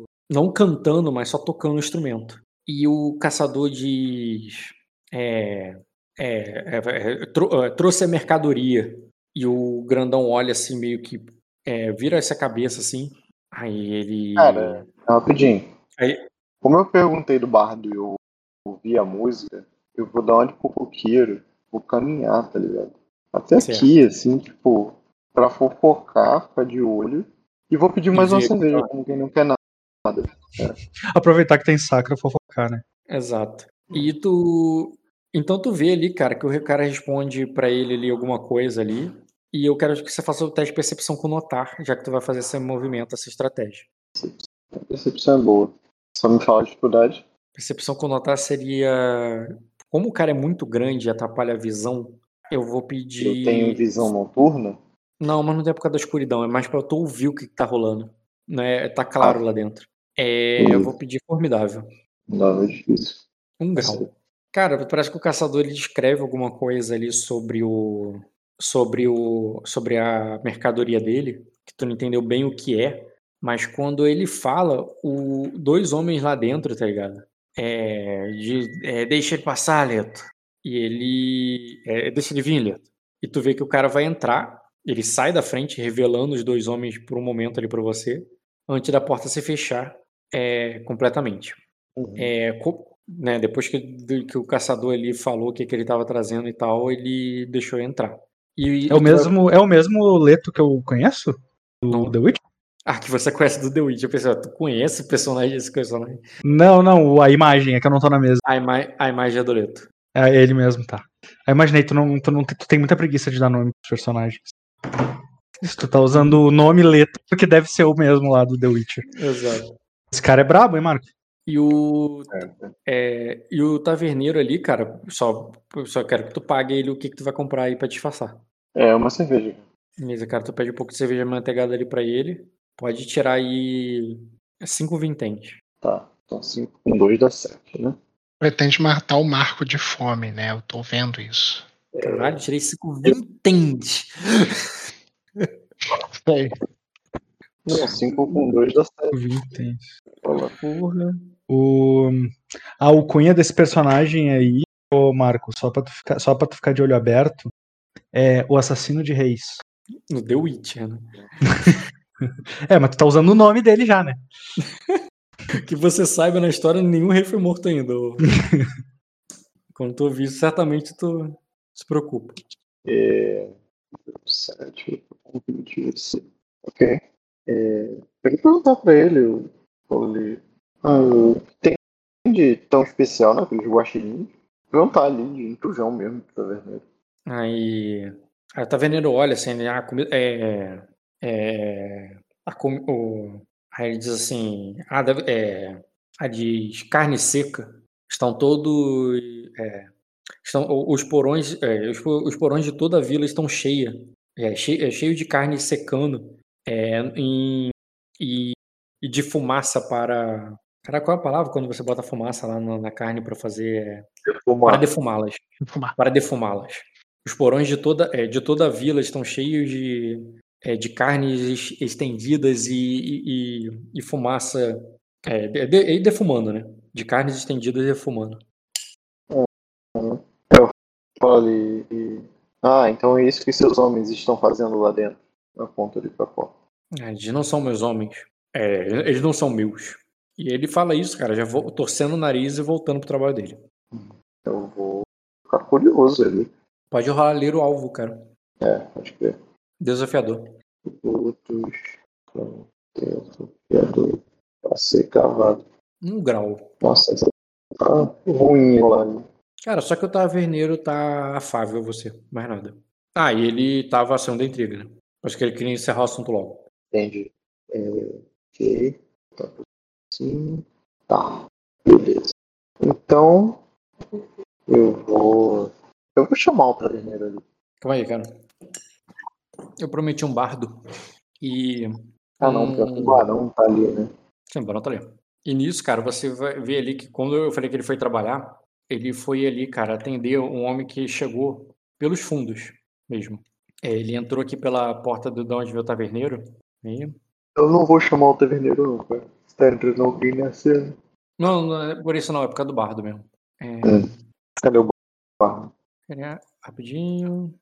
o não cantando, mas só tocando o instrumento. E o caçador diz é, é, é, é, é, trouxe a mercadoria. E o grandão olha assim, meio que é, vira essa cabeça assim. Aí ele. Cara, rapidinho. Aí- Como eu perguntei do bardo e eu ouvi a música, eu vou dar uma de fofoqueiro, vou caminhar, tá ligado? Até Certo. aqui, assim, tipo, pra fofocar, ficar de olho. E vou pedir mais uma cerveja, como quem não quer nada. Aproveitar que tem sacra né? Exato. E tu. Então tu vê ali, cara, que o cara responde pra ele ali alguma coisa ali. E eu quero que você faça o teste de percepção com notar, já que tu vai fazer esse movimento, essa estratégia. A percepção é boa. Só me fala a dificuldade. Percepção com notar seria. Como o cara é muito grande e atrapalha a visão, eu vou pedir. Eu tenho visão noturna. Não, mas não é por causa da escuridão, é mais pra tu ouvir o que que tá rolando. Né? Tá claro lá dentro. É, eu vou pedir formidável. Não, é difícil. Um grau. Cara, parece que o caçador ele descreve alguma coisa ali sobre o sobre o sobre a mercadoria dele, que tu não entendeu bem o que é, mas quando ele fala, o dois homens lá dentro, tá ligado? É, de, é, deixa ele passar, Leto. E ele é, deixa ele vir, Leto. E tu vê que o cara vai entrar, ele sai da frente, revelando os dois homens por um momento ali pra você, antes da porta se fechar é, completamente. Uhum. É, né, depois que, que o caçador ali falou o que, que ele estava trazendo e tal, ele deixou entrar. E, É o mesmo, é o mesmo Leto que eu conheço? Do Não. The Witch? Ah, que você conhece do The Witch. Eu pensei, tu conhece o personagem desse personagem? Não, não, a imagem, é que eu não tô na mesa. A, ima a imagem é do Leto. É ele mesmo, tá. Eu imaginei, tu, não, tu, não, tu tem muita preguiça de dar nome pros personagens. Se tu tá usando o nome Leto, porque deve ser o mesmo lá do The Witcher. Exato. Esse cara é brabo, hein, Marco? E o, É, é, e o taverneiro ali, cara, só, só quero que tu pague ele o que, que tu vai comprar aí pra disfarçar. É uma cerveja. Beleza, cara, tu pede um pouco de cerveja manteigada ali pra ele. Pode tirar aí cinco vinténs. Tá. Então 5 com 2 dá 7, né? Pretende matar o Marco de fome, né? Eu tô vendo isso. Caralho, tirei cinco vinténs. Sei. Não, 5 com 2 dá 7. Vintens. Fala. Porra. O... A alcunha desse personagem aí, ô Marco, só pra, tu ficar, só pra tu ficar de olho aberto, é o assassino de reis. No The Witcher, né? É, mas tu tá usando o nome dele já, né? Que você saiba na história, nenhum rei foi morto ainda. Quando tu ouvir isso, certamente tu se preocupa. É... 7 com 20. Ok. É... Eu perguntar pra ele, eu falei. Ah, tem de tão especial naqueles guaxinins? Perguntar ali de intrusão mesmo pro taverneiro. Aí. Aí o taverneiro olha assim, né? A comida. É. é a comi- o, aí ele diz assim. Ah, deve, é, a de carne seca. Estão todos. é, estão, os porões. é, os, os porões de toda a vila estão cheios. É, cheio, é cheio de carne secando. É, em, e, e de fumaça para. Cara, qual é a palavra quando você bota fumaça lá na, na carne para fazer. é, para Fumar. defumá-las Fumar. para defumá-las. Os porões de toda, é, de toda a vila estão cheios de, é, de carnes es- estendidas e, e, e- fumaça. É, de- de- e defumando, né? De carnes estendidas e defumando. Falei. e- Ah, então é isso que seus homens estão fazendo lá dentro. Na ponta ali pra fora. É, Eles não são meus homens. É, eles não são meus. E ele fala isso, cara, já vou torcendo o nariz e voltando pro trabalho dele. Eu vou ficar curioso ali. Pode rolar ler o alvo, cara. É, pode crer. Desafiador. Outros. Desafiador. Pra ser cavado. Um grau. Nossa, tá ruim lá. né? Cara, só que o taverneiro tá afável a você, mais nada. Ah, e ele tava ação da intriga, né? Acho que ele queria encerrar o assunto logo. Entendi. É, ok. Tá assim. Tá. Beleza. Então. Eu vou. Eu vou chamar o taverneiro ali. Calma aí, cara. Eu prometi um bardo. E. Ah, não, porque o tubarão tá ali, né? Sim, o barão tá ali. E nisso, cara, você vai ver ali que quando eu falei que ele foi trabalhar, ele foi ali, cara, atender um homem que chegou pelos fundos mesmo. É, ele entrou aqui pela porta do de onde veio o taverneiro. E... Eu não vou chamar o taverneiro, não, cara. Tá entrando alguém cena. Não, não é por isso não, é por causa do bardo mesmo. É, Cadê o? Pera, rapidinho.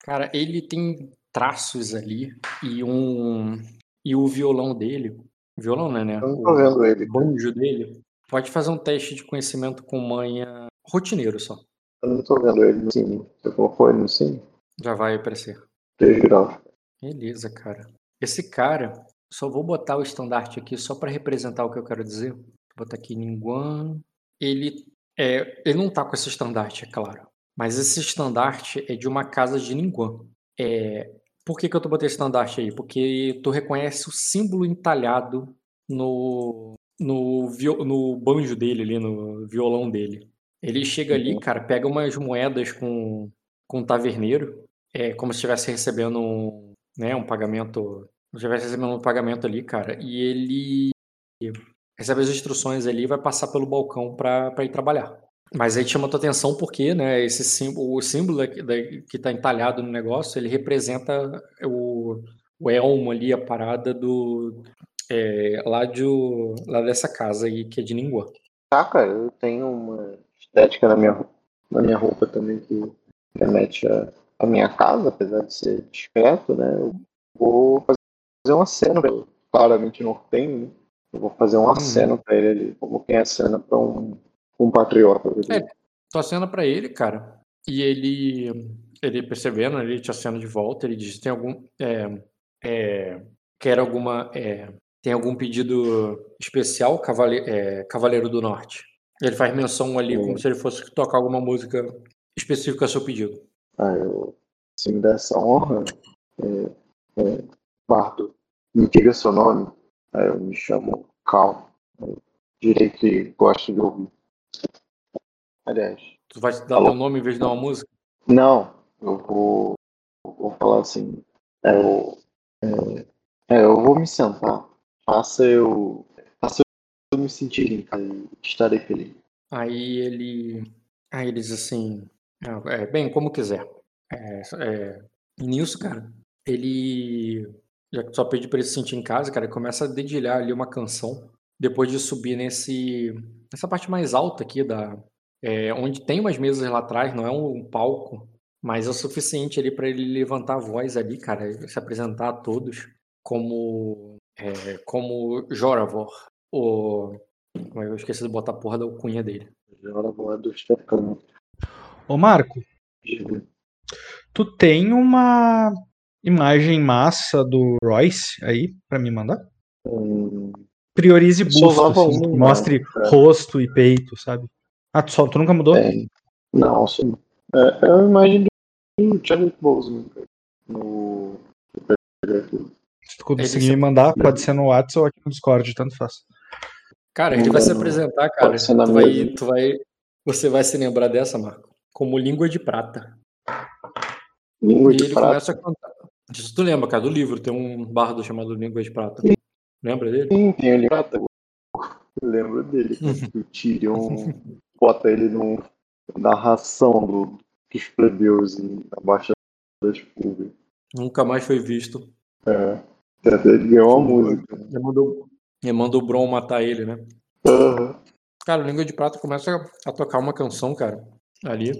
Cara, ele tem traços ali e um. E o violão dele. Violão, né? né? Eu não tô vendo ele. O banjo dele. Pode fazer um teste de conhecimento com manha rotineiro só. Eu não tô vendo ele no cine. Você colocou ele no cine? Já vai aparecer. 3 graus. Beleza, cara. Esse cara, só vou botar o estandarte aqui só para representar o que eu quero dizer. Vou botar aqui Ninguan. Ele é, ele não tá com esse estandarte, é claro. Mas esse estandarte é de uma casa de Ninguan. É, por que, que eu tô botando esse estandarte aí? Porque tu reconhece o símbolo entalhado no, no, no banjo dele ali, no violão dele. Ele chega ali, cara, pega umas moedas com, com o taverneiro, é como se estivesse recebendo um, né, um pagamento, se estivesse recebendo um pagamento ali, cara, e ele recebe as instruções ali e vai passar pelo balcão para ir trabalhar. Mas aí chama tua atenção porque, né, esse símbolo, o símbolo da- que está entalhado no negócio, ele representa o, o elmo ali, a parada do é, lá, de, lá dessa casa aí que é de Ningguan. Tá, cara, eu tenho uma estética na minha, na minha roupa também que remete à minha casa, apesar de ser discreto, né? Eu vou fazer um aceno ele. Claramente nortenho, né? Eu vou fazer um aceno pra ele ali, como quem acena pra um, um patriota. É. Tu acena pra ele, cara, e ele, ele percebendo, ele te acena de volta, ele diz, tem algum, é, é, quer alguma, é, tem algum pedido especial, Cavale, é, Cavaleiro do Norte? Ele faz menção ali Sim. como se ele fosse tocar alguma música específica a seu pedido. Ah, eu, se me der essa honra, é, é, Bardo, me diga seu nome. Aí eu me chamo Cal. Eu direi que gosto de ouvir. Aliás, Tu vai dar Alô? teu nome em vez de dar uma música? não, eu vou, eu vou falar assim. é, Eu, é, é, eu vou me sentar. Faça eu, faça eu me sentir em casa e estarei feliz. Aí ele. Aí ele diz assim. "Ah, É, bem, como quiser. É, é, nisso, cara, ele. Já que tu só pede pra ele se sentir em casa, cara, ele começa a dedilhar ali uma canção. Depois de subir nesse. Nessa parte mais alta aqui da. é, onde tem umas mesas lá atrás, não é um palco, mas é o suficiente ali pra ele levantar a voz ali, cara, se apresentar a todos como. é, como Joravor, o. Como é Eu esqueci de botar a porra da alcunha dele. Agora vou do Stefano. Ô, Marco, tu tem uma imagem massa do Royce aí pra me mandar? Hum, Priorize busto, assim, um, mostre cara. rosto e peito, sabe? Ah, tu, só, tu nunca mudou? É, não, sim. É, é uma imagem do Chadwick Boseman, cara. No. Se tu conseguir me mandar, pode ser no WhatsApp ou aqui no Discord, tanto faz. Cara, ele vai se Não, apresentar, cara. Tu vai, tu vai, você vai se lembrar dessa, Marco, como língua de prata. Língua E de ele prata. começa a cantar. Isso tu lembra, cara, do livro, tem um bardo chamado Língua de Prata. Lembra dele? Sim, tem ele prata. Eu lembro dele. O Tyrion bota ele no, na ração do, dos plebeus em- na Baixa das Pulgas. Nunca mais foi visto. É. Até ele ganhou uma música. Ele mandou, ele mandou o Bron matar ele, né? Aham. Cara, o Língua de Prata começa a, a tocar uma canção, cara, ali,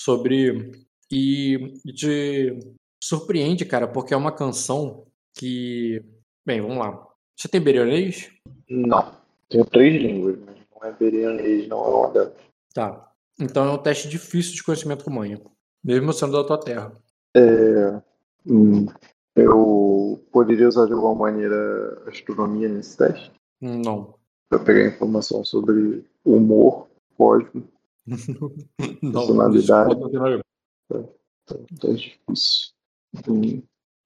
sobre. E, e te surpreende, cara, porque é uma canção que. Bem, vamos lá. Você tem berionês? Não. Tenho três línguas, mas não é berianês, não é uma delas. Tá. Então é um teste difícil de conhecimento com manha. Mesmo sendo da tua terra. É, hum, eu poderia usar de alguma maneira astronomia nesse teste? Não. Para pegar informação sobre humor, código, Não. Personalidade. isso pode ter- então é difícil.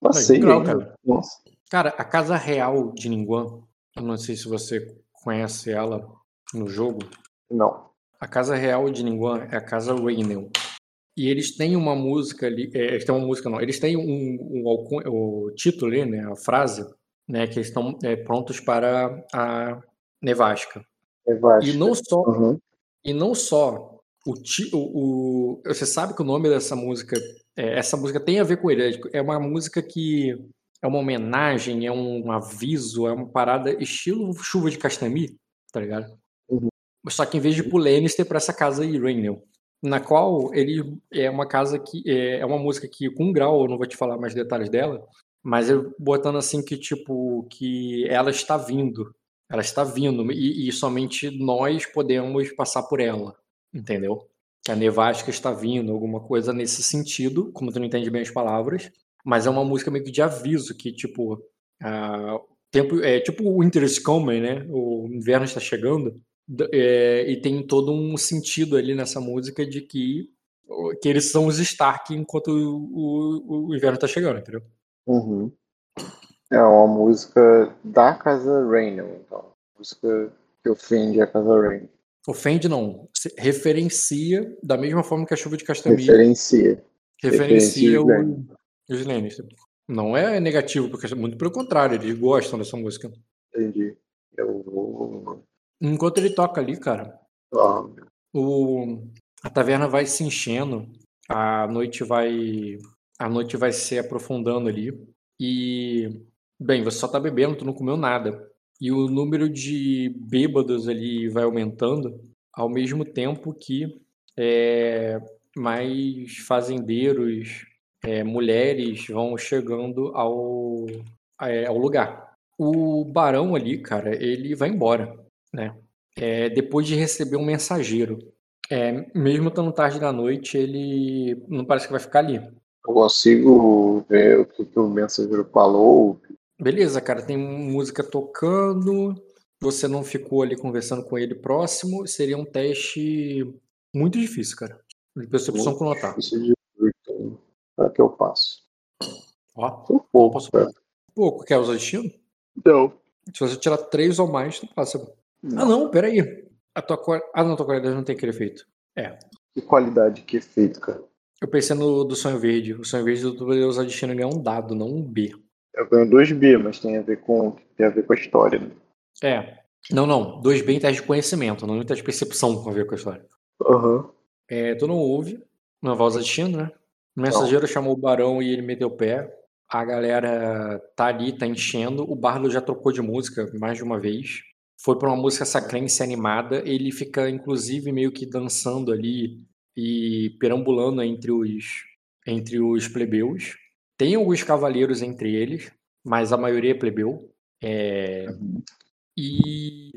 Passei, hein? cara. Nossa. Cara, a Casa Real de Ninguan, eu não sei se você conhece ela no jogo. Não. A casa real de Ningguang é a casa Rainel. E eles têm uma música ali, é, eles têm uma música não, eles têm um, um, alcun- o título ali, né, a frase, né, que eles estão é, prontos para a nevasca. Nevasca. E não só, Uhum. e não só o, o, o- você sabe que o nome dessa música, é, essa música tem a ver com ele, é uma música que é uma homenagem, é um aviso, é uma parada estilo chuva de Castami, tá ligado? Uhum. Só que em vez de pro Lannister para essa casa aí, Rainel, na qual ele é uma casa que é, é uma música que com um grau, eu não vou te falar mais detalhes dela, mas eu botando assim que tipo que ela está vindo, ela está vindo e, e somente nós podemos passar por ela, entendeu? Que a nevasca está vindo, alguma coisa nesse sentido, como tu não entende bem as palavras, mas é uma música meio que de aviso que tipo ah, tempo é tipo o Winter is coming, né? O inverno está chegando. É, e tem todo um sentido ali nessa música de que, que eles são os Stark enquanto o, o, o inverno tá chegando, entendeu? Uhum. É uma música da casa Rainel, então. Música que ofende a casa Rainel. Ofende não, se- referencia da mesma forma que a chuva de Castamir Referencia. referencia referencia o- os Lannister. Não é negativo, porque muito pelo contrário, eles gostam dessa música. Entendi. Eu vou. Enquanto ele toca ali, cara, Ah, o, a taverna vai se enchendo, a noite vai a noite vai se aprofundando ali e bem, você só tá bebendo, tu não comeu nada. E o número de bêbados ali vai aumentando ao mesmo tempo que é, mais fazendeiros, é, mulheres vão chegando ao, é, ao lugar. O barão ali, cara, ele vai embora, né? É, depois de receber um mensageiro. É, mesmo estando tarde da noite, ele não parece que vai ficar ali. eu consigo ver o que, que o mensageiro falou. Beleza, cara, tem música tocando, você não ficou ali conversando com ele próximo, seria um teste muito difícil, cara. De percepção com notar. Para que eu passo? Ó, Foi pouco, posso- cara. pouco, quer usar destino? Não. Se você tirar três ou mais, tu passa. Ah, não, peraí. A tua, qual- ah, não, tua qualidade não tem aquele efeito. É. Que qualidade, que efeito, cara. Eu pensei no do sonho verde. O sonho verde tu poderia usar destino e ganhar um dado, não um B. Eu ganho 2B, mas tem a ver com, tem a ver com a história. Né? É. Não, não. 2B em teste de conhecimento, não em teste de percepção com a ver com a história. Aham. É, tu não ouve, não vai usar destino, né? O mensageiro chamou o barão e ele meteu o pé. A galera tá ali, tá enchendo. O Bardo já trocou de música mais de uma vez. Foi pra uma música sacrense animada. Ele fica, inclusive, meio que dançando ali e perambulando entre os, entre os plebeus. Tem alguns cavaleiros entre eles, mas a maioria é plebeu. É, e,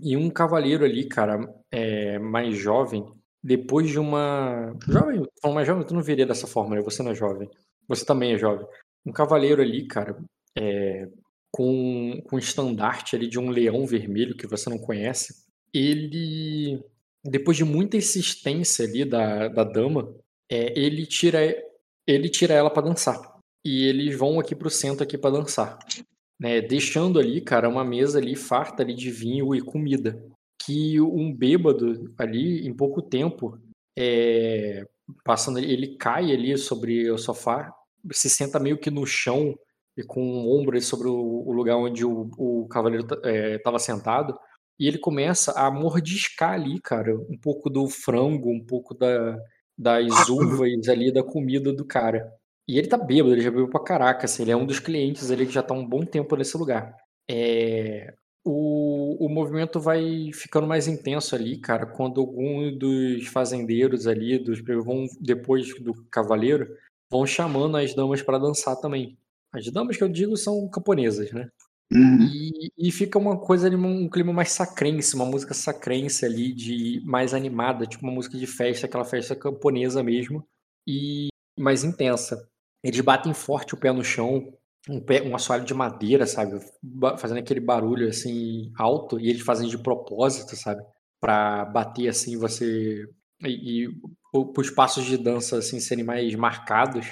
e um cavaleiro ali, cara, é, mais jovem, depois de uma. Jovem, falando mais jovem, tu não viria dessa forma, né? Você não é jovem. Você também é jovem. Um cavaleiro ali, cara, é, com, com um estandarte ali de um leão vermelho que você não conhece, ele, depois de muita insistência ali da, da dama, é, ele tira ele tira ela pra dançar. E eles vão aqui pro centro aqui pra dançar. Né, deixando ali, cara, uma mesa ali farta ali de vinho e comida. Que um bêbado ali, em pouco tempo, é, passando ele cai ali sobre o sofá, se senta meio que no chão e com o ombro sobre o, o lugar onde o, o cavaleiro estava sentado. E ele começa a mordiscar ali, cara, um pouco do frango, um pouco da, das uvas ali, da comida do cara. E ele tá bêbado, ele já bebeu pra caraca, assim, ele é um dos clientes ali que já tá um bom tempo nesse lugar. É, o, o movimento vai ficando mais intenso ali, cara, quando algum dos fazendeiros ali, dos vão depois do cavaleiro, vão chamando as damas para dançar também. As damas que eu digo são camponesas, né? E, e, fica uma coisa ali, um clima mais sacrense, uma música sacrense ali, de mais animada, tipo uma música de festa, aquela festa camponesa mesmo, e mais intensa. Eles batem forte o pé no chão, um, pé, um assoalho de madeira, sabe? Fazendo aquele barulho assim alto, e eles fazem de propósito, sabe? Pra bater assim, você. E, e os passos de dança assim serem mais marcados.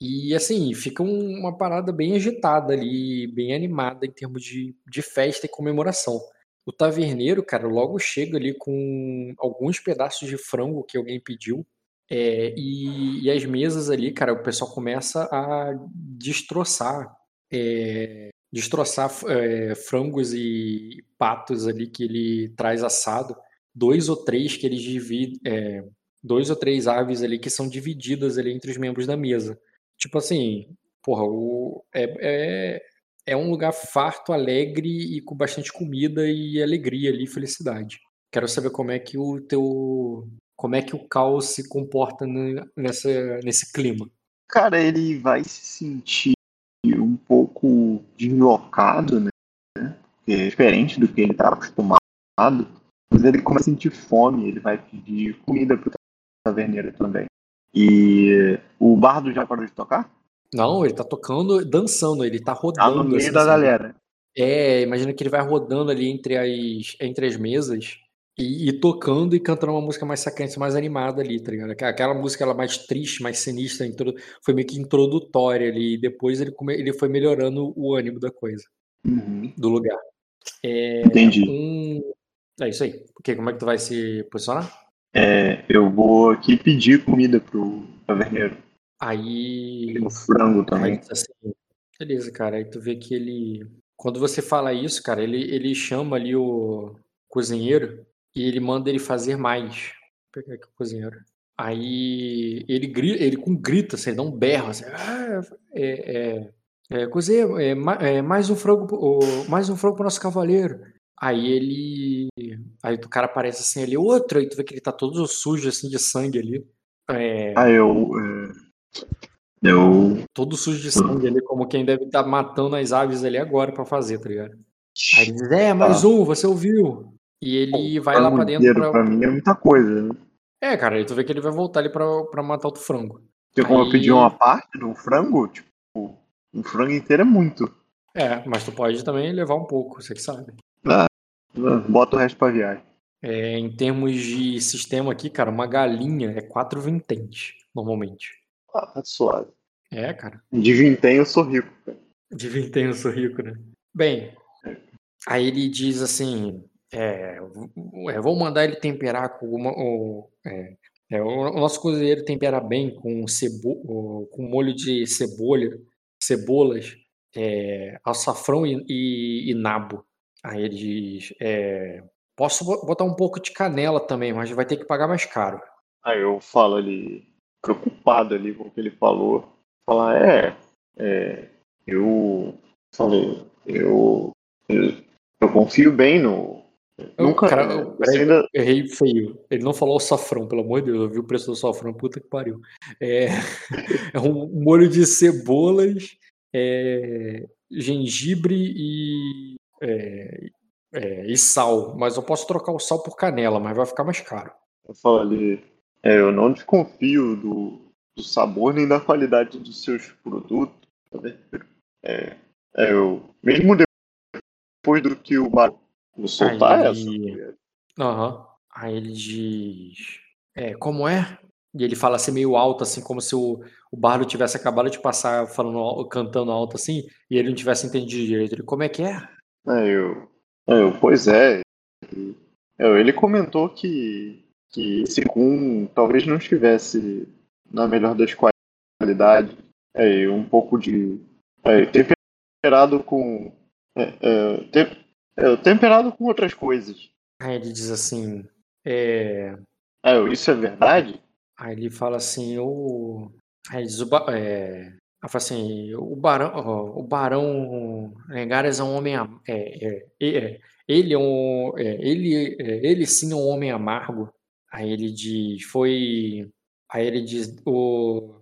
E assim, fica uma parada bem agitada ali, bem animada em termos de, de festa e comemoração. o taverneiro, cara, logo chega ali com alguns pedaços de frango que alguém pediu. É, e, e as mesas ali, cara, o pessoal começa a destroçar. é, destroçar é, frangos e patos ali que ele traz assado. Dois ou três que eles dividem. é, dois ou três aves ali que são divididas ali entre os membros da mesa. Tipo assim, porra, o, é, é, é um lugar farto, alegre e com bastante comida e alegria ali, felicidade. Quero saber como é que o teu. Como é que o caos se comporta ne- nessa, nesse clima. Cara, ele vai se sentir um pouco deslocado, né? Porque é diferente do que ele tá acostumado. Mas ele começa a sentir fome, ele vai pedir comida pro taverneiro também. E o bardo já parou de tocar? Não, ele tá tocando, dançando, ele tá Tá rodando. no meio assim, da galera. É, imagina que ele vai rodando ali entre as, entre as mesas e, e tocando e cantando uma música mais sacrante, mais animada ali, tá ligado? Aquela- música ela mais triste, mais sinistra, foi meio que introdutória ali, e depois ele, ele foi melhorando o ânimo da coisa, Uhum, do lugar. É, entendi. um... é isso aí. Porque como é que tu vai se posicionar? É, eu vou aqui pedir comida pro taverneiro. Aí. E o frango Aí também. diz assim, beleza, cara. Aí tu vê que ele. Quando você fala isso, cara, ele, ele chama ali o cozinheiro e ele manda ele fazer mais. Vou pegar aqui o cozinheiro. Aí ele grita, ele com grita, assim, ele dá um berro, assim, ah, é, é, é, cozinheiro, é, é, mais um frango, mais um frango pro nosso cavaleiro. Aí ele, aí o cara aparece assim, ele outro, aí tu vê que ele tá todo sujo assim de sangue ali. É, Ah, eu. é, eu. todo sujo de sangue ali, como quem deve estar matando as aves ali agora pra fazer, tá ligado? Aí ele diz, é, mais um, você ouviu. E ele vai lá pra dentro pra... pra mim é muita coisa. Né? É, cara, aí tu vê que ele vai voltar ali pra, pra matar outro frango. Tem como eu Aí- pedir uma parte um frango? Tipo, um frango inteiro é muito. É, mas tu pode também levar um pouco, você que sabe. Bota o resto pra viagem. É, em termos de sistema aqui, cara, uma galinha é quatro vinténs, normalmente. Ah, tá suave. É, cara. De vintém eu sou rico. cara. De vintém eu sou rico, né? Bem, aí ele diz assim, é, é, vou mandar ele temperar com uma, o, é, é, o nosso cozinheiro tempera bem com, cebo, com molho de cebola, cebolas, é, açafrão e, e- e nabo. Aí ele diz, é, posso bo- botar um pouco de canela também, mas vai ter que pagar mais caro. Aí eu falo ali, preocupado ali com o que ele falou. Falar, é, é eu falei, eu, eu, eu confio bem no. Nunca. cara, peraí. você ainda, Errei feio. Ele não falou açafrão, pelo amor de Deus. Eu vi o preço do açafrão, puta que pariu. É, é um molho de cebolas, é, gengibre e, é, é, e sal. Mas eu posso trocar o sal por canela, mas vai ficar mais caro. eu falo ali, é, eu não desconfio do, do sabor nem da qualidade dos seus produtos. tá? É, é, eu, mesmo depois do que o Bar soltar Aí- essa. Aham. Aí ele diz: É, como é? E ele fala assim meio alto, assim, como se o, o bardo tivesse acabado de passar falando, al- cantando alto assim, e ele não tivesse entendido direito. Ele, como é que é? Eu, eu, pois é. Ele comentou que, que esse Kun talvez não estivesse na melhor das qualidades. É, um pouco de. Temperado com. É, é, tem- é, temperado com outras coisas. Aí ele diz assim, é... É, isso é verdade? Aí ele fala assim, o... Aí ele diz, o, ba... é... Aí fala assim, o barão, o barão Rengares é um homem, é, é, é, ele é um, é, ele, é, ele sim é um homem amargo. Aí ele diz, foi, aí ele diz, o,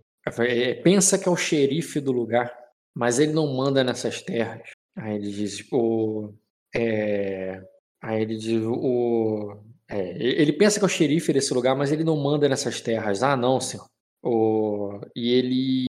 pensa que é o xerife do lugar, mas ele não manda nessas terras. Aí ele diz, o, aí ele diz, o, ele pensa que é o xerife desse lugar, mas ele não manda nessas terras. Ah, não, senhor. O, e ele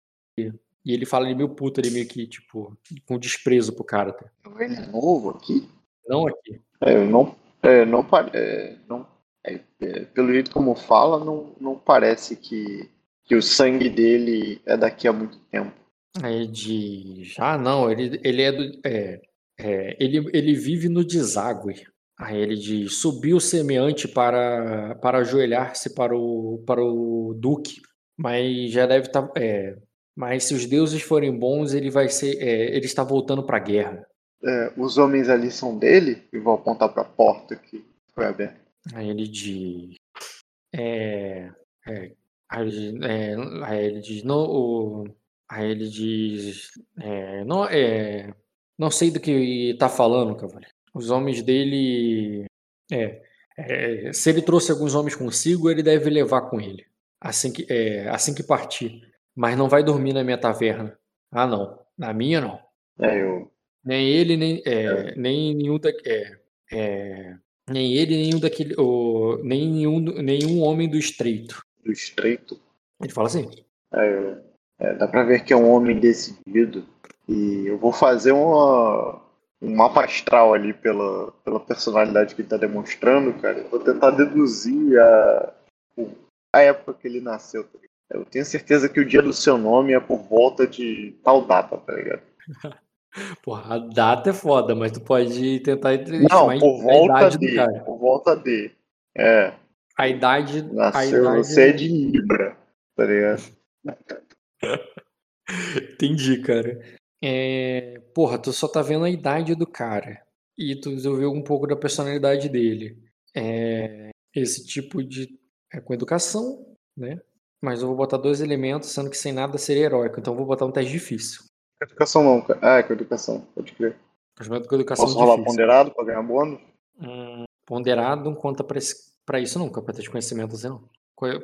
e ele fala ele meio puto, ele meio que, tipo, com desprezo pro cara. Tá? Ele é novo aqui? Não aqui. É, não, é, não, é, não é, é, pelo jeito como fala, não, não parece que, que o sangue dele é daqui a muito tempo. Aí ele diz, ah, não, ele, ele é do. É, é, ele, ele vive no deságue. Aí ele diz: Subiu o semeante para, para ajoelhar-se para o, para o Duque, mas já deve estar. é, mas se os deuses forem bons, ele vai ser. é, ele está voltando para a guerra. É, os homens ali são dele? E vou apontar pra porta que foi aberta. Aí ele diz. É. é aí, ele diz é, aí ele diz. Não, o, aí ele diz. É, não, é, não sei do que tá falando, cavaleiro. Os homens dele. Se ele trouxe alguns homens consigo, ele deve levar com ele. Assim que, assim que partir. Mas não vai dormir na minha taverna. Ah, não. Na minha, não. É, eu. Nem ele, nem, é, nem nenhum da, é, é, nem ele, nenhum daquele, o, nem nenhum, nenhum homem do estreito. Do estreito. Ele fala assim. É, eu- é, dá pra ver que é um homem decidido. E eu vou fazer uma, um mapa astral ali pela, pela personalidade que ele tá demonstrando, cara. Eu vou tentar deduzir a, a época que ele nasceu. tá? Eu tenho certeza que o dia do seu nome é por volta de tal data, tá ligado? Porra, a data é foda, mas tu pode tentar Não, estimar por a volta de. Por volta de. É, A idade. a nasceu, idade você é de Libra, tá ligado? Entendi, cara. É, porra, tu só tá vendo a idade do cara. E tu viu um pouco da personalidade dele. É, esse tipo de. É com educação, né? Mas eu vou botar dois elementos, sendo que sem nada seria heróico. Então eu vou botar um teste difícil. Com educação não, cara. Ah, é com educação, pode crer. Projeto com educação Posso rolar difícil. ponderado pra ganhar bônus? Hum, ponderado não conta pra, esse- pra isso nunca, pra ter de conhecimento assim não.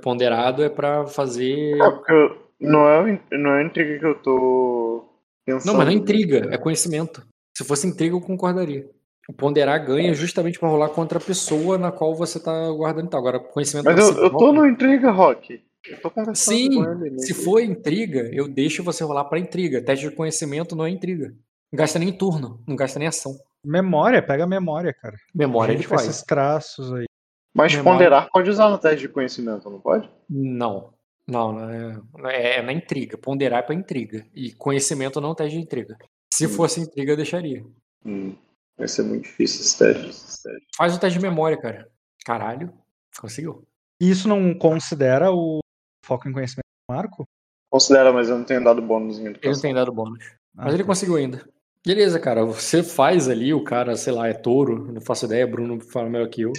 Ponderado é pra fazer. É, porque eu- não é, não é intriga que eu tô pensando. Não, mas não é intriga, é conhecimento. Se fosse intriga, eu concordaria. O ponderar ganha justamente pra rolar contra a pessoa na qual você tá guardando. Agora, conhecimento Mas eu, eu tô no intriga, Rock. Eu tô conversando Sim, com ele. se né? for intriga, eu deixo você rolar pra intriga. Teste de conhecimento não é intriga. Não gasta nem turno, não gasta nem ação. Memória, pega a memória, cara. Memória ele Gente com faz. esses traços aí. Mas Memória. ponderar pode usar no teste de conhecimento, não pode? Não. Não, não é, é, é na intriga. Ponderar é pra intriga. E conhecimento não teste de intriga. Se Hum. fosse intriga, eu deixaria. Hum, vai ser muito difícil esse teste. esse teste. Faz o teste de memória, cara. Caralho, conseguiu. E isso não considera o foco em conhecimento do Marco? Considera, mas eu não tenho dado bônus em Ele não tem dado bônus. Ah, Mas ele tá. conseguiu ainda. Beleza, cara. Você faz ali, o cara, sei lá, é touro, não faço ideia, Bruno fala melhor que eu.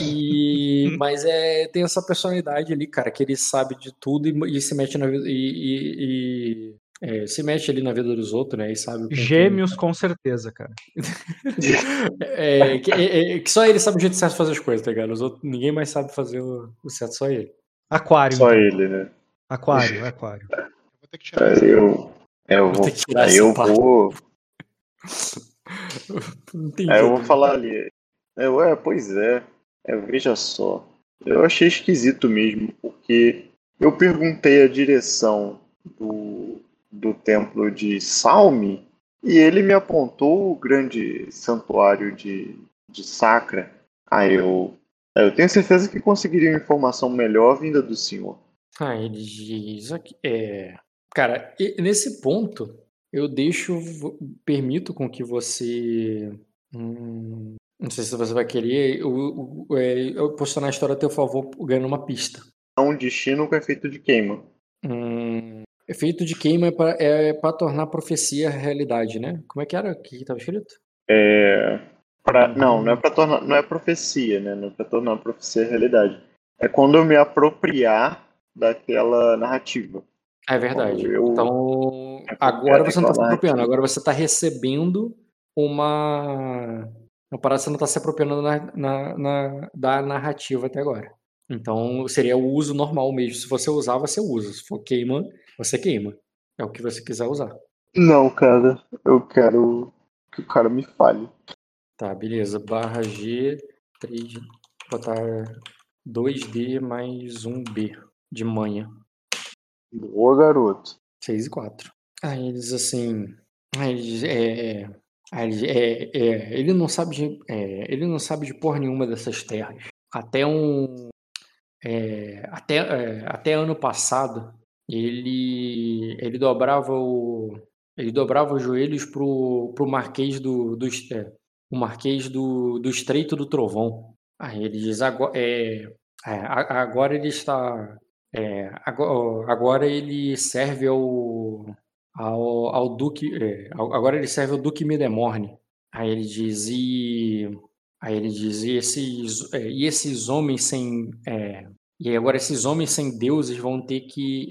E... Mas é, tem essa personalidade ali, cara, que ele sabe de tudo e, e se mete na vida. E, e- e- é, se mete ali na vida dos outros, né? E sabe. quem- Gêmeos, com certeza, cara. É, que, é- é que só ele sabe o jeito certo de fazer as coisas, tá ligado? Os outros, ninguém mais sabe fazer o, o certo, só ele. Aquário. Só então. ele, né? Aquário, aquário. Vou ter que tirar Aí eu, eu Vou vou, ter que tirar aí eu parte. vou, Não entendi. aí eu vou falar ali. Eu, é, pois é. É, veja só. Eu achei esquisito mesmo, porque eu perguntei a direção do, do templo de Salme e ele me apontou o grande santuário de, de Sacra. Aí eu, aí eu tenho certeza que conseguiria uma informação melhor vinda do senhor. Ah, ele diz aqui. É, cara, nesse ponto, eu deixo, permito com que você. hum, não sei se você vai querer. Eu, eu, é, eu posicionar a história a teu favor ganhando uma pista. É um destino com efeito de queima. Hum, efeito de queima é para é pra tornar a profecia realidade, né? Como é que era? O que estava escrito? É, pra- não, não é para tornar, não é profecia, né? Não é para tornar a profecia realidade. É quando eu me apropriar daquela narrativa. É verdade. Eu- Então, eu agora você não está se apropriando, agora você está recebendo uma. Uma parada que você não está se apropriando na, na- na- da narrativa até agora. Então, seria o uso normal mesmo. Se você usar, você usa. Se for queima, você queima. É o que você quiser usar. Não, cara, eu quero que o cara me fale. Tá, beleza. Barra G, 3, botar 2D mais 1B de manhã. Boa, garoto. 6 e 4. Aí eles assim. Aí eles, é, é, é, é, ele não sabe de, é, ele não sabe de porra nenhuma dessas terras. Até um. é, até, é, até ano passado, ele, ele dobrava o. Ele dobrava os joelhos pro, pro Marquês do, do, é, o Marquês do, do Estreito do Trovão. Aí ele diz: agora, é, é, agora ele está. é, agora, agora ele serve ao, ao, ao Duque. é, agora ele serve ao Duque Midemorne. Aí ele diz: e. Aí ele diz: e esses, é, e esses homens sem. é, e agora esses homens sem deuses vão ter que.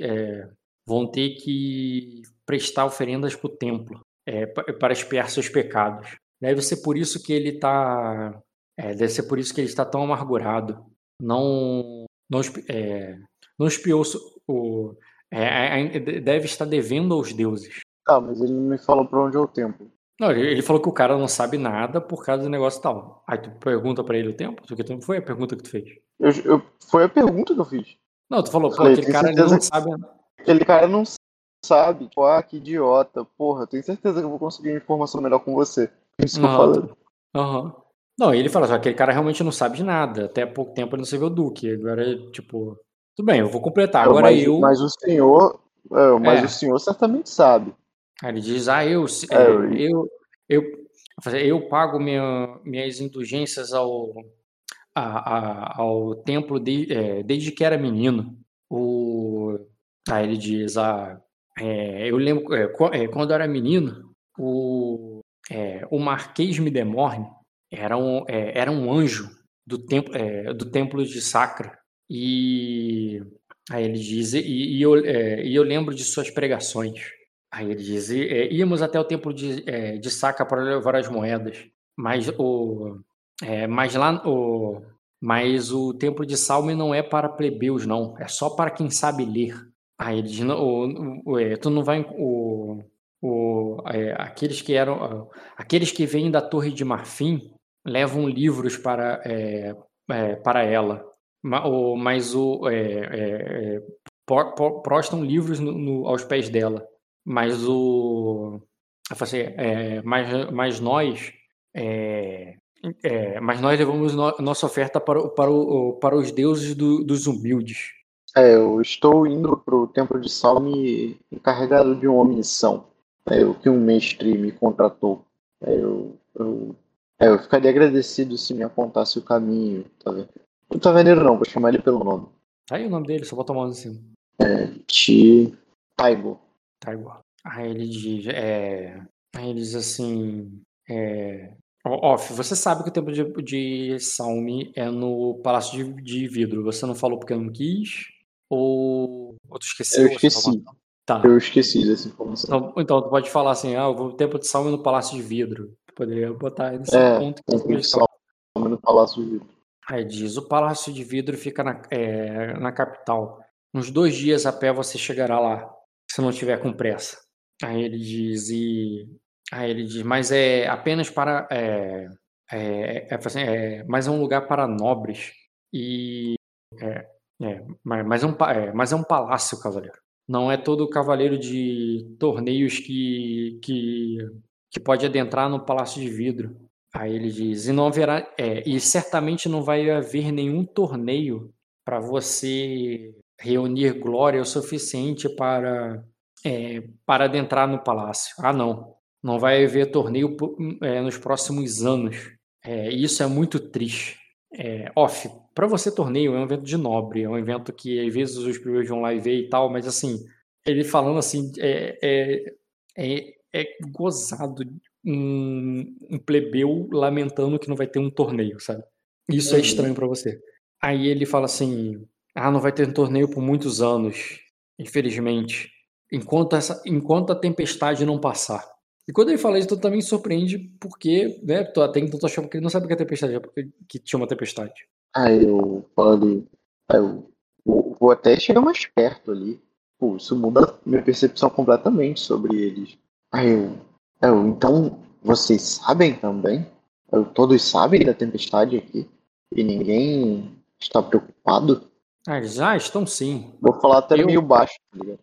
vão ter que prestar oferendas para o templo é, pa- para expiar seus pecados. Deve ser por isso que ele está. deve ser por isso que ele está tão amargurado. Não, não, é, não espiou o. é, é, é, deve estar devendo aos deuses. Tá, mas ele não me falou pra onde é o templo. Não, ele falou que o cara não sabe nada por causa do negócio tal. Aí tu pergunta pra ele o tempo? O que tempo foi a pergunta que tu fez? Eu, eu- foi a pergunta que eu fiz. Não, tu falou, pô, aquele cara não sabe. Aquele cara não sabe. Tipo, ah, que idiota. Porra, eu tenho certeza que eu vou conseguir uma informação melhor com você. Isso que eu falei. Aham. Não, ele fala só, aquele cara realmente não sabe de nada. Até há pouco tempo ele não serviu o Duque. Agora, tipo. Tudo bem, eu vou completar. Agora mas, eu. mas o senhor. é, mas É. o senhor certamente sabe. Ele diz, ah, eu, É, é, eu- eu, eu, eu pago minha, minhas indulgências ao, a- a- ao templo de- é, desde que era menino. O, aí ele diz, ah, é, eu lembro, é, qu- é, quando eu era menino, o, é, o Marquês Midemorne era um, é, era um anjo do templo, é, do templo de Sacra. E aí ele diz, e, e eu, é, e eu lembro de suas pregações. Aí ele diz: "E, é, íamos até o templo de, de Saca para levar as moedas, mas o, mas lá o, mas o templo de Salme não é para plebeus, não, é só para quem sabe ler. Aí ele diz: "Não, o, o- tu não vai o, o, é, aqueles que eram ah, aqueles que vêm da Torre de Marfim levam livros para é, é, para ela, Ma- o- mas o é, é, é, prostam livros no- no- aos pés dela mas o assim, é, mas, mas nós mas nós levamos no- nossa oferta para, o- para, o, para os deuses do- dos humildes. É, eu estou indo pro templo de Salme encarregado de uma missão. É o que um mestre me contratou. É, eu, eu, é, eu ficaria agradecido se me apontasse o caminho. Tá vendo? O taverneiro não, vou chamar ele pelo nome. Tá aí o nome dele, só bota a mão em cima. Ti Taigo. Tá igual. Aí ele diz, é, aí ele diz assim, é, "Ó, Off, você sabe que o templo de, de Salme é no Palácio de, de Vidro. Você não falou porque não quis? Ou, ou tu esqueceu? Eu esqueci. Tá. Eu esqueci dessa informação. Então, então, tu pode falar assim, ah, o templo de Salme no Palácio de Vidro. Tu poderia botar nesse É, ponto você de Salme no Palácio de Vidro. Aí diz, o Palácio de Vidro fica na, é, na capital. Uns dois dias a pé você chegará lá, se não tiver com pressa. Aí ele diz, e... Aí ele diz, mas é apenas para... É, é, é, assim, é, mas é um lugar para nobres. E... É, é, mas, mas, é um, é, mas é um palácio, cavaleiro. Não é todo cavaleiro de torneios que, que, que pode adentrar no Palácio de Vidro. Aí ele diz, e não haverá, é, e certamente não vai haver nenhum torneio para você reunir glória o suficiente para é, para adentrar no palácio. Ah, não, não vai haver torneio é, nos próximos anos. É, isso é muito triste. É, off, para você torneio é um evento de nobre, é um evento que às vezes os primeiros vão lá e ver e tal, mas assim, ele falando assim, é, é, é, é gozado um, um plebeu lamentando que não vai ter um torneio, sabe? Isso é Uhum. estranho pra você. Aí ele fala assim: ah, não vai ter um torneio por muitos anos, infelizmente, enquanto, essa, enquanto a tempestade não passar. E quando ele fala isso, tu também surpreende, porque, né, tu até então tu achava que ele não sabe o que é tempestade, é porque- que tinha uma tempestade. Aí eu falei. Aí eu vou, até chegar mais perto ali. Pô, isso muda minha percepção completamente sobre eles. Aí eu. aí eu, então, vocês sabem também? Eu, todos sabem da tempestade aqui? E ninguém está preocupado? Ah, eles, ah, estão sim. Vou falar até Eu- meio baixo, tá ligado?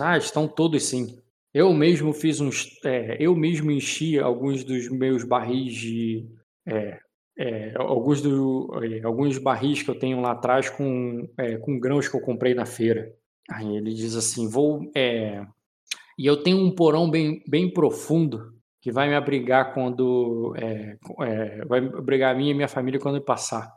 Ah, estão todos sim. Eu mesmo fiz uns, é, eu mesmo enchi alguns dos meus barris de, é, é, alguns do, é, alguns barris que eu tenho lá atrás com, é, com grãos que eu comprei na feira. Aí ele diz assim, vou, é, e eu tenho um porão bem, bem profundo que vai me abrigar quando. Vai abrigar a minha e minha família quando eu passar.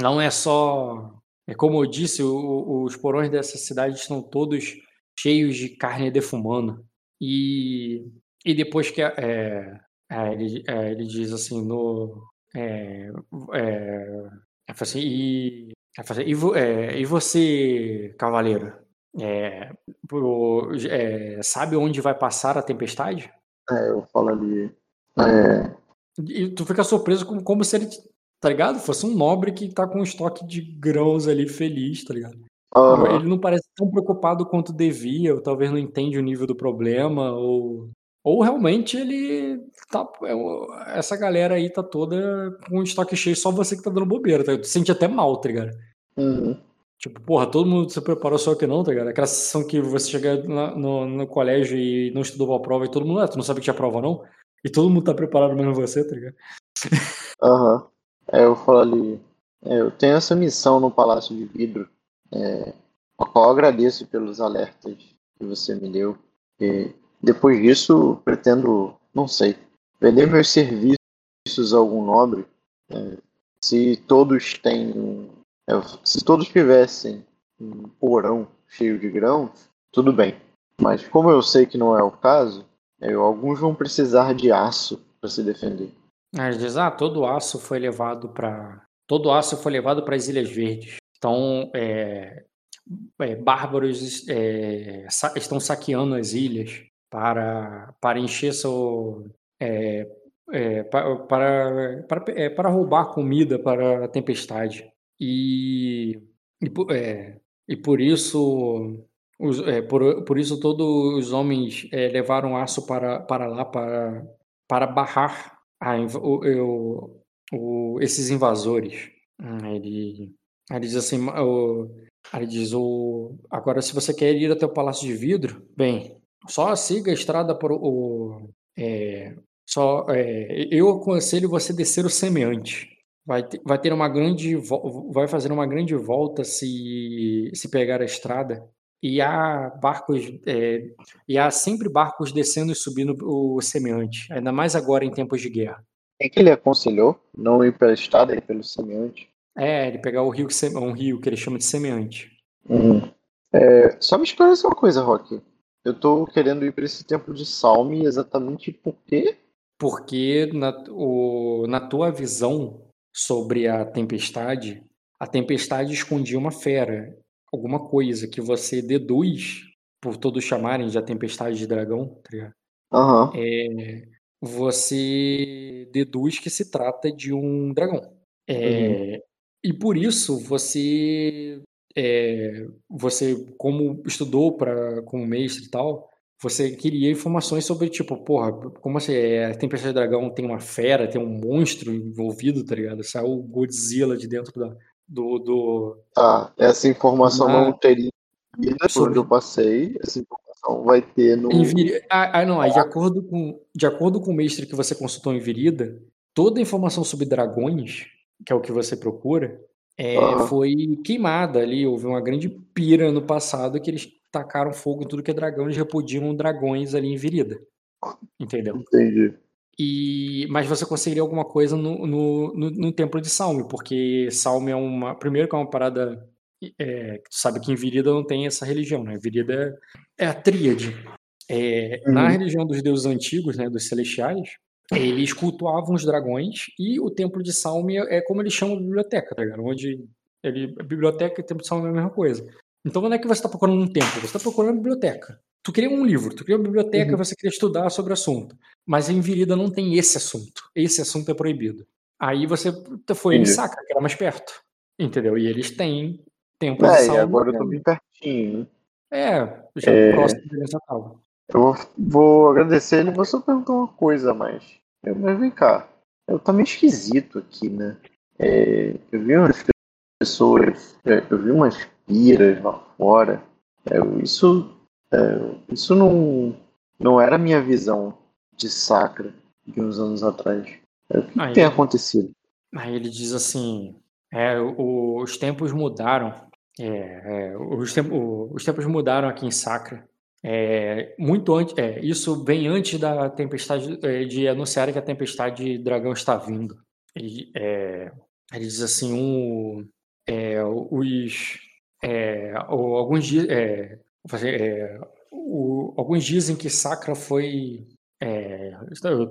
Não é só. É como eu disse, o, os porões dessa cidade estão todos cheios de carne defumando. E, e depois que. É, é, ele, é, ele diz assim: no. É, é, assim, e, assim, e, vo, e você, cavaleiro? Pro, sabe onde vai passar a tempestade? É, eu falo ali. É... E tu fica surpreso como, como se ele, tá ligado? Fosse um nobre que tá com um estoque de grãos ali feliz, tá ligado? Uhum. Ele não parece tão preocupado quanto devia, ou talvez não entende o nível do problema, ou, ou realmente ele tá. é, Essa galera aí tá toda com estoque cheio, só você que tá dando bobeira, tá? Tu se sente até mal, tá ligado? Uhum. Tipo, porra, todo mundo se preparou só que não, tá ligado? Aquela sensação que você chega na- no, no colégio e não estudou pra prova e todo mundo, ah, tu não sabe que tinha prova não? E todo mundo tá preparado menos você, tá ligado? Aham. É, eu falo ali. é, eu tenho essa missão no Palácio de Vidro, é, qual agradeço pelos alertas que você me deu. E depois disso, pretendo, não sei, vender meus serviços a algum nobre. é, se todos têm. é, se todos tivessem um porão cheio de grãos, tudo bem. Mas como eu sei que não é o caso, é, alguns vão precisar de aço para se defender. Ele diz, ah, todo aço foi levado para todo aço foi levado para as Ilhas Verdes. Então, é, é, bárbaros é, sa- estão saqueando as ilhas para para encher seu é, é, pa- para para, é, para roubar comida para a tempestade e e, e por isso os, por, por isso todos os homens levaram aço para para lá para para barrar a o- o- o- esses invasores. Hum, Ele, ele diz assim, o, ele diz o, agora se você quer ir até o Palácio de Vidro, bem, só siga a estrada para o, é, só, é, eu aconselho você descer o semeante. Vai ter, vai ter uma grande, vai fazer uma grande volta se se pegar a estrada. E há barcos, é, e há sempre barcos descendo e subindo o semeante, ainda mais agora em tempos de guerra. Quem que ele aconselhou? Não ir pela estrada, ir pelo semeante? É, ele pegar o rio que um rio que ele chama de semeante. Uhum. É, só me esclarece uma coisa, Rock. Eu tô querendo ir para esse templo de Salme exatamente por quê? Porque na, o- na tua visão sobre a tempestade, a tempestade escondia uma fera, alguma coisa que você deduz, por todos chamarem de a tempestade de dragão, tá? Aham. É, você deduz que se trata de um dragão. É, E por isso você, é, você como estudou para como mestre e tal, você queria informações sobre tipo, porra, como assim, é, a Tempestade de Dragão tem uma fera, tem um monstro envolvido, tá ligado? Saiu o Godzilla de dentro da, do, do Tá, essa informação Na- não teria por sobre- onde eu passei. Essa informação vai ter no. Ah, ah, não, aí de acordo, com, de acordo com o mestre que você consultou em Virida, toda a informação sobre dragões, que é o que você procura, é, Aham. foi queimada ali. Houve uma grande pira no passado que eles tacaram fogo em tudo que é dragão, eles repudiam dragões ali em Virida. Entendeu? Entendi. E, mas você conseguiria alguma coisa no, no, no, no templo de Salme, porque Salme é uma. Primeiro, que é uma parada. É, que tu sabe que em Virida não tem essa religião, né? Virida é, é a tríade. É, Na Uhum. religião dos deuses antigos, né, dos celestiais, eles cultuavam os dragões e o templo de Salme é como eles chamam a biblioteca, tá ligado? Onde ele, a biblioteca e o templo de Salme é a mesma coisa. Então não é que você está procurando um templo, você está procurando uma biblioteca. Tu queria um livro, tu queria uma biblioteca, Uhum. você queria estudar sobre o assunto. Mas em Virida não tem esse assunto. Esse assunto é proibido. Aí você foi em. Sacra, que era mais perto. Entendeu? E eles têm templos de É, e Salme. agora eu tô bem pertinho, né? É, já É. próximo de tava. Eu vou, vou agradecer ele, vou só perguntar uma coisa a mais. Eu, mas vem cá, eu tá meio esquisito aqui, né? É, eu vi umas pessoas, é, eu vi umas piras lá fora. É, isso, é, isso não, não era a minha visão de sacra de uns anos atrás. É, o que, Aí- tem acontecido? Aí ele diz assim: é, o- os tempos mudaram. É, é, os, tempo- o- os tempos mudaram aqui em Sacra. É, muito antes, é, isso vem antes da tempestade é, de anunciar que a tempestade de dragão está vindo. Ele, é, ele diz assim, um, é, os é, o- alguns dias o- alguns dizem que Sacra foi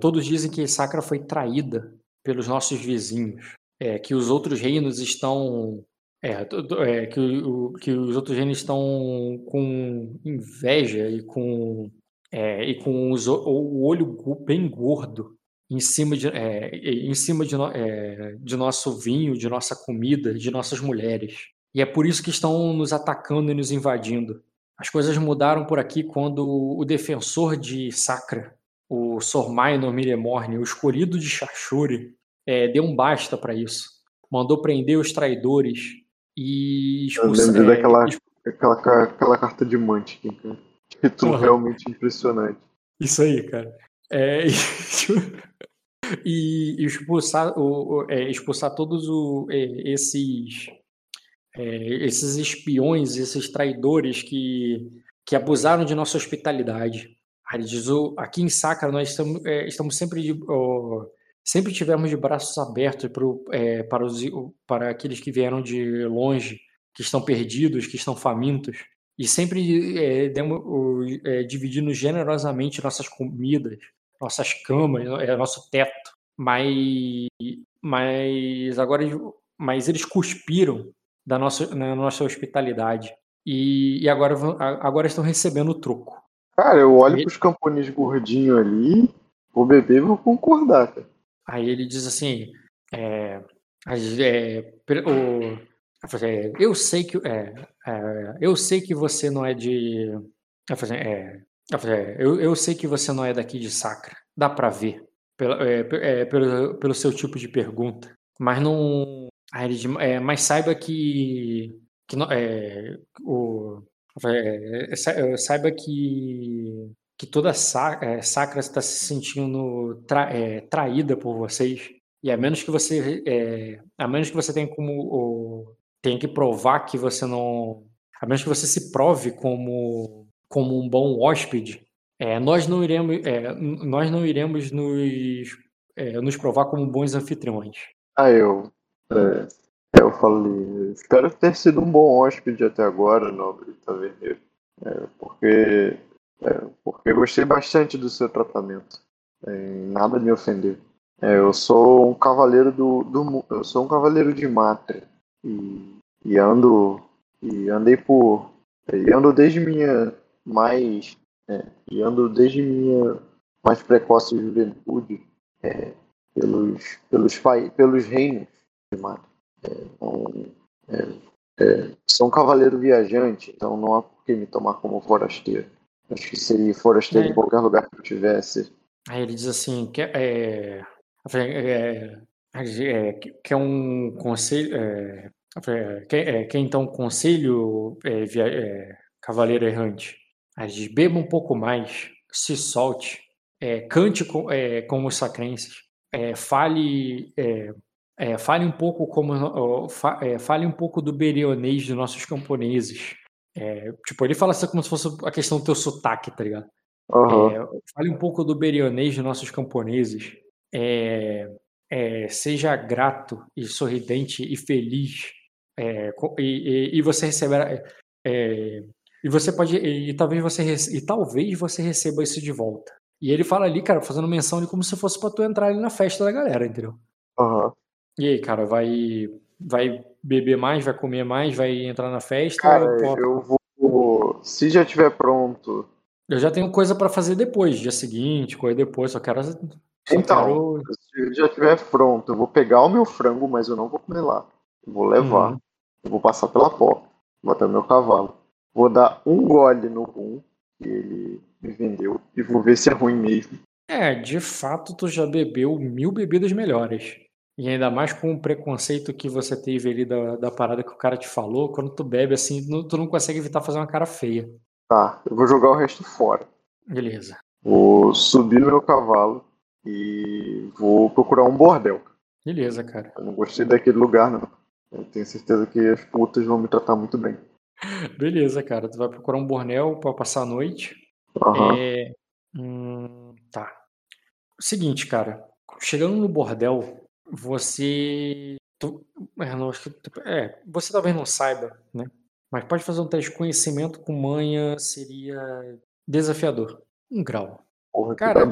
todos dizem que Sacra foi traída pelos nossos vizinhos, que os outros reinos estão é, é, que, o- que os outros reinos estão com inveja e com é, e com os o olho bem gordo em cima de é, em cima de, é, de nosso vinho, de nossa comida, de nossas mulheres. E é por isso que estão nos atacando e nos invadindo. As coisas mudaram por aqui quando o defensor de Sacra, o Sor Minor Miremorne, o escolhido de Shashuri, é, deu um basta para isso. Mandou prender os traidores e Eu expulsar. lembrei é, daquela aquela, aquela carta de Munchkin, cara. Título Aham. realmente impressionante. Isso aí, cara. É, e, e expulsar, o, é, expulsar todos o- é, esses, é, esses espiões, esses traidores que, que abusaram de nossa hospitalidade. Aí ele diz, "O- aqui em Sacra nós estamos, é, estamos sempre, de, ó, sempre tivemos de braços abertos pro, é, para, os, para aqueles que vieram de longe, que estão perdidos, que estão famintos. E sempre é, demo- é, dividindo generosamente nossas comidas, nossas camas, é, nosso teto. Mas, mas agora eles- mas eles cuspiram da nossa, na nossa hospitalidade. E, e agora, agora estão recebendo o troco. Cara, eu olho E- pros camponeses gordinhos ali, vou beber e vou concordar, cara. Aí ele diz assim: é, é, o- é, eu sei que é, é, eu sei que você não é de falei, é, falei, é, eu, eu sei que você não é daqui de Sacra, dá pra ver pela, é, pe- pelo, pelo seu tipo de pergunta, mas não aí ele diz, mas saiba que que não- o saiba que que toda Sa- é, Sacra está se sentindo tra- é, traída por vocês e a menos que você é, a menos que você tenha como o, tenha que provar que você não a menos que você se prove como como um bom hóspede é, nós não iremos é, nós não iremos nos é, nos provar como bons anfitriões Ah, eu. Eu falei, espero ter sido um bom hóspede até agora, nobre taverneiro. É, porque, é, porque eu gostei bastante do seu tratamento. É, nada me ofendeu. É, eu sou um cavaleiro do, do eu sou um cavaleiro de Matre e, e ando e andei por e ando desde minha mais é, e ando desde minha mais precoce juventude é, pelos pelos pai, pelos reinos de Matre. É, então, sou um cavaleiro viajante, então não há por que me tomar como forasteiro. Acho que seria forasteiro É. em qualquer lugar que eu tivesse. Aí ele diz assim, que é, eu falei, é, é, que é um conselho, é, é, que, é, que é então um conselho, é, via- é, cavaleiro errante. Aí diz, beba um pouco mais, se solte, é, cante com, é, como os sacrenses, é, fale, é, é, fale um pouco como, é, fale um pouco do berionês de nossos camponeses. É, tipo, ele fala assim como se fosse a questão do teu sotaque, tá ligado? Aham. É, fale um pouco do berionês de nossos camponeses. É, é, seja grato e sorridente e feliz. É, e, e- e você receberá. é, é, e você pode. E, talvez você rece- e talvez você receba isso de volta. E ele fala ali, cara, fazendo menção de como se fosse pra tu entrar ali na festa da galera, entendeu? Aham. E aí, cara, vai vai beber mais, vai comer mais, vai entrar na festa? Cara, eu vou. Se já tiver pronto. eu já tenho coisa pra fazer depois, dia seguinte, coisa depois, só quero só Então, quero se já tiver pronto, eu vou pegar o meu frango, mas eu não vou comer lá. Eu vou levar. Uhum. Eu vou passar pela porta. Botar meu cavalo. Vou dar um gole no rum que ele me vendeu. E vou ver se é ruim mesmo. É, de fato, tu já bebeu mil bebidas melhores. E ainda mais com o preconceito que você teve ali da, da parada que o cara te falou, quando tu bebe assim, nu- tu não consegue evitar fazer uma cara feia. Tá, eu vou jogar o resto fora. Beleza. Vou subir no meu cavalo e vou procurar um bordel. Beleza, cara. Eu não gostei daquele lugar, não. Eu tenho certeza que as putas vão me tratar muito bem. Beleza, cara. Tu vai procurar um bornel pra passar a noite. Aham. É, hum, tá. Seguinte, cara. Chegando no bordel, você. tu- é, não, acho que- é, você talvez não saiba, né? Mas pode fazer um teste de conhecimento com manha, seria desafiador. Um grau. Porra, Cara.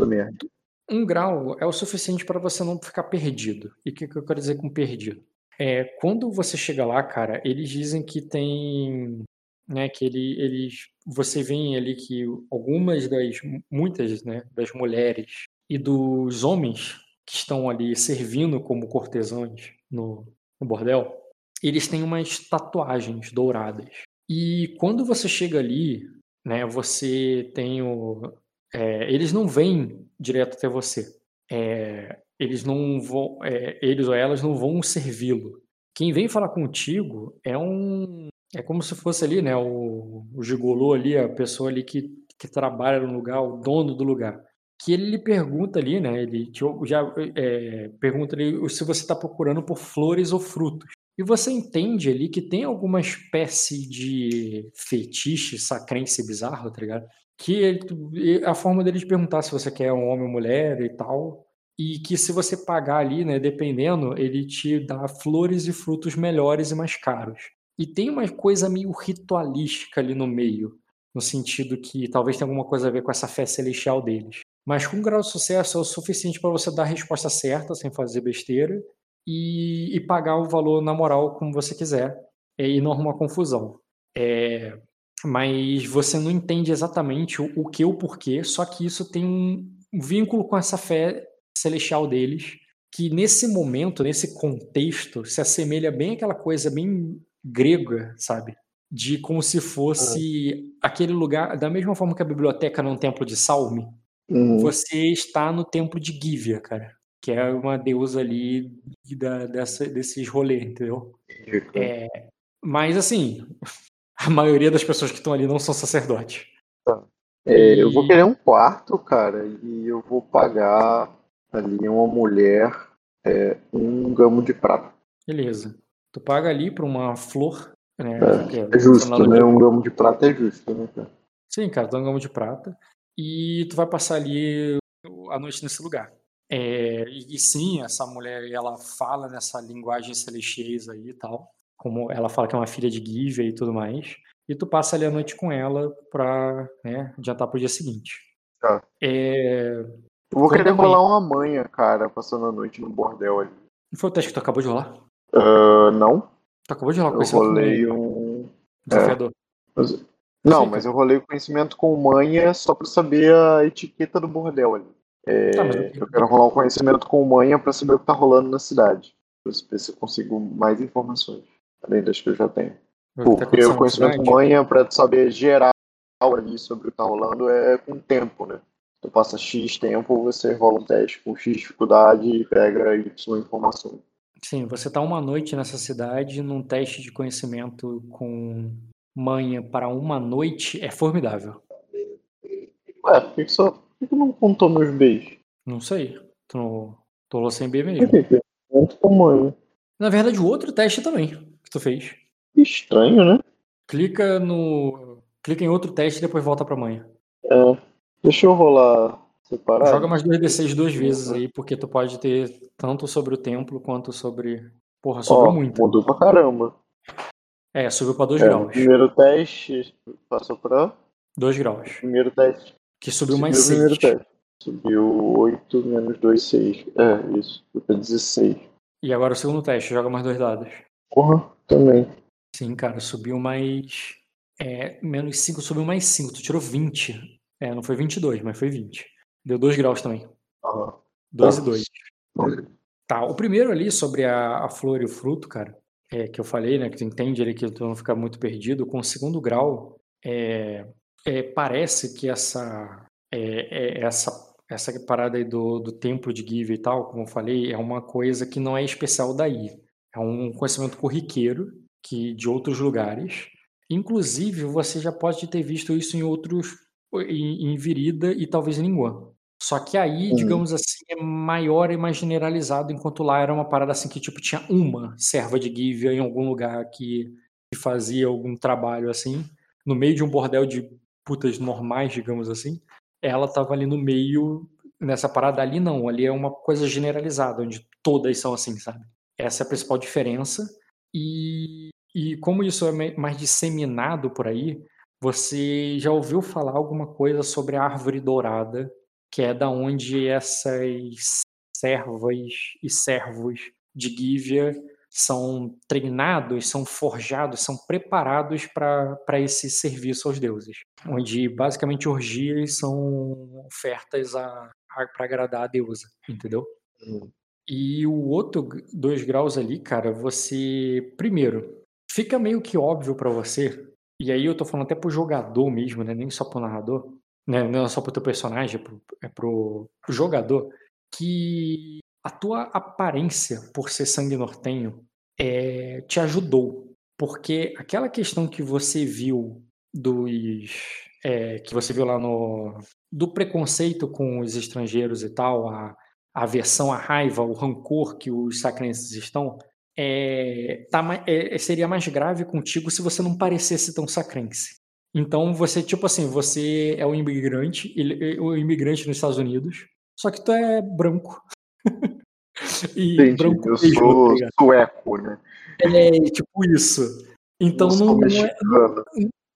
Um grau é o suficiente para você não ficar perdido. E o que, que eu quero dizer com perdido? É, quando você chega lá, cara, eles dizem que tem. Né, que ele, eles. Você vê ali que algumas das. Muitas né, das mulheres e dos homens que estão ali servindo como cortesãos no, no bordel, eles têm umas tatuagens douradas. E quando você chega ali, né, você tem o. é, eles não vêm direto até você. É, eles não vão. é, eles ou elas não vão servi-lo. Quem vem falar contigo é um. É como se fosse ali, né? O, o gigolô ali, a pessoa ali que, que trabalha no lugar, o dono do lugar. Que ele lhe pergunta ali, né? Ele já é, pergunta ali se você está procurando por flores ou frutos. E você entende ali que tem alguma espécie de fetiche, sacrense bizarro, tá ligado? Que ele- a forma dele te perguntar se você quer um homem ou mulher e tal. E que se você pagar ali, né, dependendo, ele te dá flores e frutos melhores e mais caros. E tem uma coisa meio ritualística ali no meio, no sentido que talvez tenha alguma coisa a ver com essa fé celestial deles. Mas com um grau de sucesso é o suficiente para você dar a resposta certa, sem fazer besteira, e, e pagar o valor na moral como você quiser, é, e não arrumar confusão. É, mas você não entende exatamente o, o que ou porquê, só que isso tem um vínculo com essa fé celestial deles, que nesse momento, nesse contexto, se assemelha bem àquela coisa bem grega, sabe? De como se fosse aquele lugar, da mesma forma que a biblioteca num templo de Salme, Uhum. você está no templo de Gívia, cara, que é uma deusa ali da, dessa, desses rolês, entendeu? É, mas assim, a maioria das pessoas que estão ali não são sacerdotes. É, eu vou E- querer um quarto, cara, e eu vou pagar ali uma mulher é, um gamo de prata. Beleza. Tu paga ali pra uma flor, né? que É justo, funcionário né? de- Um gamo de prata é justo, né, cara? Sim, cara, tu dá um gamo de prata. E tu vai passar ali a noite nesse lugar. É, e, sim, essa mulher, ela fala nessa linguagem celestiais aí e tal. Como ela fala que é uma filha de Gívea e tudo mais. E tu passa ali a noite com ela pra né, adiantar pro dia seguinte. Tá. É, Eu vou querer rolar uma manha, cara, passando a noite no bordel ali. foi o teste que tu acabou de rolar? Ah, não, Tu acabou de rolar com eu esse rolei um. desafiador. mas- Não, Sim, mas eu rolei o conhecimento com manha só pra saber a etiqueta do bordel ali. Tá, É, eu- eu quero rolar um conhecimento com manha pra saber o que tá rolando na cidade. Pra ver se eu consigo mais informações, além das que eu já tenho. Ter Porque acontecido o conhecimento cidade? manha, pra tu saber geral ali sobre o que tá rolando, é com tempo, né? Tu passa X tempo, você rola um teste com X dificuldade e pega Y informação. Sim, você tá uma noite nessa cidade num teste de conhecimento com manha para uma noite é formidável. Ué, por que, que só. Por que, não contou meus beijos? Não sei. Tu, não- tu rolou sem B mesmo. Com manha. Na verdade, o outro teste também que tu fez. Que estranho, né? Clica no. Clica em outro teste e depois volta pra manha. É. Deixa eu rolar separado. Joga mais 2d6 duas vezes aí, porque tu pode ter tanto sobre o templo quanto sobre. Porra, Ó, sobrou muito. mudou pra caramba. É, subiu pra 2 É, o graus. primeiro teste passou pra. 2 graus. Primeiro teste. Que subiu mais o primeiro 6. teste. Subiu 8 menos 2, 6. É, isso. Foi pra 16. E agora o segundo teste, joga mais dois dados. Porra, também. Sim, cara, subiu mais. É, menos 5, subiu mais 5. Tu tirou 20. É, não foi 22, mas foi 20. Deu 2 graus também. Aham. 2 Tá. e 2. Tá, o primeiro ali sobre a, a flor e o fruto, cara, é, que eu falei, né, que tu entende ali que tu não fica muito perdido, com o segundo grau, é, é, parece que essa, é, é, essa, essa parada aí do, do templo de Give e tal, como eu falei, é uma coisa que não é especial daí. É um conhecimento corriqueiro que de outros lugares. Inclusive, você já pode ter visto isso em outros, em, em Virida e talvez em Linguan. Só que aí, Uhum. digamos assim, é maior e mais generalizado, enquanto lá era uma parada assim que, tipo, tinha uma serva de Gívea em algum lugar que, que fazia algum trabalho assim, no meio de um bordel de putas normais, digamos assim, ela tava ali no meio, nessa parada ali não, ali é uma coisa generalizada, onde todas são assim, sabe? Essa é a principal diferença. E, e como isso é mais disseminado por aí, você já ouviu falar alguma coisa sobre a árvore dourada, que é da onde essas servas e servos de Gívia são treinados, são forjados, são preparados para esse serviço aos deuses, onde basicamente orgias são ofertas para agradar a deusa, entendeu? Hum. E o outro dois graus ali, cara, você primeiro fica meio que óbvio pra você. E aí eu tô falando até pro jogador mesmo, né? Nem só pro narrador, né? Não é só pro teu personagem, é pro, é pro jogador, que a tua aparência por ser sangue nortenho é, te ajudou. Porque aquela questão que você viu dos. é, que você viu lá no. do preconceito com os estrangeiros e tal, a, a aversão, a raiva, o rancor que os sacrenses estão, é, tá é, seria mais grave contigo se você não parecesse tão sacrense. Então você, tipo assim, você é um imigrante, ele- é um imigrante nos Estados Unidos, só que tu é branco. e Entendi. branco Eu mesmo, sou tá sueco, né? É, tipo isso. Então não não, não é, mexicano.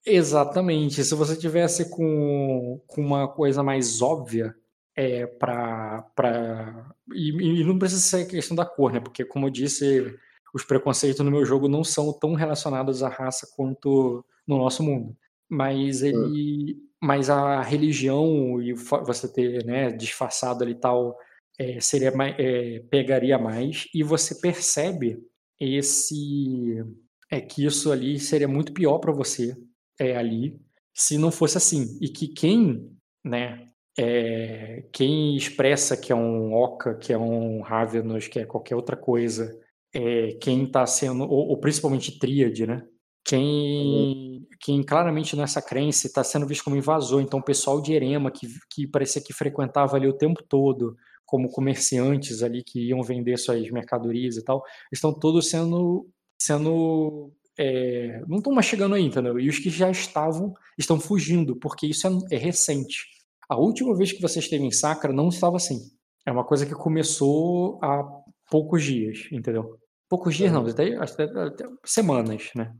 Exatamente. Se você tivesse com, com uma coisa mais óbvia, é, para para e, e não precisa ser questão da cor, né? Porque como eu disse, os preconceitos no meu jogo não são tão relacionados à raça quanto no nosso mundo. Mas ele, mas a religião e você ter, né, disfarçado ali tal, é, seria mais, é, pegaria mais e você percebe esse é que isso ali seria muito pior para você é, ali se não fosse assim e que quem né é, quem expressa que é um Oca, que é um Ravenous, que é qualquer outra coisa, é, quem está sendo, ou, ou principalmente Tríade, né? Quem, quem claramente nessa crença está sendo visto como invasor. Então, o pessoal de Erema, que, que parecia que frequentava ali o tempo todo, como comerciantes ali que iam vender suas mercadorias e tal, estão todos sendo. sendo é, não estão mais chegando aí, entendeu? E os que já estavam estão fugindo, porque isso é, é recente. A última vez que você esteve em Sacra não estava assim. É uma coisa que começou há poucos dias, entendeu? Poucos dias não, até, até, até semanas, né?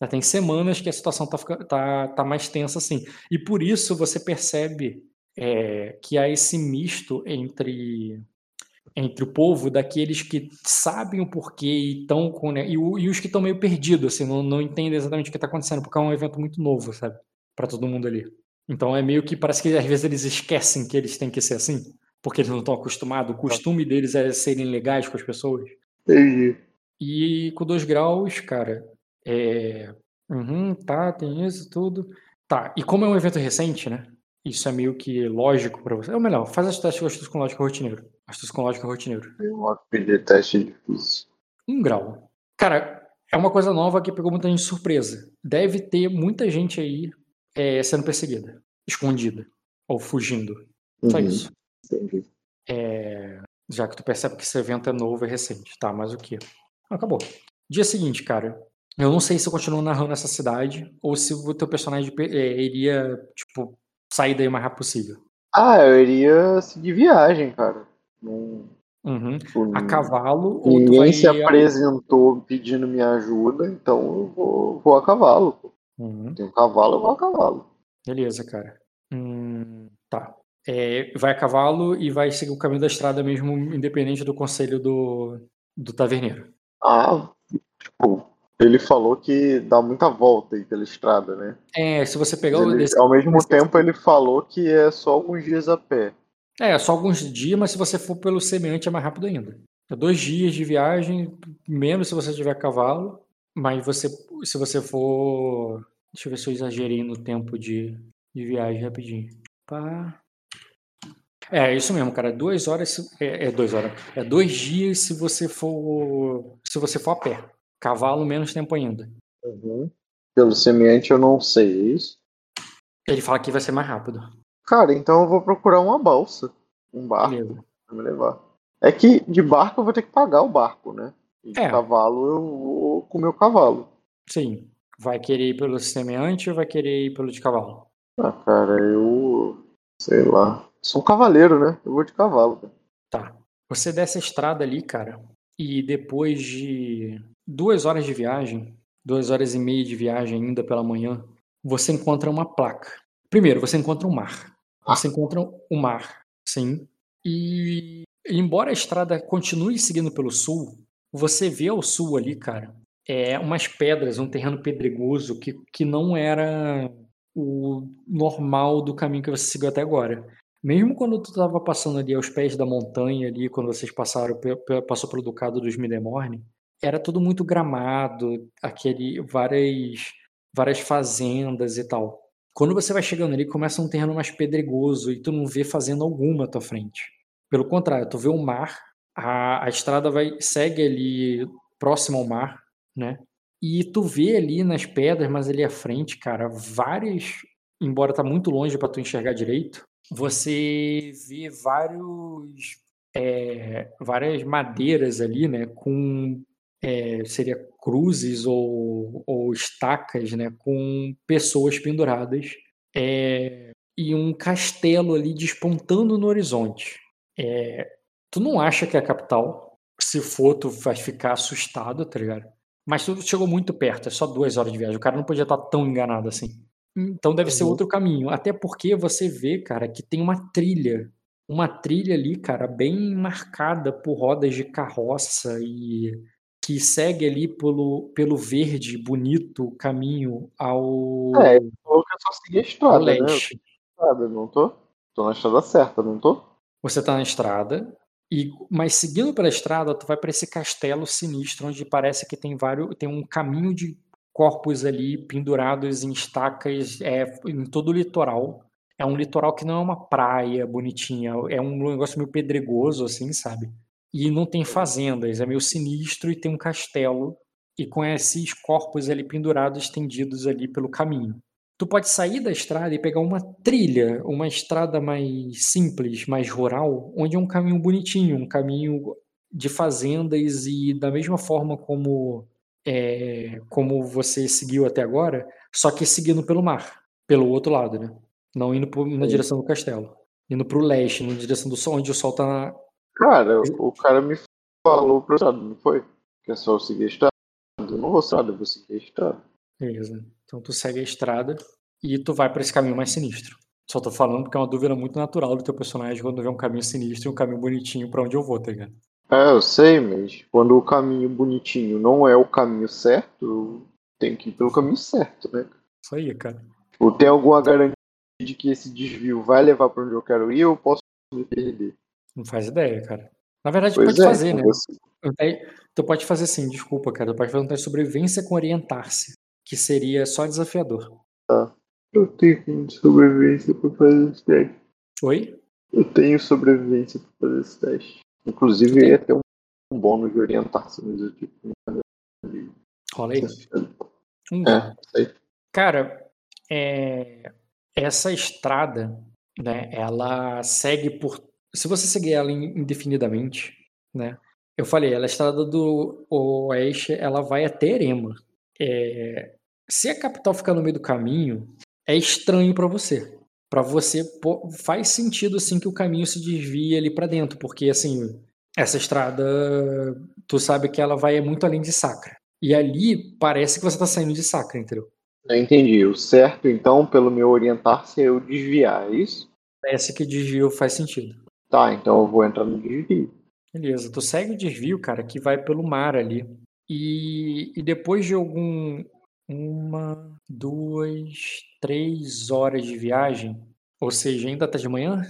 Já tem semanas que a situação tá, fica- tá, tá mais tensa assim. E por isso você percebe é, que há esse misto entre entre o povo daqueles que sabem o porquê e estão com né, e, o- e os que estão meio perdidos, assim, não, não entendem exatamente o que está acontecendo, porque é um evento muito novo, sabe? Para todo mundo ali. Então é meio que parece que às vezes eles esquecem que eles têm que ser assim, porque eles não estão acostumados. O costume deles é serem legais com as pessoas. Entendi. E com dois graus, cara, é. Uhum, tá, tem isso tudo. Tá, e como é um evento recente, né? Isso é meio que lógico pra você. Ou melhor, faz as testes de astúcia com lógica rotineiro. Astúcia com lógica rotineiro. Tem um APD teste difícil. Um grau. Cara, é uma coisa nova que pegou muita gente de surpresa. Deve ter muita gente aí é, sendo perseguida, escondida ou fugindo. Só Uhum, isso. Entendi. É, já que tu percebe que esse evento é novo e recente. Tá, mas o quê? Acabou. Dia seguinte, cara. Eu não sei se eu continuo narrando essa cidade ou se o teu personagem é, iria, tipo, sair daí o mais rápido possível. Ah, eu iria seguir viagem, cara. Não, Uhum. tipo, A cavalo Ninguém vai. se apresentou pedindo minha ajuda, então eu vou, vou a cavalo. pô. Uhum. Tem um cavalo, eu vou a cavalo. Beleza, cara. Hum, tá. É, vai a cavalo e vai seguir o caminho da estrada mesmo, independente do conselho do, do taverneiro. Ah, tipo, ele falou que dá muita volta aí pela estrada, né? É, se você pegar o. ele- desse- ao mesmo desse- tempo ele falou que é só alguns dias a pé. É, só alguns dias, mas se você for pelo semeante é mais rápido ainda. É dois dias de viagem, menos se você tiver a cavalo, mas você, se você for. Deixa eu ver se eu exagerei no tempo de, de viagem rapidinho. Pá. É, isso mesmo, cara. Duas horas. É, é duas horas. É dois dias se você for. Se você for a pé. Cavalo, menos tempo ainda. Pelo semeante eu não sei, é isso? Ele fala que vai ser mais rápido. Cara, então eu vou procurar uma balsa. Um barco Beleza. pra me levar. É que de barco eu vou ter que pagar o barco, né? E de É. cavalo eu vou com o meu cavalo. Sim. Vai querer ir pelo semeante ou vai querer ir pelo de cavalo? Ah, cara, eu. Sei lá. Sou um cavaleiro, né? Eu vou de cavalo. cara. Tá. Você desce a estrada ali, cara, e depois de duas horas de viagem, duas horas e meia de viagem ainda pela manhã, você encontra uma placa. Primeiro, você encontra um mar. Você encontra um mar, sim. E embora a estrada continue seguindo pelo sul, você vê ao sul ali, cara, é umas pedras, um terreno pedregoso que, que não era o normal do caminho que você seguiu até agora. Mesmo quando tu estava passando ali aos pés da montanha ali, quando vocês passaram passou pelo ducado dos Midemorne, era tudo muito gramado, aquele várias várias fazendas e tal. Quando você vai chegando ali, começa um terreno mais pedregoso e tu não vê fazenda alguma à tua frente. Pelo contrário, tu vê o mar, a, a estrada vai segue ali próximo ao mar, né? E tu vê ali nas pedras, mas ali à frente, cara, várias, embora tá muito longe para tu enxergar direito, você vê vários é, várias madeiras ali, né, com é, seria cruzes ou, ou estacas, né, com pessoas penduradas é, e um castelo ali despontando no horizonte. É, tu não acha que é a capital? Se for, tu vai ficar assustado, tá ligado? Mas tu chegou muito perto, é só duas horas de viagem. O cara não podia estar tão enganado assim. Então deve ser Uhum. outro caminho. Até porque você vê, cara, que tem uma trilha. Uma trilha ali, cara, bem marcada por rodas de carroça e que segue ali pelo, pelo verde, bonito caminho ao, É, eu só segui a estrada, né? Estrada, não tô? Tô na estrada certa, não tô? Você tá na estrada, e mas seguindo pela estrada, tu vai para esse castelo sinistro onde parece que tem vários, tem um caminho de corpos ali pendurados em estacas é, em todo o litoral. É um litoral que não é uma praia bonitinha, é um negócio meio pedregoso assim, sabe? E não tem fazendas, é meio sinistro e tem um castelo e com esses corpos ali pendurados estendidos ali pelo caminho. Tu pode sair da estrada e pegar uma trilha, uma estrada mais simples, mais rural, onde é um caminho bonitinho, um caminho de fazendas e da mesma forma como é, como você seguiu até agora, só que seguindo pelo mar, pelo outro lado, né? Não indo pro- na direção do castelo, indo pro leste, na direção do sol, onde o sol tá. Cara, o cara me falou pra estrada, não foi? Que é só eu seguir a estrada. Eu não vou estrada, eu vou seguir a estrada. Beleza. Então tu segue a estrada e tu vai pra esse caminho mais sinistro. Só tô falando porque é uma dúvida muito natural do teu personagem quando vê um caminho sinistro e um caminho bonitinho pra onde eu vou, tá ligado? É, eu sei, mas quando o caminho bonitinho não é o caminho certo, eu tenho que ir pelo caminho certo, né? Isso aí, cara. Ou tem alguma garantia de que esse desvio vai levar pra onde eu quero ir ou eu posso me perder? Não faz ideia, cara. Na verdade, Pois pode é, fazer, né? você. Aí, Tu pode fazer sim, desculpa, cara. Tu pode fazer um teste de sobrevivência com orientar-se, que seria só desafiador. Eu tenho sobrevivência pra fazer esse teste. Oi? Eu tenho sobrevivência pra fazer esse teste. Inclusive, eu ia ter um um bônus de orientar-se, mas eu tipo. Rola aí. Um É, sei. Cara, é, essa estrada, né, ela segue por. Se você seguir ela in- indefinidamente, né? Eu falei, ela é a estrada do oeste, ela vai até Erema. É, se a capital ficar no meio do caminho, é estranho pra você. Pra você faz sentido assim que o caminho se desvie ali pra dentro, porque assim, essa estrada, tu sabe que ela vai muito além de Sacra. E ali parece que você tá saindo de Sacra, entendeu? Eu entendi. O certo, então, pelo meu orientar-se, é eu desviar, é isso? Parece que desvio faz sentido. Tá, então eu vou entrar no desvio. Beleza, tu segue o desvio, cara, que vai pelo mar ali. E, e depois de algum. Uma, duas, três horas de viagem, ou seja, ainda tá de manhã?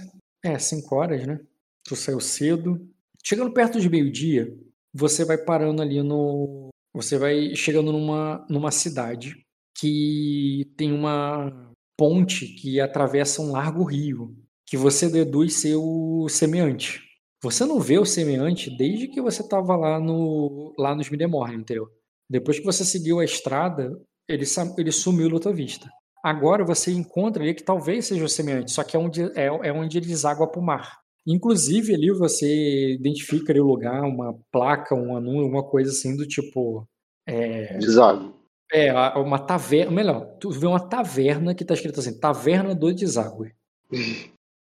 É, cinco horas, né? Tu saiu cedo. Chegando perto de meio-dia, você vai parando ali no. Você vai chegando numa, numa cidade que tem uma ponte que atravessa um largo rio, que você deduz ser o semeante. Você não vê o semeante desde que você estava lá, no, lá nos Midemorne, entendeu? Depois que você seguiu a estrada, ele, ele sumiu da tua vista. Agora você encontra ali que talvez seja o semeante, só que é onde, é, é onde eles água para o mar. Inclusive ali você identifica ali o lugar, uma placa, um anúncio, uma coisa assim do tipo. É, Deságua. É, uma taverna. Melhor, tu vê uma taverna que tá escrito assim: Taverna do Deságue.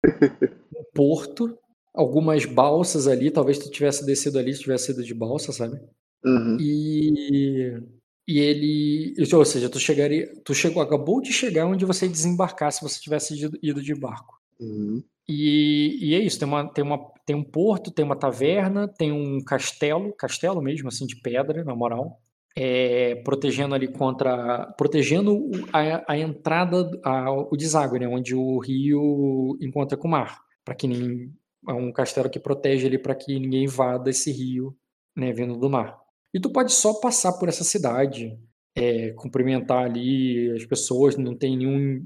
Um porto, algumas balsas ali. Talvez tu tivesse descido ali, se tivesse ido de balsa, sabe? Uhum. E, e ele. Ou seja, tu chegaria. Tu chegou, acabou de chegar onde você ia desembarcar se você tivesse ido, ido de barco. Uhum. E, e é isso, tem, uma, tem, uma, tem um porto, tem uma taverna, tem um castelo, castelo mesmo, assim, de pedra, na moral, é, protegendo ali contra. protegendo a, a entrada, a, o deságue, né? Onde o rio encontra com o mar. Para que ninguém. É um castelo que protege ali para que ninguém invada esse rio, né, vindo do mar. E tu pode só passar por essa cidade, é, cumprimentar ali as pessoas, não tem nenhum.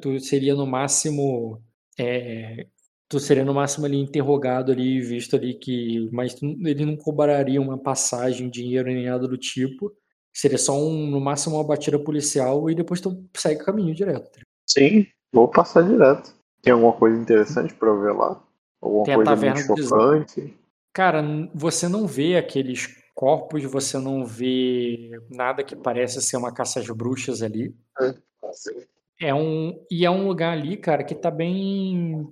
Tu seria no máximo. é, tu seria no máximo ali interrogado ali, visto ali que. Mas tu- ele não cobraria uma passagem, dinheiro nem nada do tipo. Seria só um, no máximo uma batida policial e depois tu segue o caminho direto. Sim, vou passar direto. Tem alguma coisa interessante pra eu ver lá? Alguma Tem a coisa muito chocante? Cara, você não vê aqueles corpos, você não vê nada que pareça ser uma caça às bruxas ali. É um, e é um lugar ali, cara, que tá bem.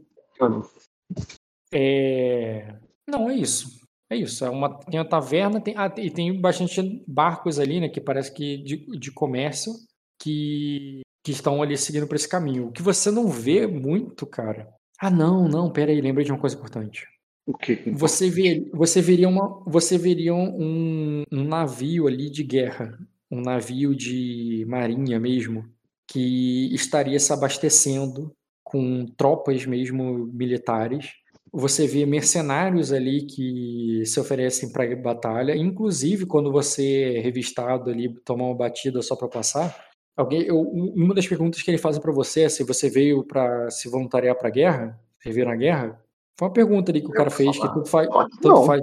É... Não, é isso. É isso. É uma, tem a taverna, tem, ah, e tem bastante barcos ali, né? Que parece que de, de comércio que, que estão ali seguindo por esse caminho. O que você não vê muito, cara. Ah, não, não, pera aí, lembrei de uma coisa importante. O que? que Você, vê, você veria, uma, você veria um, um navio ali de guerra, um navio de marinha mesmo, que estaria se abastecendo com tropas mesmo militares. Você vê mercenários ali que se oferecem para batalha, inclusive quando você é revistado ali, tomar uma batida só para passar. Alguém, eu- um- uma das perguntas que ele faz para você é se você veio para se voluntariar para a guerra, servir na guerra. Foi uma pergunta ali que o cara fez que tudo faz, não. faz.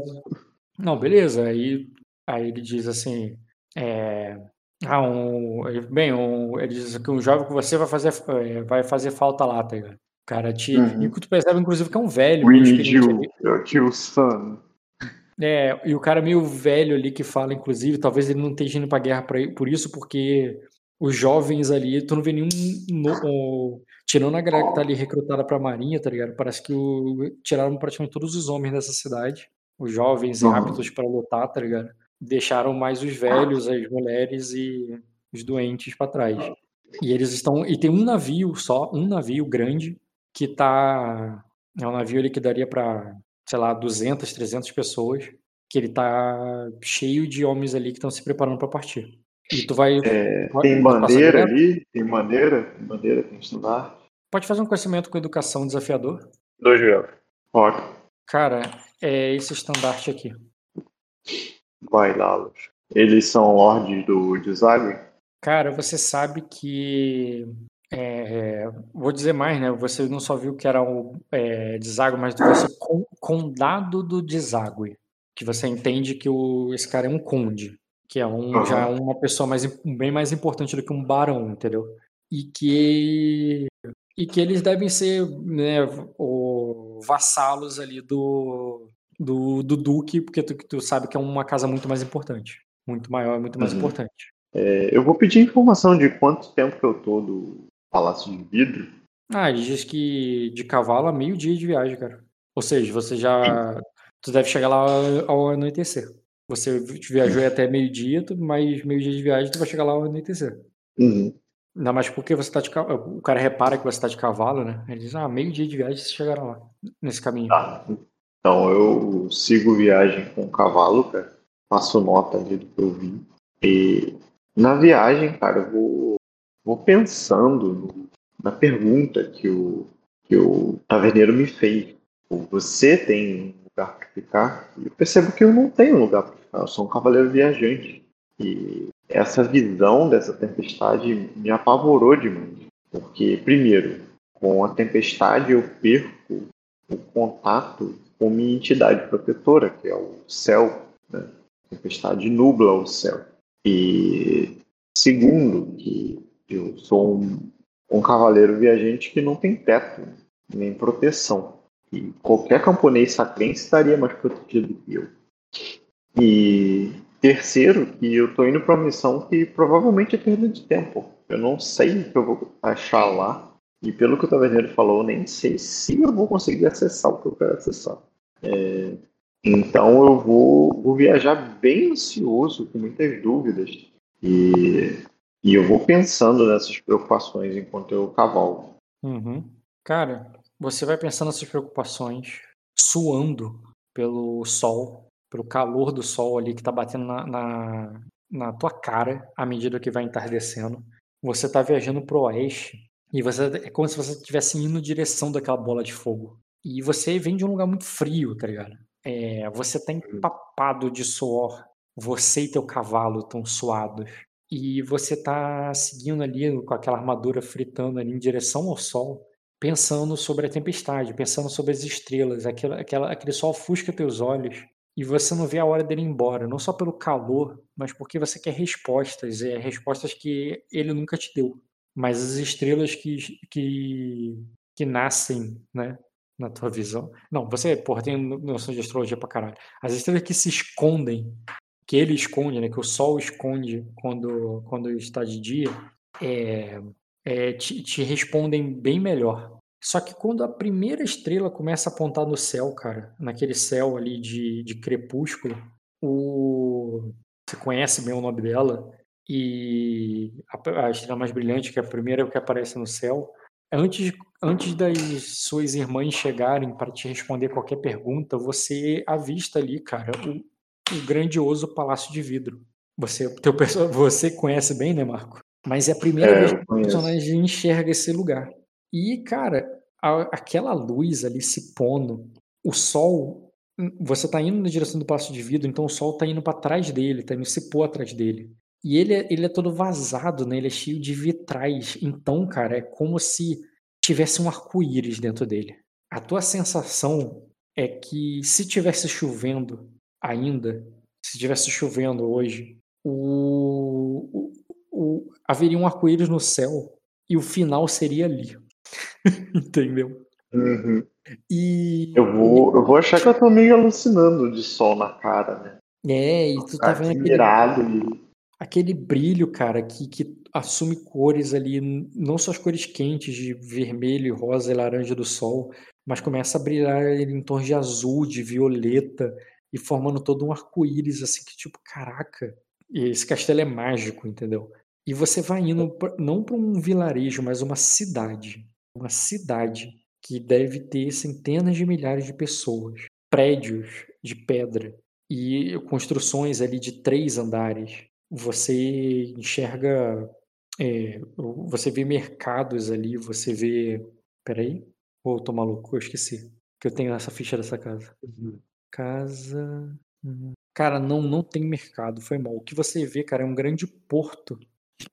Não, beleza. Aí, aí ele diz assim, é, ah, um, bem, um, ele diz que um jovem com você vai fazer, é, vai fazer falta lá, tá ligado? O cara te. Uhum. E que tu percebe, inclusive, que é um velho, We need you, your kill son. É, e o cara meio velho ali que fala, inclusive, talvez ele não esteja indo pra guerra pra- por isso, porque os jovens ali, tu não vê nenhum. no- o- tirando a galera que tá ali recrutada pra marinha, tá ligado? Parece que o, tiraram praticamente todos os homens dessa cidade, os jovens Uhum. aptos pra lutar, tá ligado? Deixaram mais os velhos, as mulheres e os doentes pra trás. E eles estão. E tem um navio só, um navio grande, que tá. É um navio ali que daria pra, sei lá, 200, 300 pessoas. Que ele tá cheio de homens ali que estão se preparando pra partir. E tu vai. É, tem bandeira ali? Tem bandeira? Tem bandeira, tem estudar? Pode fazer um conhecimento com educação desafiador. Dois graus. Pode. Cara, é esse estandarte aqui. Vai lá, Luz. Eles são lords do deságua? Cara, você sabe que. é, vou dizer mais, né? Você não só viu que era o é, deságue, mas você con- condado do deságue. Que você entende que o, esse cara é um conde, que é um, Aham. já uma pessoa mais, bem mais importante do que um barão, entendeu? E que, e que eles devem ser né, o, vassalos ali do, do, do duque, porque tu, tu sabe que é uma casa muito mais importante. Muito maior, muito mais Uhum. importante. É, eu vou pedir informação de quanto tempo que eu tô do Palácio de Vidro. Ah, ele diz que de cavalo a meio dia de viagem, cara. Ou seja, você já. Tu deve chegar lá ao anoitecer. Você viajou até meio-dia, mais meio-dia de viagem, tu vai chegar lá ao anoitecer. Uhum. Ainda mais porque você tá de cavalo. O cara repara que você tá de cavalo, né? Ele diz, ah, meio-dia de viagem vocês chegaram lá, nesse caminho. Tá. Então eu sigo viagem com o cavalo, cara. Faço nota ali do que eu vi. E na viagem, cara, eu vou, vou pensando no- na pergunta que o, que o taverneiro me fez. Pô, Você tem um lugar para ficar? E eu percebo que eu não tenho lugar para ficar. Eu sou um cavaleiro viajante. E essa visão dessa tempestade me apavorou demais. Porque, primeiro, com a tempestade eu perco o contato com minha entidade protetora, que é o céu. Né? A tempestade nubla o céu. E segundo, que eu sou um, um cavaleiro viajante que não tem teto nem proteção. E qualquer camponês sacrense estaria mais protegido que eu. E terceiro, que eu tô indo pra uma missão que provavelmente é perda de tempo. Eu não sei o que eu vou achar lá. E pelo que o Taverneiro falou, nem sei se eu vou conseguir acessar o que eu quero acessar. É, então eu vou, vou viajar bem ansioso, com muitas dúvidas. E, e eu vou pensando nessas preocupações enquanto eu cavalo. Uhum. Cara, você vai pensando nessas preocupações, suando pelo sol, pelo calor do sol ali que tá batendo na, na, na tua cara à medida que vai entardecendo. Você tá viajando pro oeste e você é como se você estivesse indo em direção daquela bola de fogo. E você vem de um lugar muito frio, tá ligado? É, você tá empapado de suor. Você e teu cavalo estão suados. E você tá seguindo ali com aquela armadura fritando ali em direção ao sol, pensando sobre a tempestade, pensando sobre as estrelas. Aquela, aquela, aquele sol ofusca teus olhos e você não vê a hora dele ir embora, não só pelo calor, mas porque você quer respostas, é, respostas que ele nunca te deu. Mas as estrelas que, que, que nascem, né, na tua visão. Não, você, porra, tem noção de astrologia pra caralho. As estrelas que se escondem, que ele esconde, né, que o sol esconde quando, quando está de dia, é, é, te, te respondem bem melhor. Só que quando a primeira estrela começa a apontar no céu, cara, naquele céu ali de, de crepúsculo, o... você conhece bem o nome dela, e a, a estrela mais brilhante, que é a primeira que aparece no céu, antes, antes das suas irmãs chegarem para te responder qualquer pergunta, você avista ali, cara, o, o grandioso Palácio de Vidro. Você, teu, você conhece bem, né, Marco? Mas é a primeira É, vez que o personagem enxerga esse lugar. E, cara, a- aquela luz ali se pondo, o sol, hum, você tá indo na direção do Palácio de Vidro, então o sol tá indo para trás dele, tá indo se pôr atrás dele. E ele é, ele é todo vazado, né? Ele é cheio de vitrais. Então, cara, é como se tivesse um arco-íris dentro dele. A tua sensação é que se tivesse chovendo ainda, se tivesse chovendo hoje, o, o- o- haveria um arco-íris no céu e o final seria ali. Entendeu? Uhum. E Eu, vou, eu vou achar que eu tô meio alucinando de sol na cara, né? é, e tu tá vendo aquele, Admirado e aquele brilho, cara, que, que assume cores ali, não só as cores quentes de vermelho, rosa e laranja do sol, mas começa a brilhar em tons de azul, de violeta, e formando todo um arco-íris, assim, que tipo, caraca, esse castelo é mágico, entendeu? E você vai indo não para um vilarejo, mas uma cidade. Uma cidade que deve ter centenas de milhares de pessoas, prédios de pedra e construções ali de três andares. Você enxerga, é, você vê mercados ali, você vê. Peraí, ou eu tô maluco, eu esqueci que eu tenho essa ficha dessa casa. Casa. hum, Cara, não, não tem mercado, foi mal. O que você vê, cara, é um grande porto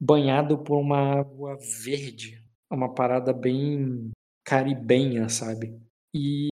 banhado por uma água verde, uma parada bem caribenha, sabe? E,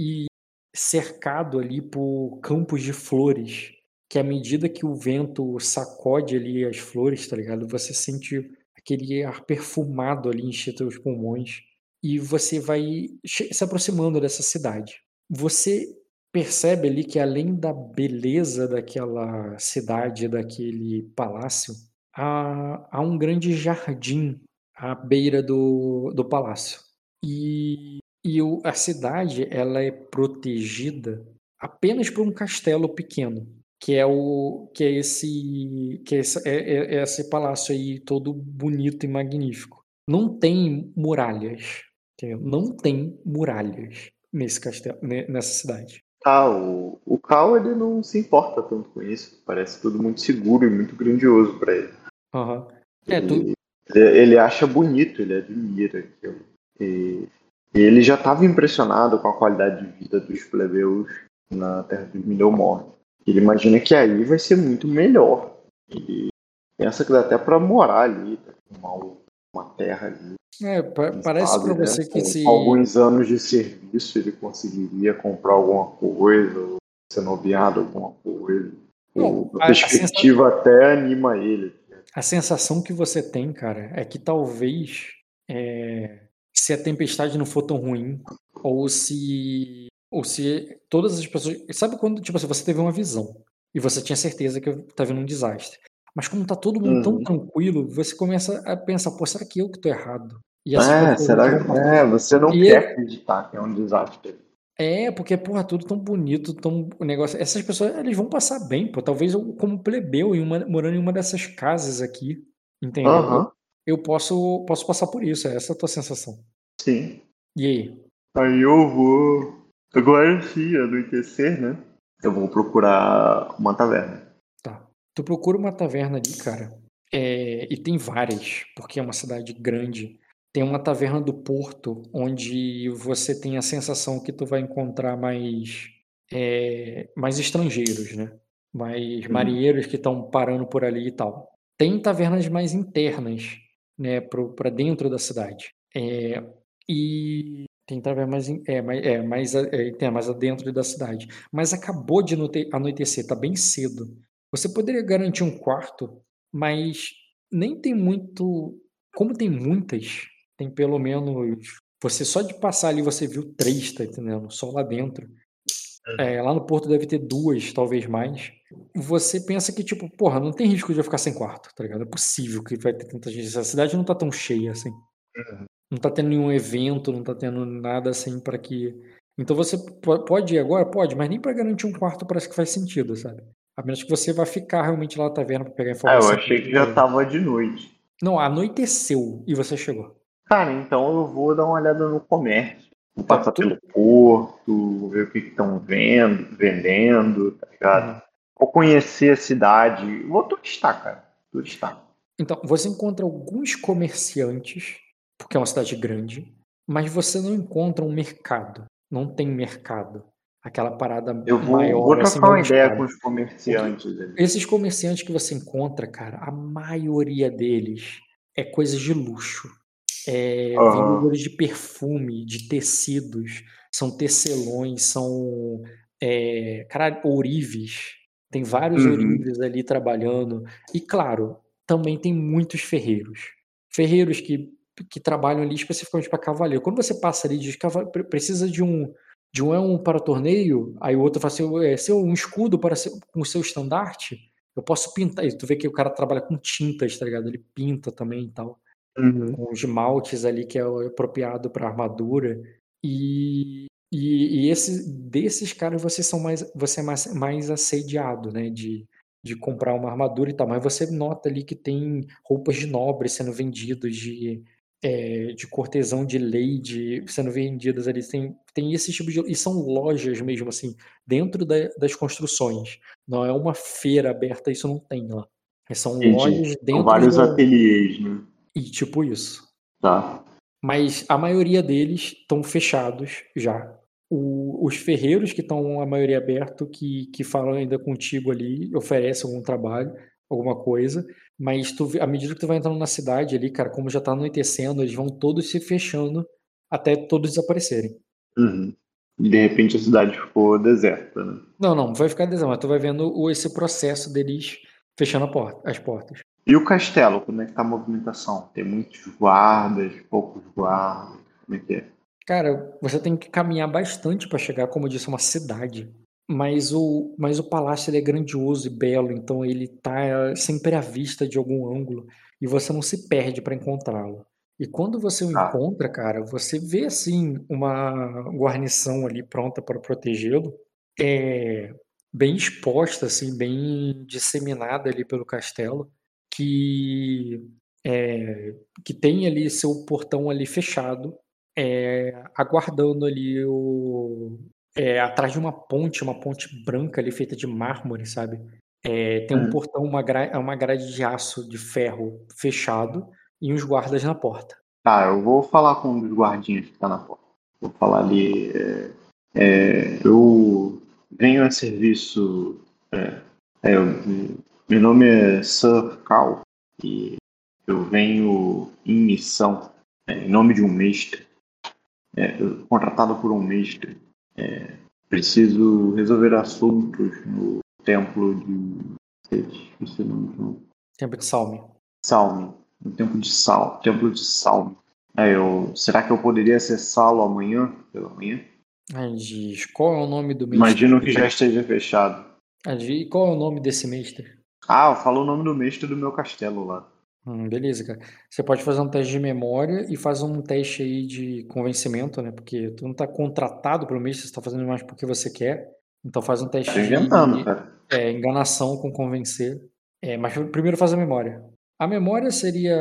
e cercado ali por campos de flores, que à medida que o vento sacode ali as flores, tá ligado? Você sente aquele ar perfumado ali encher teus pulmões e você vai se aproximando dessa cidade. Você percebe ali que além da beleza daquela cidade, daquele palácio, há, há um grande jardim à beira do, do palácio. E, e o- a cidade ela é protegida apenas por um castelo pequeno, que é o que é esse que é esse, é- é- é esse palácio aí todo bonito e magnífico. Não tem muralhas? Não tem muralhas nesse castelo, ne- nessa cidade. tá, o, o Cal ele não se importa tanto com isso. Parece tudo muito seguro e muito grandioso pra ele. Aham. É, tu, Ele, ele acha bonito, ele admira aquilo. E, e ele já estava impressionado com a qualidade de vida dos plebeus na Terra dos Middlemore. Ele imagina que aí vai ser muito melhor. Ele pensa que dá até pra morar ali, tá? uma, terra ali. é, quem parece pra né? você que Com se alguns anos de serviço ele conseguiria comprar alguma coisa, ser nomeado alguma coisa. Não, O- a- a a perspectiva até anima ele. A sensação que você tem, cara, é que talvez é, se a tempestade não for tão ruim, ou se ou se todas as pessoas, sabe quando tipo assim, você teve uma visão E você tinha certeza que tá vindo um desastre. Mas como tá todo mundo tão Uhum. tranquilo, você começa a pensar, pô, será que eu que tô errado? E essas É, será que. É, você não E quer é- acreditar que é um desastre. É, porque, porra, tudo tão bonito, tão o negócio. Essas pessoas, eles vão passar bem, pô. Talvez eu, como plebeu, em uma- morando em uma dessas casas aqui, entendeu? Aham, Eu posso, posso passar por isso, essa é a tua sensação. sim. E aí? Aí eu vou. Agora sim, anoitecer, né? Eu vou procurar uma taverna. Tá. Tu procura uma taverna ali, cara. é, e tem várias, porque é uma cidade grande. Tem uma taverna do Porto, onde você tem a sensação que tu vai encontrar mais, é, mais estrangeiros, né? Mais Uhum. marinheiros que estão parando por ali e tal. Tem tavernas mais internas, né, pro- pra dentro da cidade. É, e mais, in- é, mais, é, mais, a- é, mais adentro da cidade. Mas acabou de anoite- anoitecer, tá bem cedo. Você poderia garantir um quarto, mas nem tem muito. Como tem muitas, tem pelo menos. Você só de passar ali você viu três, tá entendendo? Só lá dentro. É, lá no Porto deve ter duas, talvez mais. Você pensa que, tipo, porra, não tem risco de eu ficar sem quarto, tá ligado? É possível que vai ter tanta gente. A cidade não tá tão cheia assim. Não tá tendo nenhum evento, não tá tendo nada assim pra que. Então você po- pode ir agora? Pode, mas nem pra garantir um quarto parece que faz sentido, sabe? A menos que você vá ficar realmente lá na taverna pra pegar Ah, eu informação. achei que já tava de noite. Não, anoiteceu e você chegou. Cara, então eu vou dar uma olhada no comércio. Vou Tá passar pelo porto, ver o que estão vendo, vendendo, tá ligado? Uhum. Vou conhecer a cidade. Vou turistar, cara. Turistar. Então, você encontra alguns comerciantes, porque é uma cidade grande, mas você não encontra um mercado. Não tem mercado. Aquela parada Eu vou, maior. vou assim, uma ideia cara. com os comerciantes ali. Esses comerciantes que você encontra, cara, a maioria deles é coisas de luxo. É Aham. vendedores de perfume, de tecidos, são tecelões, são é, caralho, ourives. Tem vários Uhum. ourives ali trabalhando. E claro, também tem muitos ferreiros. Ferreiros que, que trabalham ali especificamente para cavaleiro. Quando você passa ali de cavaleiro, precisa de um de um é um para torneio, aí o outro fala assim, é seu um escudo para ser, com o seu estandarte, eu posso pintar. E tu vê que o cara trabalha com tintas, tá ligado? Ele pinta também e tal Uhum. com os esmaltes ali que é apropriado para armadura. E, e, e esse, desses caras você, são mais, você é mais, mais assediado, né? De, de comprar uma armadura e tal. Mas você nota ali que tem roupas de nobre sendo vendidas, de, é, de cortesão de lei sendo vendidas ali. Tem, tem esse tipo de. E são lojas mesmo, assim, dentro da- das construções. Não é uma feira aberta, isso não tem lá. São Entendi. lojas São dentro vários da- ateliês, né? E tipo isso. Tá. Mas a maioria deles estão fechados já. O- os ferreiros que estão a maioria aberto, que, que falam ainda contigo ali, oferecem algum trabalho, alguma coisa. Mas tu, à medida que tu vai entrando na cidade ali, cara, como já tá anoitecendo, eles vão todos se fechando até todos desaparecerem. Uhum. E de repente a cidade ficou deserta, né? Não, não, vai ficar desenho, mas tu vai vendo esse processo deles fechando a porta, as portas. E o castelo, como é que tá a movimentação? Tem muitos guardas, poucos guardas, como é que é? Cara, você tem que caminhar bastante para chegar, como eu disse, a uma cidade. Mas o, mas o palácio é grandioso e belo, então ele tá sempre à vista de algum ângulo e você não se perde para encontrá-lo. E quando você o Tá. encontra, cara, você vê assim uma guarnição ali pronta para protegê-lo, é bem exposta, assim, bem disseminada ali pelo castelo, que é, que tem ali seu portão ali fechado é, aguardando ali o. é, atrás de uma ponte, uma ponte branca ali feita de mármore, sabe? É, tem um Uhum. portão, uma, gra, uma grade de aço de ferro fechado e uns guardas na porta. Tá, eu vou falar com um dos guardinhas que tá na porta. Vou falar ali. é, é, eu venho a serviço. é, é, eu- meu nome é Sir Cal e eu venho em missão em nome de um mestre. É, contratado por um mestre. É, preciso resolver assuntos no templo de. Esqueci o nome. Tempo de salme. Salme, no templo de Sal, templo de Salme. Aí eu, será que eu poderia acessá-lo amanhã, pela manhã? Diz, qual é o nome do mestre? Imagino que já esteja fechado. E qual é o nome desse mestre? Ah, fala o nome do mestre do meu castelo lá. Hum, beleza, cara. Você pode fazer um teste de memória e faz um teste aí de convencimento, né? Porque tu não tá contratado pelo mestre, você tá fazendo mais porque você quer. Então faz um teste Tô inventando, de cara. é, enganação com convencer. É, mas primeiro faz a memória. A memória seria.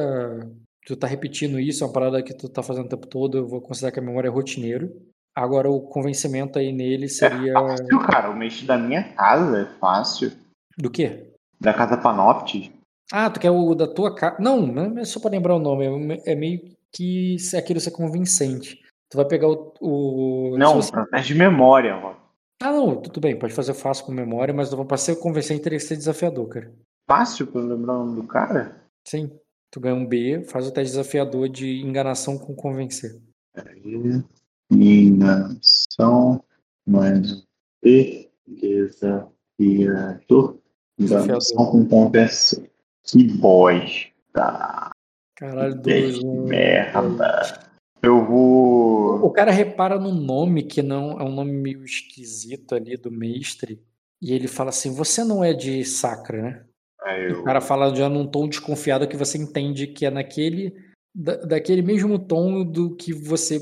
Tu tá repetindo isso, é uma parada que tu tá fazendo o tempo todo, eu vou considerar que a memória é rotineiro. Agora o convencimento aí nele seria. Fácil, cara. O mestre da minha casa é fácil. Do quê? Da casa Panoptes. Ah, tu quer o da tua casa. Não, não é só pra lembrar o nome. É é meio que se aquilo ser convincente. Tu vai pegar o. o Não, você- teste de memória, ó. Ah, não, tudo bem, pode fazer fácil com memória, mas pra ser convincente teria que ser desafiador, cara. Fácil pra lembrar o nome do cara? Sim. Tu ganha um B, faz o teste desafiador de enganação com convencer. Peraí. Enganação mais E. Desafiador. Enganação com conversa. Que bosta. Caralho, Que dois, um. merda. Eu vou. O cara repara no nome, que não é um nome meio esquisito ali do mestre, e ele fala assim: Você não é de Sacra, né? Aí eu- O cara fala já num tom desconfiado que você entende que é naquele. da- daquele mesmo tom do que você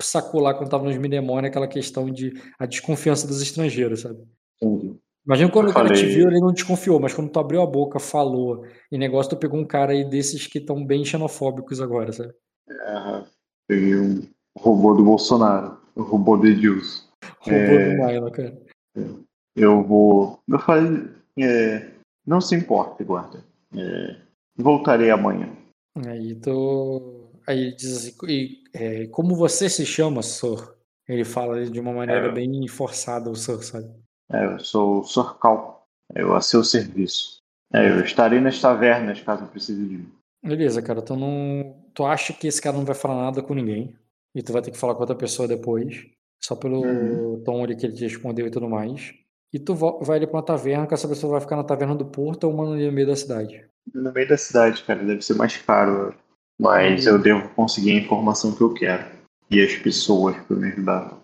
sacou lá quando tava nos Midemônia, aquela questão de a desconfiança dos estrangeiros, sabe? Entendi. Imagina quando Eu o cara te viu, ele não desconfiou, mas quando tu abriu a boca, falou, e negócio, tu pegou um cara aí desses que estão bem xenofóbicos agora, sabe? Ah, peguei um robô do Bolsonaro. O robô de Deus. Roubou É. do Milo, cara. Eu vou. Eu falei. é, não se importe, guarda. É, voltarei amanhã. Aí tu. Aí ele diz assim, e, é, como você se chama, Sor? Ele fala de uma maneira É. bem forçada, o Sor, sabe? É, eu sou o Sorcal. Eu a seu serviço. É, eu estarei nas tavernas caso precise de mim. Beleza, cara, tu não. Tu acha que esse cara não vai falar nada com ninguém. E tu vai ter que falar com outra pessoa depois. Só pelo Uhum. tom ali que ele te respondeu e tudo mais. E tu vai ali pra uma taverna, que essa pessoa vai ficar na taverna do Porto ou uma no meio da cidade. No meio da cidade, cara, deve ser mais caro. Mas eu devo conseguir a informação que eu quero. E as pessoas para me ajudar.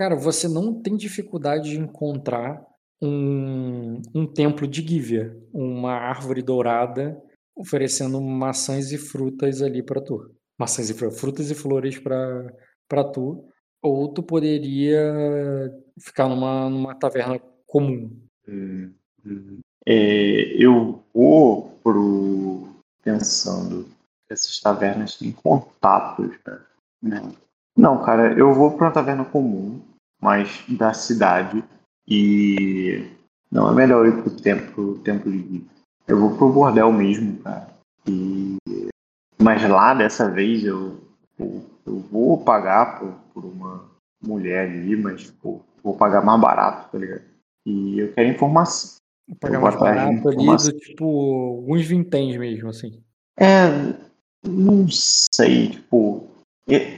Cara, você não tem dificuldade de encontrar um, um templo de Gívia, uma árvore dourada oferecendo maçãs e frutas ali pra tu. Maçãs e frutas, e flores para tu. Ou tu poderia ficar numa, numa taverna comum. Hum. É, eu vou pro. Pensando. Essas tavernas têm contatos. Né? Não, cara, eu vou pra uma taverna comum, mas da cidade. E. Não, é melhor ir pro templo de Gui. Eu vou pro bordel mesmo, cara. E. Mas lá dessa vez eu. Eu, eu vou pagar por, por uma mulher ali, mas tipo, vou pagar mais barato, tá ligado? E eu quero informação. Vou pagar Eu mais barato ali, informação. do tipo, alguns vinténs mesmo, assim. É, não sei, tipo,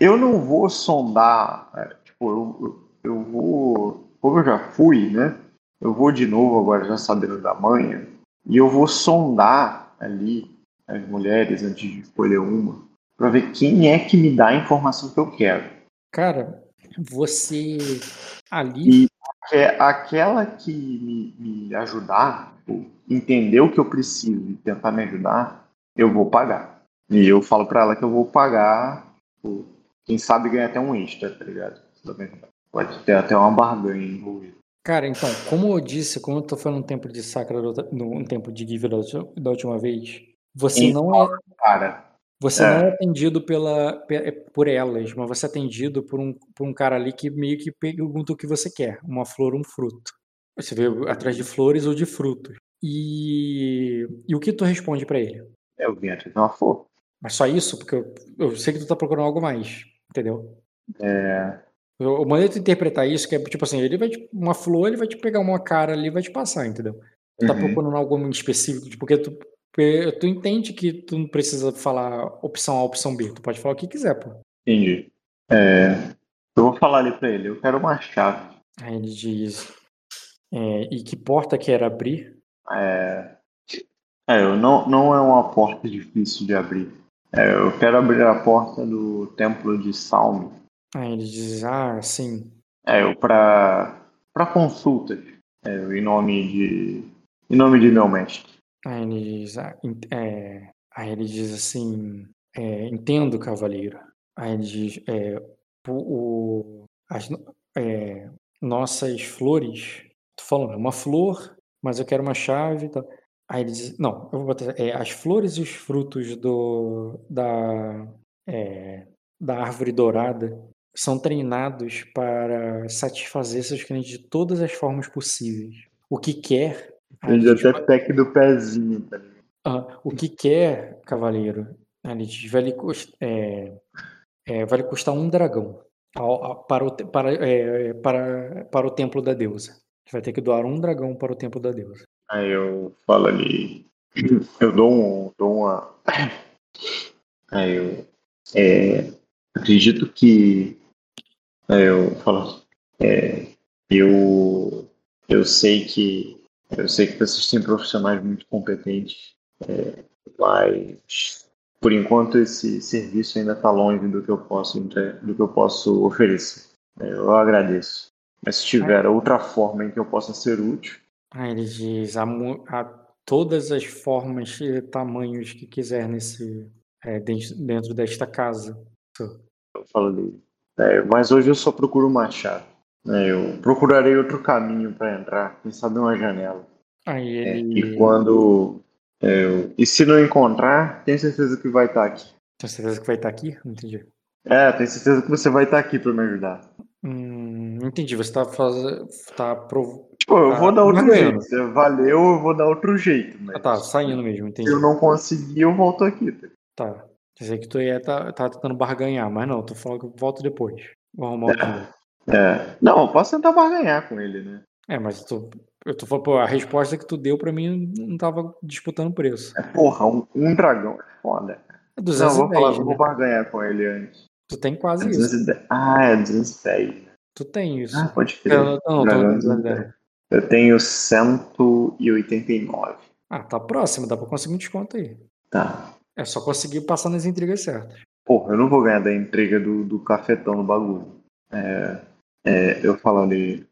eu não vou sondar, é, tipo, eu, eu, vou, como eu já fui, né? Eu vou de novo agora já sabendo da manha, e eu vou sondar ali as mulheres antes de escolher uma, pra ver quem é que me dá a informação que eu quero. Cara, você ali. E é aquela que me, me ajudar, tipo, entender o que eu preciso e tentar me ajudar, eu vou pagar. E eu falo pra ela que eu vou pagar, tipo, quem sabe ganha até um extra, tá ligado? Também Pode ter até uma barganha envolvida. Cara, então, como eu disse, como eu tô falando no templo de Sacra, no templo de Giver da última- vez, você não é. Cara, Você É. não é atendido pela, pe- por elas, mas você é atendido por um, por um cara ali que meio que pergunta o que você quer, uma flor um fruto. Você vê atrás de flores ou de frutos. E, e o que tu responde pra ele? eu vim atrás de uma flor. Mas só isso? Porque eu, eu sei que tu tá procurando algo mais, entendeu? É, Eu mandei tu interpretar isso, que é tipo assim, ele vai te, uma flor, ele vai te pegar uma cara ali e vai te passar, entendeu? Tu tá Uhum. procurando algo muito específico, tipo, porque tu, tu entende que tu não precisa falar opção A, opção B, tu pode falar o que quiser, pô. entendi. É, eu vou falar ali pra ele, eu quero uma chave. Aí ele diz, é, e que porta quer abrir? É, é eu não, não é uma porta difícil de abrir. É, eu quero abrir a porta do templo de Salme. Aí ele diz, ah, sim, É, eu pra, pra consultas. É, em nome de. Em nome de meu mestre. Aí ele diz, ah, é, aí ele diz assim, é, entendo, cavaleiro. Aí ele diz, é, o, as é, nossas flores, tô falando, é uma flor, mas eu quero uma chave tal. Aí ele diz, não, eu vou botar, é, as flores e os frutos do, da, é, da árvore dourada são treinados para satisfazer seus clientes de todas as formas possíveis. O que quer, aí ele Ele diz, até pack do pezinho, tá ah, o que quer, cavaleiro? Ele diz, vai lhe, cust- é, é, vai lhe custar um dragão para, o, para, é, para, para o templo da deusa. Você vai ter que doar um dragão para o templo da deusa. Aí eu falo ali. Eu dou, um, dou uma. Aí eu. é, acredito que. Eu falo. é, eu. Eu sei que. Eu sei que vocês têm profissionais muito competentes. é, mas. Por enquanto esse serviço ainda está longe do que eu posso do que eu posso oferecer. É, Eu agradeço. Mas se tiver outra forma em que eu possa ser útil, ele diz, há, todas as formas e tamanhos que quiser nesse, é, dentro, dentro desta casa. eu falo ali. É, mas hoje eu só procuro uma chave. né? eu procurarei outro caminho para entrar, quem sabe uma janela. Aí É, ele... e quando. é, eu- e se não encontrar, tenho certeza que vai estar aqui. Tem certeza que vai estar aqui? Não entendi. É, tenho certeza que você vai estar aqui para me ajudar. Hum, entendi. Você está fazendo... Tá prov... Tipo, eu Tá vou dar outro jeito. Valeu, eu vou dar outro jeito. Mas Ah, tá, saindo mesmo, entendi. se eu não conseguir, eu volto aqui. tá? Quer dizer que tu ia tá, tá tentando barganhar, mas não, tu falou que eu volto depois. Vou arrumar o dinheiro. É, não, eu posso tentar barganhar com ele, né? É, mas tu, eu tô falando, pô, a resposta que tu deu pra mim não tava disputando preço. É, porra, um, um dragão é foda. É Não, 210, vou, falar, né? vou barganhar com ele antes. Tu tem É quase isso. 210. Ah, é 210. Tu tem isso. Ah, pode crer. Eu, não, não, 210. Eu tenho 189. Ah, tá próximo, dá pra conseguir um desconto aí. Tá. É só conseguir passar nas intrigas certas. Porra, eu não vou ganhar da entrega do, do cafetão no bagulho. É, é, eu falo ali.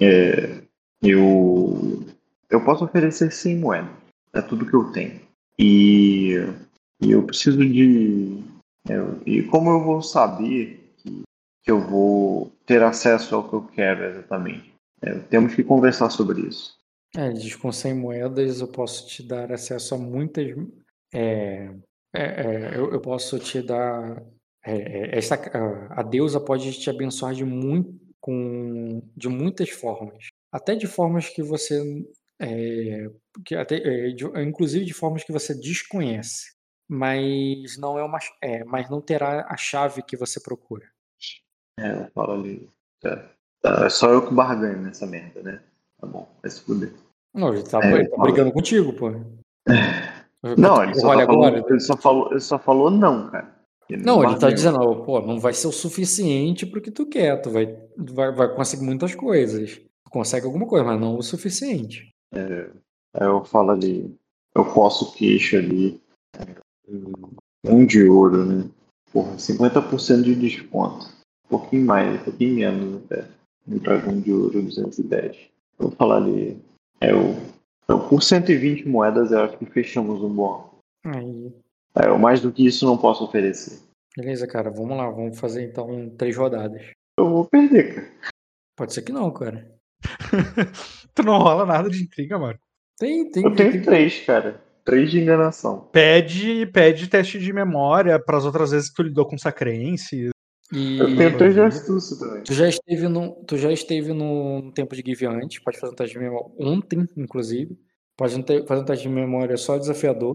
É, eu. Eu posso oferecer 100 moedas. É tudo que eu tenho. E, e eu preciso de. eu- e como eu vou saber que, que eu vou ter acesso ao que eu quero exatamente? É, temos que conversar sobre isso. É, diz com 100 moedas eu posso te dar acesso a muitas. É, é, é, eu, eu posso te dar. é, é, esta, a, a deusa pode te abençoar de, muito, com, de muitas formas. Até de formas que você. é, que até, é, de- inclusive de formas que você desconhece. Mas não é uma. Mas não terá a chave que você procura. É, eu falo ali. Tá, tá, é só eu que barganho nessa merda, né? Tá bom, vai se fuder. Não, ele tá, ele tá brigando contigo, pô. Não, ele só, Olha tá agora. falando, ele, só falou, ele só falou não, cara. Ele Não, ele tá barganhou. dizendo, pô, não vai ser o suficiente pro que tu quer. Tu vai, vai, vai conseguir muitas coisas. Tu consegue alguma coisa, mas não o suficiente. Aí eu falo ali, eu posso queixo ali. Um de ouro, né? Porra, 50% de desconto. Um pouquinho mais, um pouquinho menos até. Um dragão de ouro 210. Eu vou falar ali. É o. Então, por 120 moedas eu acho que fechamos um bom. Aí, É, eu mais do que isso não posso oferecer. beleza, cara, vamos lá, vamos fazer então três rodadas. Eu vou perder, cara. Pode ser que não, cara. tu não rola nada de intriga, mano. Tem, tem. Eu tenho tem- três, cara. Três de enganação. Pede, pede teste de memória para as outras vezes que tu lidou com sacrense. E Eu tenho três de astúcia também. tu já esteve no, tu já esteve no tempo de Give antes, pode fazer um teste de memória ontem, inclusive. Pode fazer um teste de memória só desafiador.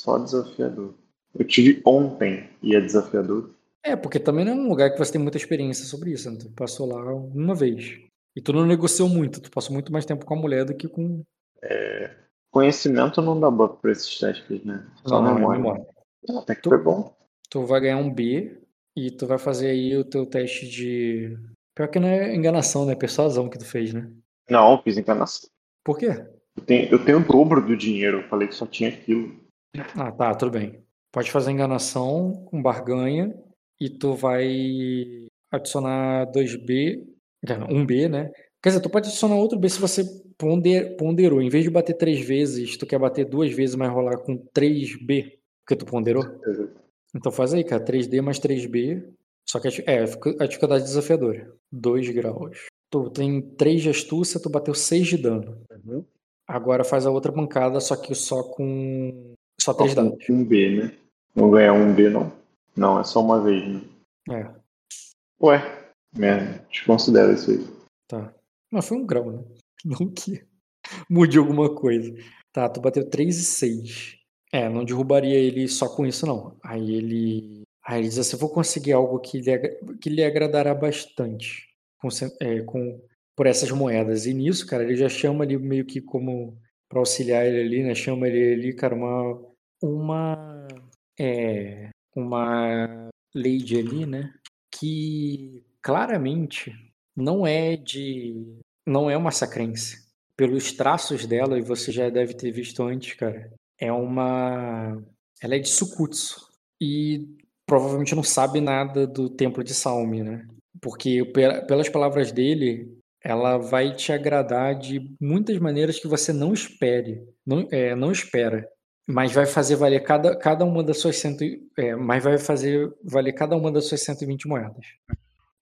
Só desafiador. Eu tive ontem e é desafiador. É, porque também não é um lugar que você tem muita experiência sobre isso, né? Tu passou lá uma vez. E tu não negociou muito, tu passou muito mais tempo com a mulher do que com. Conhecimento não dá buff pra esses testes, né? Só Não, não, é memória. memória. Até que Tu- foi bom. Tu vai ganhar um B e tu vai fazer aí o teu teste de. Pior que não é enganação, né? Persuasão que tu fez, né? Não, fiz enganação. Por quê? Eu tenho, eu tenho o dobro do dinheiro. Eu falei que só tinha aquilo. Ah, tá, tudo bem. Pode fazer enganação com barganha e tu vai adicionar 2B, quer dizer, 1B, né? Quer dizer, tu pode adicionar outro B se você ponder, ponderou. Em vez de bater três vezes, tu quer bater duas vezes, mas rolar com 3B, porque tu ponderou. Então faz aí, cara. 3D mais 3B. Só que é, a dificuldade desafiadora. 2 graus. Tu tem 3 de astúcia, tu bateu 6 de dano. Uhum. Agora faz a outra bancada, só que só com. Só 3 Só com dados. Um B, né? Não ganha um B, não. Não, é só uma vez, né? É, Ué, merda, desconsidera isso aí. tá. Mas foi um grau, né? Não que mude alguma coisa. Tá, tu bateu 3 e 6. É, não derrubaria ele só com isso, não. Aí ele. Aí ele diz assim: vou conseguir algo que lhe, que lhe agradará bastante com, é, com- por essas moedas. E nisso, cara, ele já chama ali meio que como para auxiliar ele ali, né? Chama ele ali, cara, uma. Uma. É. Uma lady ali, né? Que claramente não é de. Não é uma sacrense. Pelos traços dela, e você já deve ter visto antes, cara, é uma. Ela é de Sukutsu. E provavelmente não sabe nada do Templo de Salme, né? Porque pe- pelas palavras dele, ela vai te agradar de muitas maneiras que você não espere, não, é, não espera. Mas vai fazer valer cada, cada uma das suas cento, e- é, mas vai fazer valer cada uma das suas 120 moedas.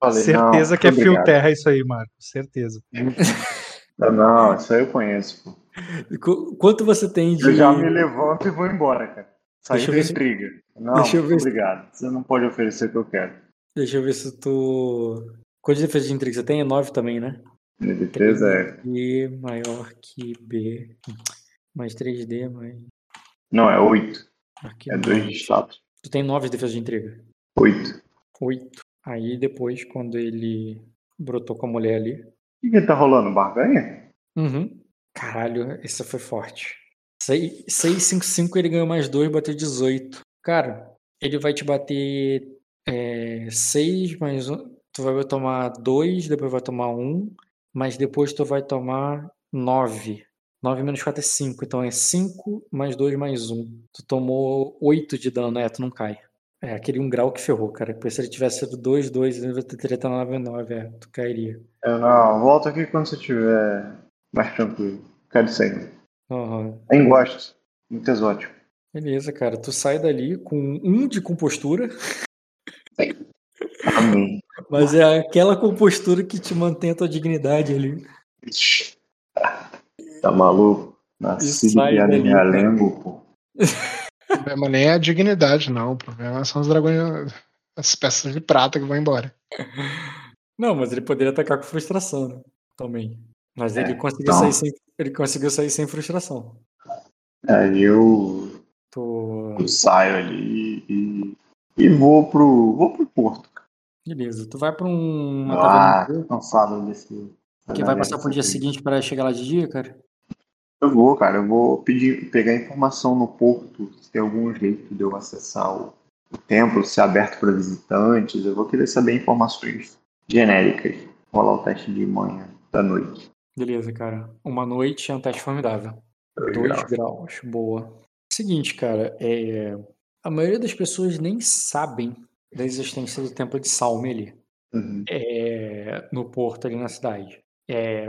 Falei, Certeza não, que é fio terra isso aí, Marco. Certeza. Não, Não, isso aí eu conheço, pô. Qu- Quanto você tem de. Eu já me levanto e vou embora, cara. Saí Deixa eu da ver se- intriga. Não, deixa eu ver muito se- obrigado. Você não pode oferecer o que eu quero. Deixa eu ver se tu. Quanto de defesa de intriga você tem? É 9 também, né? Minha defesa é. E maior que B. Mais 3D, mais. Não, é 8. Aqui, É 2 de status. Tu tem 9 de defesa de intriga. 8. 8. Aí depois, quando ele brotou com a mulher ali. O que, que tá rolando? Barganha? Uhum. Caralho, essa foi forte. 6, 6 5, 5, ele ganhou mais 2, bateu 18. Cara, ele vai te bater 6 mais 1. Tu vai tomar 2, depois vai tomar 1. Mas depois tu vai tomar 9. 9 menos 4 é 5. Então é 5 mais 2 mais 1. Tu tomou 8 de dano. É, tu não cai. É aquele 1 grau que ferrou, cara. Porque se ele tivesse sido 2, 2, ele teria estado 9, 9. É, tu cairia. Eu não, volta aqui quando você estiver mais tranquilo. Quero sair. Aham. Nem gosto. Muito exótico. Beleza, cara. Tu sai dali com um de compostura, Amém. mas é aquela compostura que te mantém a tua dignidade ali. Tá maluco? Nasci de em dali, realengo, pô. O problema nem é a dignidade, não. O problema são os dragões, as peças de prata que vão embora. Não, mas ele poderia atacar com frustração, né? Também. Mas É, ele conseguiu então. sair sem. Ele conseguiu sair sem frustração. Aí eu, Tu... eu saio ali e, e vou pro. vou pro porto. Beleza. Tu vai pra um, Ah, tô cansado desse. que vai passar pro dia seguinte para chegar lá de dia, cara? Eu vou, cara, eu vou pedir, pegar informação no porto, se tem algum jeito de eu acessar o, o templo, se é aberto para visitantes. Eu vou querer saber informações genéricas. Rolar o teste de manhã da noite. Beleza, cara. Uma noite é um teste formidável. Dois 2 graus. boa. Seguinte, cara, é... a maioria das pessoas nem sabem da existência do Templo de Salme ali, Uhum. é, no porto ali na cidade. É,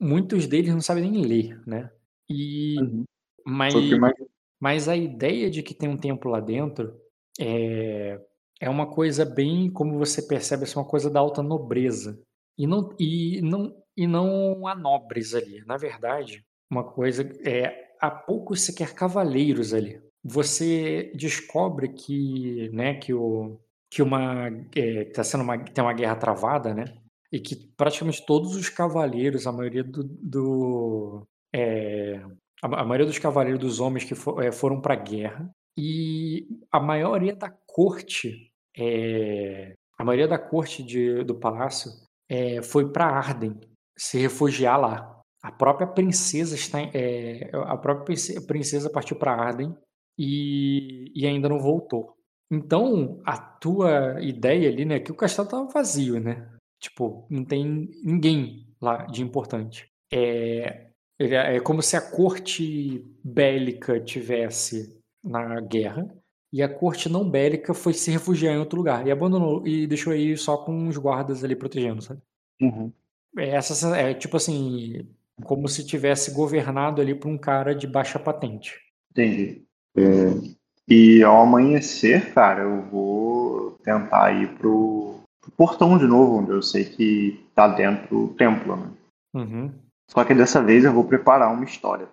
muitos deles não sabem nem ler, né? E, Uhum. mas, mais. mas a ideia de que tem um templo lá dentro é, é uma coisa bem, como você percebe, é uma coisa da alta nobreza. E não, e não, e não há nobres ali. Na verdade, uma coisa é há poucos sequer cavaleiros ali. Você descobre que, né, que o que uma é, tá sendo uma tem uma guerra travada, né? E que praticamente todos os cavaleiros, a maioria do, do é, a, a maioria dos cavaleiros dos homens que for, é, foram para a guerra e a maioria da corte é, a maioria da corte de, do palácio é, foi para Arden se refugiar lá. A própria princesa está é, a própria prince- princesa partiu para Arden e, e ainda não voltou. Então, a tua ideia ali, né, que o castelo estava vazio, né? Tipo, não tem ninguém lá de importante. É, é é como se a corte bélica tivesse na guerra e a corte não bélica foi se refugiar em outro lugar e abandonou e deixou aí só com os guardas ali protegendo, sabe? Uhum. É, essa é tipo assim, como se tivesse governado ali por um cara de baixa patente. Entendi. É, e ao amanhecer, cara, eu vou tentar ir pro, pro portão de novo, onde eu sei que tá dentro do templo, né? Uhum. Só que dessa vez eu vou preparar uma história.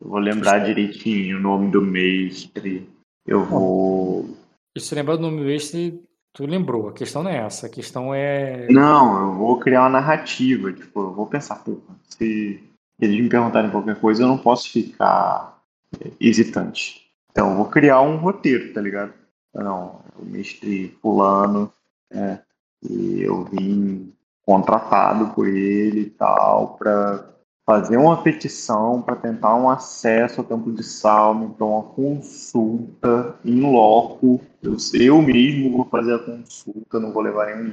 Eu vou lembrar direitinho o nome do mestre. Eu vou. E se lembrar do nome desse, tu lembrou. A questão não é essa. A questão é. Não, eu vou criar uma narrativa. Tipo, eu vou pensar, se eles me perguntarem qualquer coisa, eu não posso ficar é, hesitante. Então, eu vou criar um roteiro, tá ligado? Não, o mestre fulano, é, e eu vim contratado por ele e tal, pra fazer uma petição para tentar um acesso ao Templo de Salmo, então uma consulta em loco. Eu, eu mesmo vou fazer a consulta, não vou levar nenhum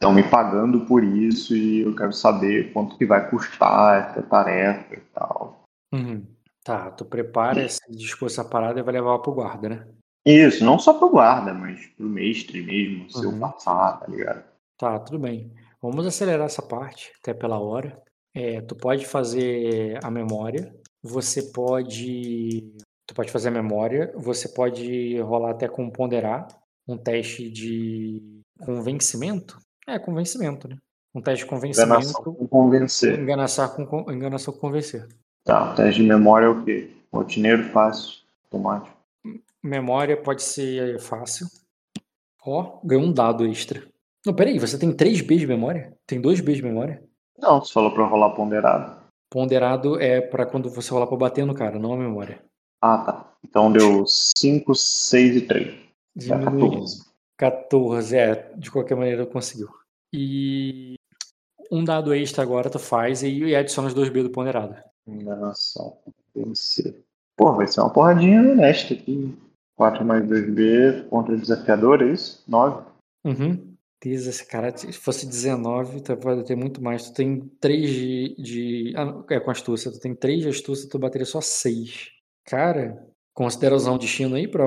estão me pagando por isso e eu quero saber quanto que vai custar essa tarefa e tal. Uhum. Tá, tu prepara esse discurso, essa parada e vai levar pro guarda, né? Isso, não só pro guarda, mas pro mestre mesmo, se eu Uhum. passar, tá ligado? Tá, tudo bem. Vamos acelerar essa parte, até pela hora. É, tu pode fazer a memória, você pode. Tu pode fazer a memória, você pode rolar até com ponderar, um teste de convencimento. É, convencimento, né? Um teste de Enganação convencimento. com convencer. Enganação com, enganação com convencer. Tá, o teste de memória é o quê? Rotineiro fácil, automático. Memória pode ser fácil. Ó, ganhou um dado extra. Não, peraí, você tem 3 B de memória? Tem 2 B de memória? Não, você falou pra rolar ponderado. Ponderado é pra quando você rolar pra bater no cara, não a memória. Ah, tá. Então deu 5, 6 e 3. Dá Diminui. 14. 14, é, de qualquer maneira conseguiu. E um dado extra agora tu faz e, adiciona os 2B do ponderado. Enganação, vencer. Pô, vai ser uma porradinha honesta aqui. 4 mais 2B contra o desafiador, é isso? 9. Uhum. Diz esse cara, se fosse 19, tu pode ter muito mais. Tu tem 3 de. de ah, não, é com astúcia. Tu tem 3 de astúcia, tu bateria só 6. Cara, considera usar um destino aí pra,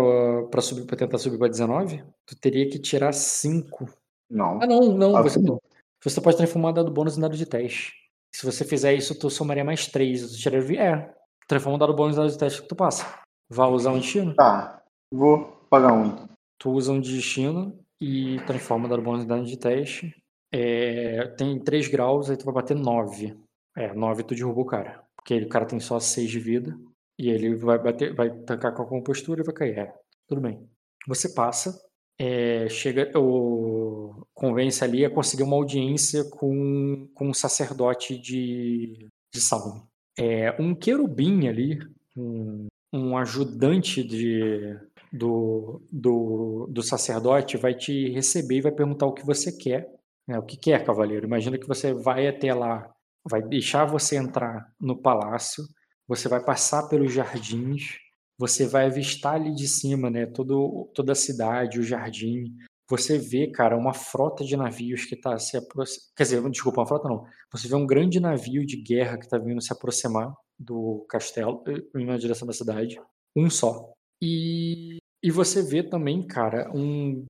pra, subir, pra tentar subir pra 19? Tu teria que tirar 5. Não. Ah, não, não. Ah, Você, não. você pode transformar dado bônus em dado de teste. Se você fizer isso, tu somaria mais 3. Tu tiraria. É. Transforma um dado bônus em dado de teste que tu passa. Vai usar um destino? Tá, vou pagar um. Tu usa um destino e transforma dado bônus em dado de teste. É, tem 3 graus, aí tu vai bater 9. É, 9 tu derruba o cara. Porque ele- o cara tem só 6 de vida. E ele vai bater, vai tancar com a compostura e vai cair. É, tudo bem. Você passa. é, chega, o, convence ali a conseguir uma audiência com, com um sacerdote de, de Salmo. É, um querubim ali, um, um ajudante de, do, do, do sacerdote vai te receber e vai perguntar o que você quer. né? O que quer, cavaleiro? Imagina que você vai até lá, vai deixar você entrar no palácio, você vai passar pelos jardins, você vai avistar ali de cima, né, todo, toda a cidade, o jardim. Você vê, cara, uma frota de navios que está se aproximando. Quer dizer, desculpa, uma frota não. Você vê um grande navio de guerra que está vindo se aproximar do castelo, eh, indo na direção da cidade. Um só. E, e você vê também, cara, um.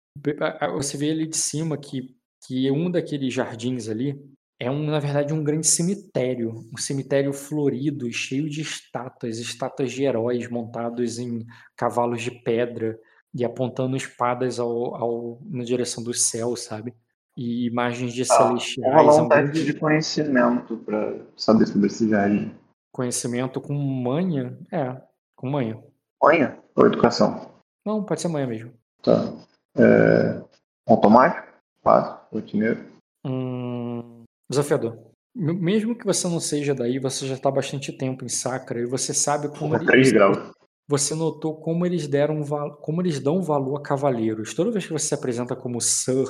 Você vê ali de cima que, que um daqueles jardins ali é, um, na verdade, um grande cemitério. Um cemitério florido, cheio de estátuas, estátuas de heróis montados em cavalos de pedra e apontando espadas ao, ao, na direção do céu, sabe? E imagens de Tá, Vou celestiais. rolar é um teste de conhecimento pra saber sobre esse jardim. conhecimento com manha. É, com manha. Manha ou educação? Não, pode ser manha mesmo. Tá. É, automático? Fácil, rotineiro. Hum, desafiador. Mesmo que você não seja daí, você já está bastante tempo em Sacra e você sabe como Porra, ele- 3 você, graus. você notou como eles deram val- como eles dão valor a cavaleiros. Toda vez que você se apresenta como Sir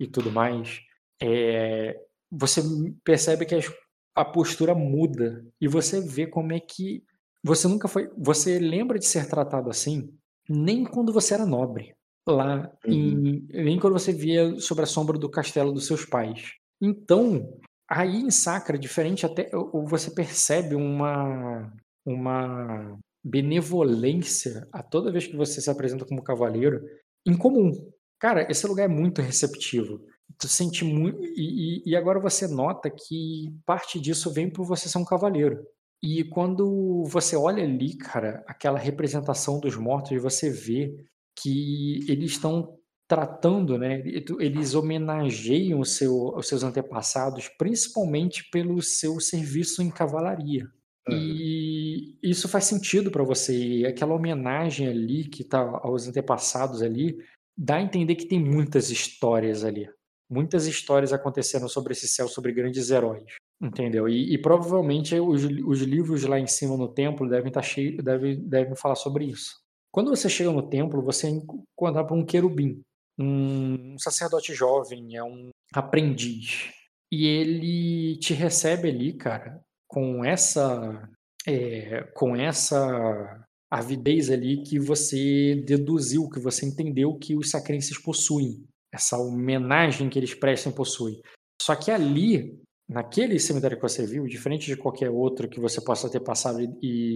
e tudo mais, é, você percebe que as- a postura muda e você vê como é que você nunca foi. Você lembra de ser tratado assim nem quando você era nobre lá em, nem quando você via sobre a sombra do castelo dos seus pais. Então, aí em Sacra, diferente até, ou ou você percebe uma uma benevolência a toda vez que você se apresenta como cavaleiro incomum. Cara, esse lugar é muito receptivo. Tu sente muito. E, e, e agora você nota que parte disso vem por você ser um cavaleiro. E quando você olha ali, cara, aquela representação dos mortos, você vê que eles estão tratando, né? Eles homenageiam seu, os seus antepassados, principalmente pelo seu serviço em cavalaria. E isso faz sentido para você. E aquela homenagem ali que tá aos antepassados ali dá a entender que tem muitas histórias ali. Muitas histórias acontecendo sobre esse céu, sobre grandes heróis. Entendeu? E, e provavelmente os, os, livros lá em cima no templo devem estar tá cheios, devem, devem falar sobre isso. Quando você chega no templo, você encontra um querubim, um sacerdote jovem, é um aprendiz. E ele te recebe ali, cara, com essa é, com essa avidez ali que você deduziu, que você entendeu que os sacrenses possuem, essa homenagem que eles prestam possuem. Só que ali, naquele cemitério que você viu, diferente de qualquer outro que você possa ter passado e,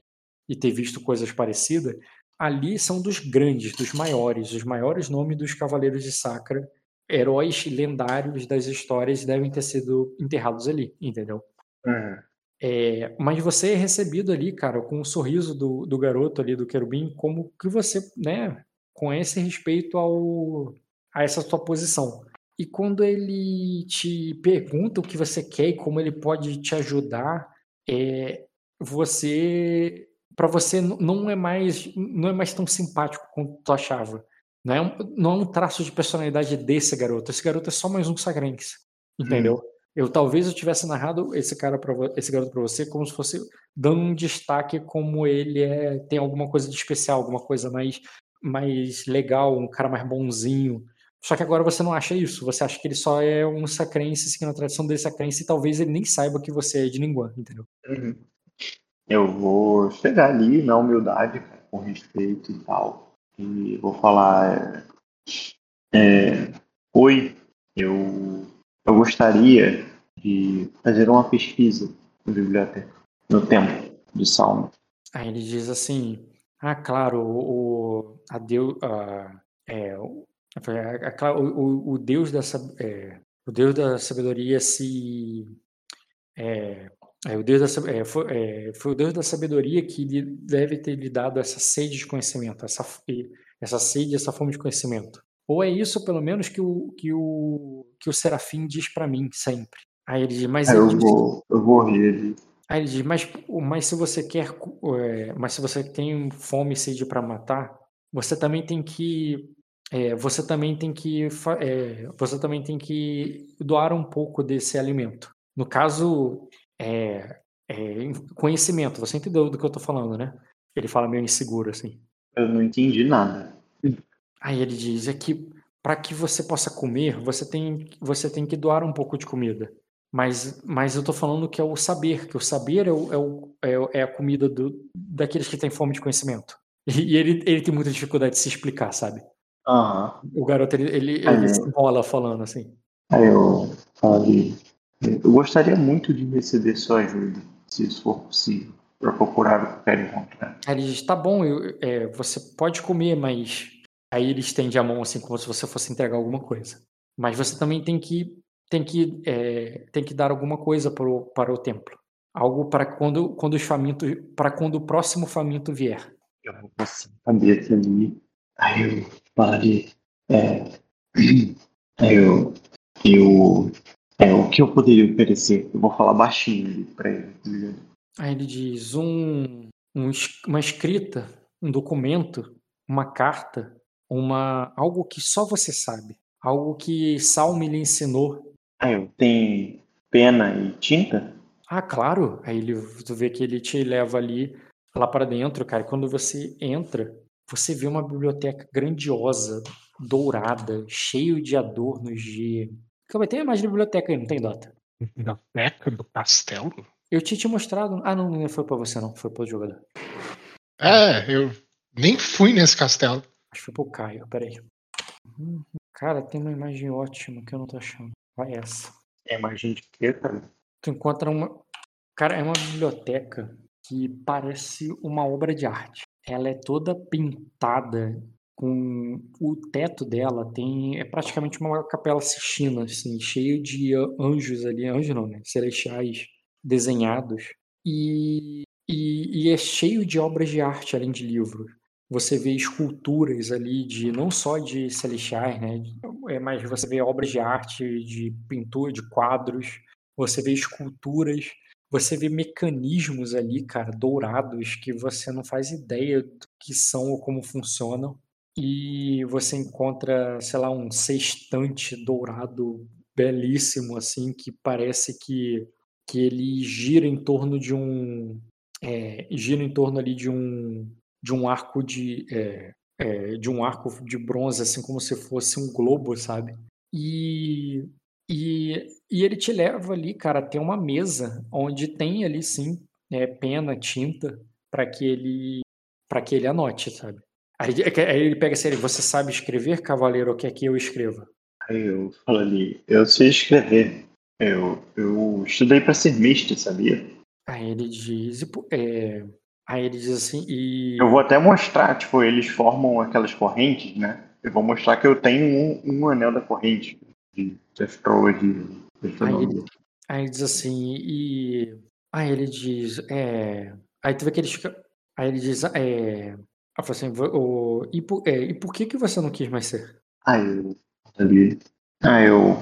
e ter visto coisas parecidas, ali são dos grandes, dos maiores, os maiores nomes dos cavaleiros de Sacra, heróis lendários das histórias devem ter sido enterrados ali, entendeu? Uhum. É, mas você é recebido ali, cara, com o sorriso do, do garoto ali, do querubim, como que você, né, com esse respeito ao, a essa sua posição. E quando ele te pergunta o que você quer e como ele pode te ajudar, é, você, para você não é mais, não é mais tão simpático quanto tu achava. Não é, um, não é um traço de personalidade desse garoto. Esse garoto é só mais um Sagrenx, entendeu? Hum. Eu talvez eu tivesse narrado esse cara para esse garoto para você como se fosse dando um destaque como ele é tem alguma coisa de especial, alguma coisa mais mais legal, um cara mais bonzinho. Só que agora você não acha isso, você acha que ele só é um sacrense seguindo a tradição dele sacrense e talvez ele nem saiba que você é de Ninguém, entendeu? Uhum. Eu vou chegar ali na humildade, com respeito e tal, e vou falar: é, Oi, eu eu gostaria de fazer uma pesquisa na biblioteca, no templo de Salmo. Aí ele diz assim: Ah, claro, o, a Deus, é, o, o, o, Deus da é, o Deus da sabedoria se é, é, o Deus da, é, foi, é, foi, o Deus da sabedoria que lhe deve ter lhe dado essa sede de conhecimento, essa, essa sede, essa fome de conhecimento. Ou é isso, pelo menos, que o, que o, que o Serafim diz para mim sempre. Aí ele diz, mas é, eu, diz, vou, eu vou rir. Aí ele diz, mas, mas se você quer, é, mas se você tem fome e sede para matar, você também tem que, é, você também tem que, é, você também tem que doar um pouco desse alimento. No caso, é, é, conhecimento. Você entendeu do que eu tô falando, né? Ele fala meio inseguro assim. Eu não entendi nada. Aí ele diz é que para que você possa comer, você tem, você tem que doar um pouco de comida. Mas, mas eu tô falando que é o saber, que o saber é, o, é, o, é, é a comida do, daqueles que têm fome de conhecimento. E, e ele, ele tem muita dificuldade de se explicar, sabe? Uhum. O garoto, ele, ele, ele se enrola falando assim. Aí eu falo eu gostaria muito de receber sua ajuda, se isso for possível, para procurar o que eu quero encontrar. Aí ele diz, tá bom, eu, é, você pode comer, mas Aí ele estende a mão assim como se você fosse entregar alguma coisa. Mas você também tem que tem que é, tem que dar alguma coisa para o, para o templo. Algo para quando quando os famintos para quando o próximo faminto vier. Eu vou passar a cabeça ali. Aí eu fale. É, eu eu é, o que eu poderia oferecer? Eu vou falar baixinho para ele. Tá Aí ele diz um, um uma escrita, um documento, uma carta uma algo que só você sabe, algo que Salme lhe ensinou. Ah, eu tenho pena e tinta? Ah, claro. Aí ele, tu vê que ele te leva ali lá para dentro, cara. Quando você entra, você vê uma biblioteca grandiosa, dourada, cheio de adornos de. Calma, tem mais de biblioteca aí, não tem data? Biblioteca do castelo? Eu tinha te mostrado. Ah, não, não foi para você, não. Foi para o jogador. É, eu nem fui nesse castelo. Acho que foi pro Caio, peraí. Uhum. Cara, tem uma imagem ótima que eu não tô achando. Vai essa. É imagem de quê, cara? Tu encontra uma. Cara, é uma biblioteca que parece uma obra de arte. Ela é toda pintada com o teto dela tem é praticamente uma capela sistina, assim, cheio de anjos ali, anjos não, né? Celestiais desenhados e, e, e é cheio de obras de arte além de livros. Você vê esculturas ali de não só de celestiais, né? É, mas você vê obras de arte, de pintura, de quadros. Você vê esculturas. Você vê mecanismos ali, cara, dourados que você não faz ideia do que são ou como funcionam. E você encontra, sei lá, um sextante dourado belíssimo, assim, que parece que, que ele gira em torno de um. é, gira em torno ali de um de um arco de é, é, de um arco de bronze, assim como se fosse um globo, sabe? E, e, e ele te leva ali, cara, tem uma mesa onde tem ali sim é, pena, tinta, para que ele para que ele anote, sabe? Aí, aí ele pega assim, você sabe escrever, cavaleiro, ou quer que eu escreva? Aí eu falo ali, eu sei escrever. Eu, eu estudei pra ser mestre, sabia? Aí ele diz, é, aí ele diz assim, e Eu vou até mostrar, tipo, eles formam aquelas correntes, né? Eu vou mostrar que eu tenho um, um anel da corrente de, de astrologia. de astronomia. Aí ele diz assim, e. Aí ele diz, é. Aí tu vê que ele fica. Aí ele diz, é. Assim, "Vo- o... e, por... é, e por que que você não quis mais ser? Aí eu ali. Ah, eu.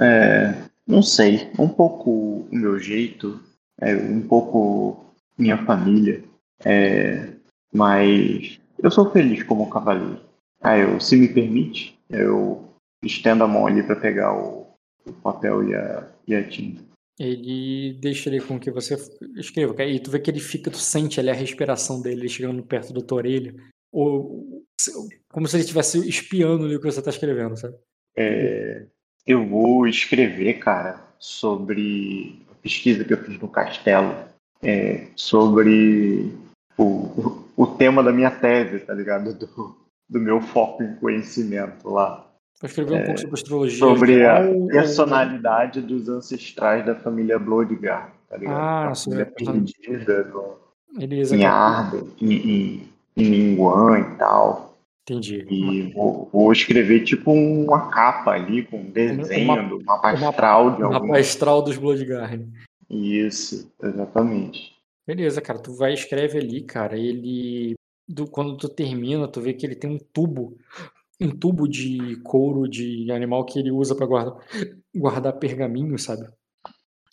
É, não sei. Um pouco o meu jeito, é, um pouco minha família. É, mas eu sou feliz como cavaleiro. Ah, eu, se me permite, eu estendo a mão ali para pegar o, o papel e a, e a tinta. Ele deixa ele com que você escreva. cara. E tu vê que ele fica, tu sente ali a respiração dele chegando perto da tua orelha. Ou, como se ele estivesse espiando ali o que você tá escrevendo, sabe? É, eu vou escrever, cara, sobre a pesquisa que eu fiz no castelo, é, sobre o, o, o tema da minha tese, tá ligado? Do, do meu foco em conhecimento lá. Vou escrever um pouco sobre astrologia. Sobre a geral, ou- personalidade dos ancestrais da família Bloodgar, tá ligado? Ah, a a família perdida no, Beleza, em. Arden, em, em, em Ningguan e tal. Entendi. E vou, vou escrever tipo uma capa ali com um desenho Uma- do mapa uma- astral de algum. mapa astral dos Bloodgarden. Isso, exatamente. Beleza, cara, tu vai e escreve ali, cara, ele do, quando tu termina, tu vê que ele tem um tubo, um tubo de couro de animal que ele usa pra guardar, guardar pergaminho, sabe?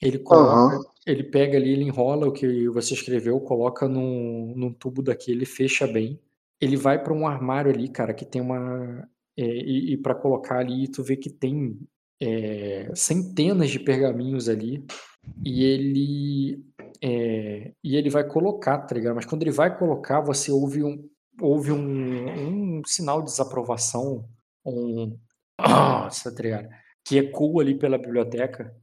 Ele coloca, Aham. ele pega ali, ele enrola o que você escreveu, coloca num, num tubo daquele, fecha bem. Ele vai pra um armário ali, cara, que tem uma é, e, e para colocar ali, tu vê que tem é, centenas de pergaminhos ali e ele é, e ele vai colocar, tá ligado? Mas quando ele vai colocar, você ouve um, ouve um, um sinal de desaprovação, um. Que ecoa ali pela biblioteca.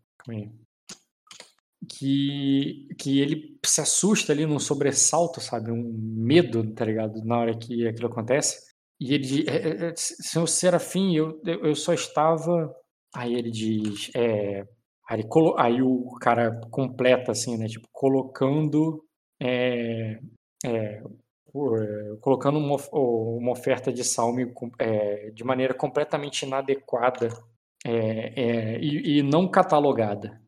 Que, que ele se assusta ali num sobressalto, sabe? Um medo, tá ligado? Na hora que aquilo acontece. E ele diz: é, é, é, Senhor Serafim, eu, eu só estava. Aí ele diz: é, Aí, colo- aí o cara completa assim, né? Tipo, colocando. é, é, o- é, colocando uma, uma oferta de salme é, de maneira completamente inadequada é, é, e, e não catalogada.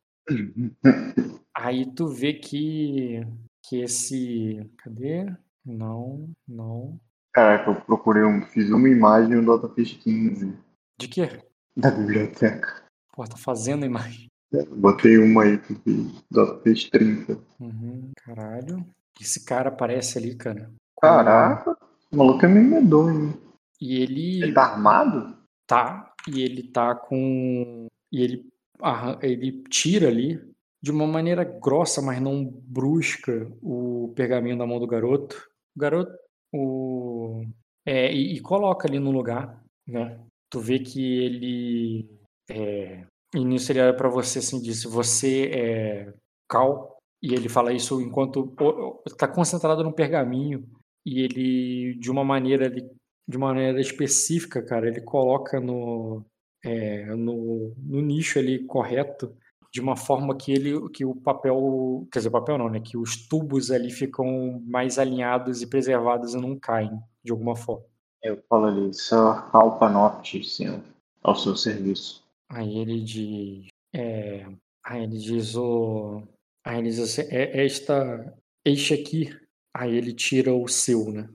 Aí tu vê que, que esse. Cadê? Não, não. Caraca, eu procurei um. Fiz uma imagem do Datafish 15 De quê? da biblioteca. Pô, tá fazendo a imagem. Botei uma aí fiz Datafish 30. Uhum, caralho. Esse cara aparece ali, cara. Caraca, o maluco é meio medonho. E ele. Ele tá armado? tá e ele tá com e ele arran- ele tira ali de uma maneira grossa, mas não brusca o pergaminho da mão do garoto. O garoto o é, e, e coloca ali no lugar, né? Tu vê que ele é, e nisso ele olha pra você assim e diz: "Você é Cal?" E ele fala isso enquanto o- o- tá concentrado no pergaminho e ele de uma maneira ali de maneira específica, cara, ele coloca no, é, no, no nicho ali correto, de uma forma que ele que o papel, quer dizer, o papel não, né, que os tubos ali ficam mais alinhados e preservados e não caem de alguma forma. Eu falo ali, Sir Calpanote, senhor, ao seu serviço. Aí ele diz. É, aí ele diz o. Aí ele diz assim, é, esta. Este aqui. Aí ele tira o seu, né?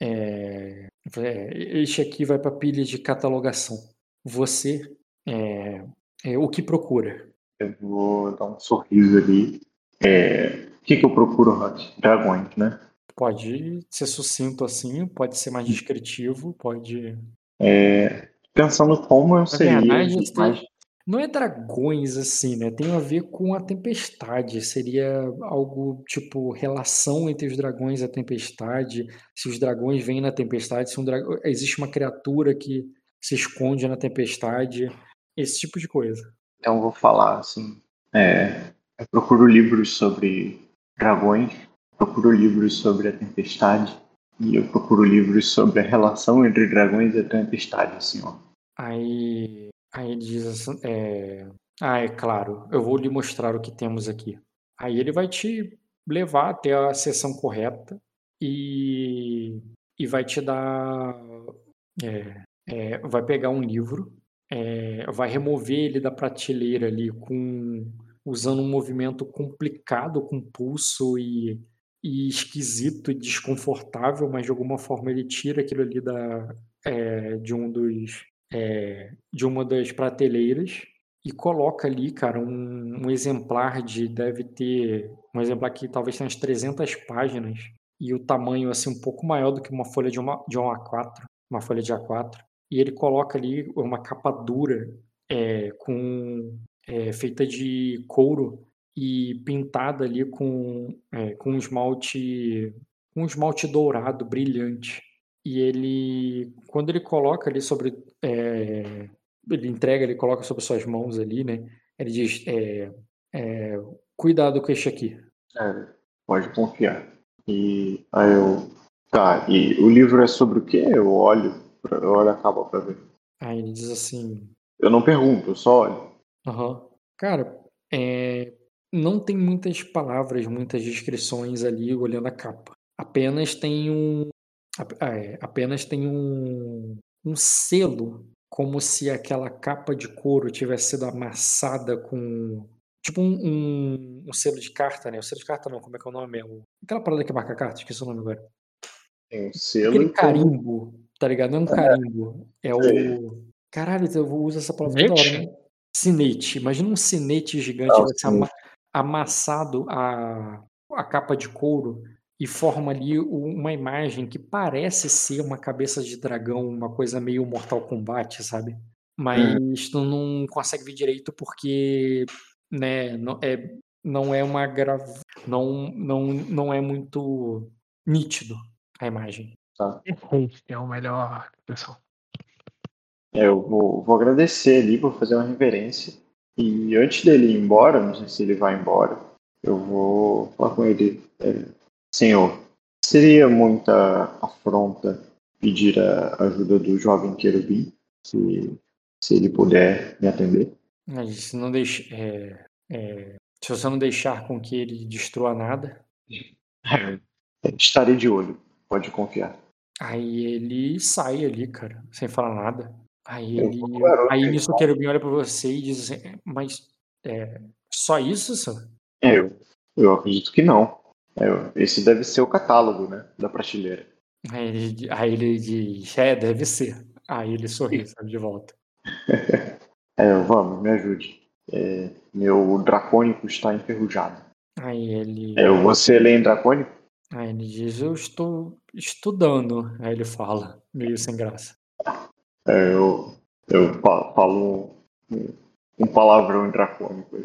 É, é, este aqui vai para pilha de catalogação. Você é, é o que procura. Eu vou dar um sorriso ali. É, O que, que eu procuro, Rock? Dragões, né? Pode ser sucinto assim, pode ser mais descritivo, pode. É, pensando como eu seria. verdade, mais- Não é dragões assim, né? Tem a ver com a tempestade. Seria algo tipo relação entre os dragões e a tempestade. Se os dragões vêm na tempestade, se um dra... existe uma criatura que se esconde na tempestade, esse tipo de coisa. Então vou falar assim. é, eu procuro livros sobre dragões, procuro livros sobre a tempestade e eu procuro livros sobre a relação entre dragões e a tempestade, assim, ó. Aí, aí ele diz assim, é... ah, é claro, eu vou lhe mostrar o que temos aqui. Aí ele vai te levar até a seção correta e, e vai te dar, é, é, vai pegar um livro, é, vai remover ele da prateleira ali com usando um movimento complicado com pulso e, e esquisito e desconfortável, mas de alguma forma ele tira aquilo ali da, é, de um dos é, de uma das prateleiras e coloca ali, cara, um, um exemplar de deve ter um exemplar que talvez tenha umas 300 páginas e o tamanho assim um pouco maior do que uma folha de uma de um A4, uma folha de A4. E ele coloca ali uma capa dura é, com é, feita de couro e pintada ali com é, com um esmalte um esmalte dourado brilhante. E ele, quando ele coloca ali sobre, é, ele entrega, ele coloca sobre suas mãos ali, né? Ele diz, é, é, cuidado com este aqui. É, pode confiar. E aí eu. Tá, e o livro é sobre o quê? Eu olho, eu olho a capa pra ver. Aí ele diz assim, Eu não pergunto, eu só olho. Aham. Cara, é, não tem muitas palavras, muitas descrições ali olhando a capa. Apenas tem um, apenas tem um, um selo, como se aquela capa de couro tivesse sido amassada com tipo um, um, um selo de carta, né? O selo de carta não, como é que é o nome? É o- aquela parada que marca a carta, esqueci o nome agora. Tem um selo. Aquele e tem- carimbo, tá ligado? Não é um carimbo. É o. Caralho, eu vou usar essa palavra toda hora, Sinete? né? Sinete. Imagina um sinete gigante Ah, o desse ama- amassado a, a capa de couro e forma ali uma imagem que parece ser uma cabeça de dragão, uma coisa meio Mortal Kombat, sabe? Mas tu não consegue ver direito porque, né, não é, não é uma grav... não, não, não é muito nítido a imagem. Perfeito, é o melhor, pessoal. É, eu vou, vou agradecer ali, vou fazer uma reverência. E antes dele ir embora, não sei se ele vai embora, eu vou falar com ele. é, Senhor, seria muita afronta pedir a ajuda do jovem querubim, se, se ele puder me atender? Se não é, é, se você não deixar com que ele destrua nada, Estarei de olho, pode confiar. aí ele sai ali, cara, sem falar nada. Aí ele, aí nisso o querubim olha pra você e diz assim, "É, mas é, só isso, senhor? Eu, eu acredito que não. Esse deve ser o catálogo, né, da prateleira. Aí ele, aí ele diz, é, deve ser. Aí ele sorri, sabe, de volta. É, vamos, me ajude. É, meu dracônico está enferrujado. Aí ele, É, você lê em dracônico? aí ele diz, eu estou estudando. Aí ele fala, meio sem graça. É, eu, eu fa- falo um, um palavrão em dracônico.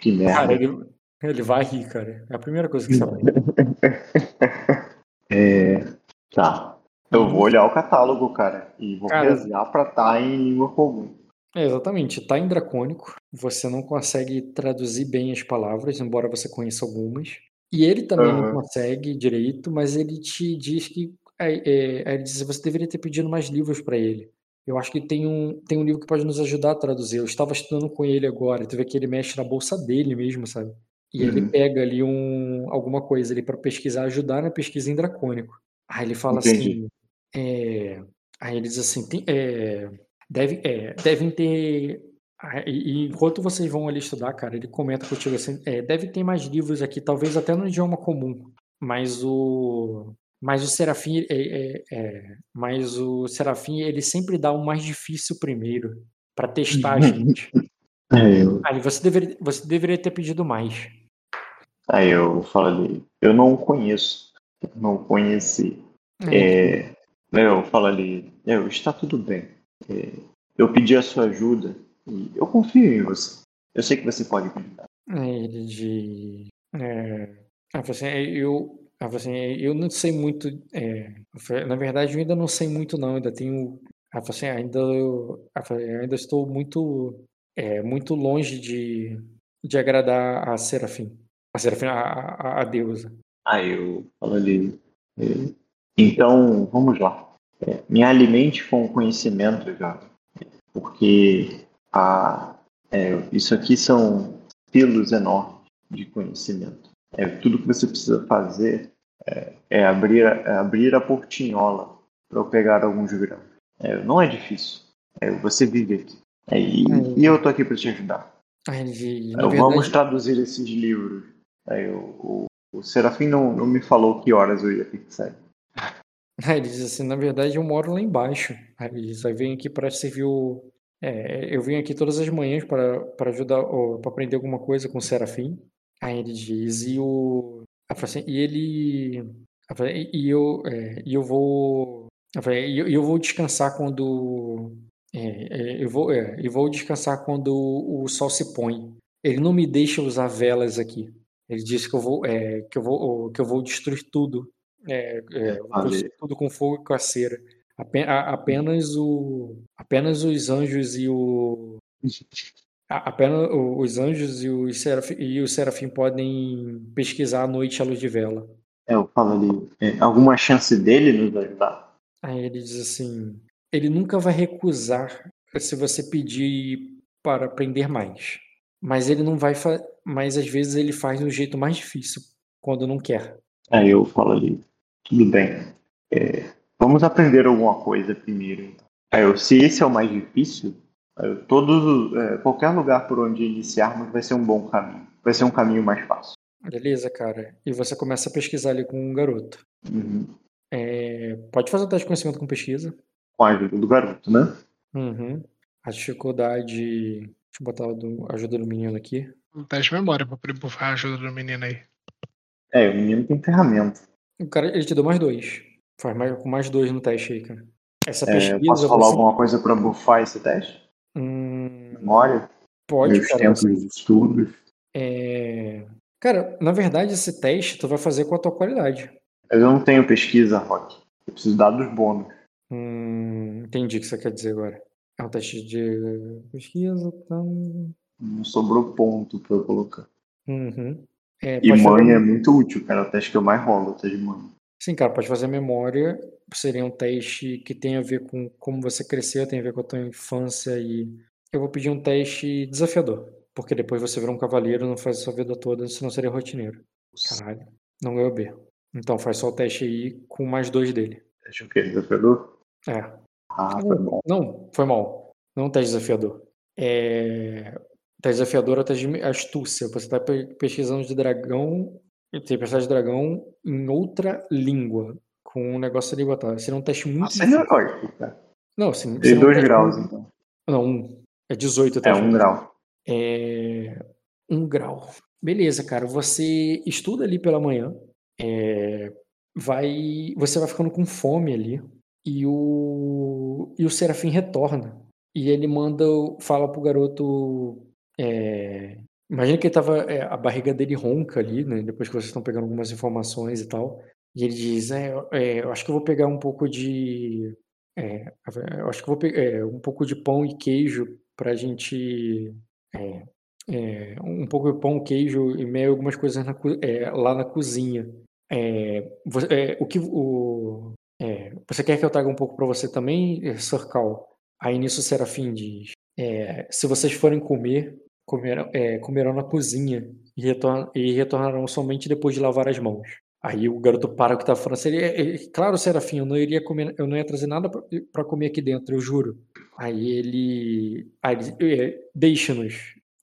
Que merda. Cara, ele, ele vai rir, cara. É a primeira coisa que você vai. É, tá. Eu vou olhar o catálogo, cara, e vou Cara- rezar pra estar em língua comum. É, exatamente, tá em dracônico. Você não consegue traduzir bem as palavras, embora você conheça algumas. E ele também não Aham. consegue direito, mas ele te diz que é, é, ele diz, você deveria ter pedido mais livros para ele. Eu acho que tem um, tem um livro que pode nos ajudar a traduzir. Eu estava estudando com ele agora, tu vê que ele mexe na bolsa dele mesmo, sabe? E ele Uhum. pega ali um, alguma coisa ali para pesquisar, ajudar na pesquisa em dracônico. Aí ele fala Entendi. assim, É, aí ele diz assim: tem, é, deve, é, devem ter. ah, E, enquanto vocês vão ali estudar, cara, ele comenta contigo assim: deve ter mais livros aqui, talvez até no idioma comum, mas o. Mas o Serafim, é, é, é, mas o Serafim, ele sempre dá o mais difícil primeiro, pra testar a gente. Aí eu, Aí você deveria, você deveria ter pedido mais. aí eu falo ali, eu não conheço, não conheci. É, eu falo ali, eu, está tudo bem. É, eu pedi a sua ajuda e eu confio em você. Eu sei que você pode me ajudar. Ele de. É, ah, assim, eu, ah, assim, eu não sei muito. é, na verdade, eu ainda não sei muito, não. Ainda tenho. ah, assim, ainda, eu ainda estou muito, é, muito longe de, de agradar a Serafim. A Serafim, a, a, a deusa. Aí eu falo ali, é, então vamos lá. É, me alimente com conhecimento, jovem, porque a, é, isso aqui são pilos enormes de conhecimento. É, tudo que você precisa fazer é, é abrir, é abrir a portinhola para eu pegar alguns grãos. Não é difícil. Você vive aqui. É, e, e eu tô aqui para te ajudar. Aí ele de, É, Vamos verdade, traduzir esses livros. Aí o, o, o Serafim não, não me falou que horas eu ia ter que sair. Aí ele diz assim, na verdade eu moro lá embaixo. Aí ele diz, aí vem aqui para servir o... é, eu venho aqui todas as manhãs para ajudar, para aprender alguma coisa com o Serafim. Aí ele diz, e o... assim, e ele... E eu, é, e eu vou... E eu, e eu vou descansar quando... é, é, eu vou, é, eu vou descansar quando o sol se põe. Ele não me deixa usar velas aqui. Ele diz que eu vou, é, que eu vou, que eu vou destruir tudo. É, é, vou destruir tudo com fogo e com a cera. Apenas o, apenas os anjos e o, apenas o- os anjos e os serafim, e o serafim podem pesquisar à noite à luz de vela. É, eu falo ali, alguma chance dele nos ajudar? Aí ele diz assim: ele nunca vai recusar se você pedir para aprender mais. Mas ele não vai, mas às vezes ele faz do jeito mais difícil quando não quer. Aí eu falo ali, tudo bem. É, vamos aprender alguma coisa primeiro. então. Aí eu, se esse é o mais difícil, eu, todos, os- é, qualquer lugar por onde iniciarmos vai ser um bom caminho. Vai ser um caminho mais fácil. Beleza, cara. E você começa a pesquisar ali com um garoto. Uhum. É, pode fazer o teste de conhecimento com pesquisa. Com a ajuda do garoto, né? Uhum. A dificuldade. Deixa eu botar a ajuda do menino aqui. Um teste de memória pra poder bufar a ajuda do menino aí. É, o menino tem ferramenta. O cara, ele te deu mais dois. Faz mais, com mais dois no teste aí, cara. Essa É, pesquisa. posso falar você- alguma coisa para bufar esse teste? Hum, Memória? pode, meus cara. tempos você- de estudos. é... Cara, na verdade, esse teste tu vai fazer com a tua qualidade. Mas eu não tenho pesquisa, Rock. Eu preciso dar dos bônus. Hum, entendi o que você quer dizer agora. É um teste de pesquisa. Então... Não sobrou ponto para eu colocar. Uhum. É, E manha é muito útil, cara. É o teste que eu mais rolo, o teste de manha. Sim, cara, pode fazer memória. Seria um teste que tem a ver com como você cresceu, tem a ver com a tua infância e eu vou pedir um teste desafiador, porque depois você vira um cavaleiro, não faz a sua vida toda, senão seria rotineiro. Caralho, não ganhou B. Então faz só o teste aí com mais dois dele. Teste o quê? Desafiador? É. Ah, foi bom. Não, foi mal. Não um teste desafiador. É... Teste desafiador é o teste de astúcia. Você está pesquisando de dragão, tempestade de dragão em outra língua. Com um negócio ali botar. Seria um teste muito Nossa, é difícil. cara. Não, sim. Um dois graus, muito- então. Não, um. É 18 o É um grau. É, um grau. Beleza, cara. Você estuda ali pela manhã. é, vai, você vai ficando com fome ali. E o, e o Serafim retorna. E ele manda, fala pro garoto. é, imagina que ele tava. é, a barriga dele ronca ali, né? Depois que vocês estão pegando algumas informações e tal. E ele diz: é, é, Eu acho que eu vou pegar um pouco de. é, eu acho que vou pegar um pouco de pão e queijo pra gente. é, é, um pouco de pão, queijo e meio algumas coisas na é, lá na cozinha. É, vo- é, o que o, é, você quer que eu traga um pouco para você também, eh, Sir Cal? Aí nisso o Serafim diz: é, se vocês forem comer, comerão, é, comerão na cozinha e, retor- e retornarão somente depois de lavar as mãos. Aí o garoto para o que tá falando. Seria, é, é, claro, Serafim, eu não iria comer, eu não ia trazer nada pra- pra comer aqui dentro, eu juro. Aí ele. Aí ele é, deixa-nos.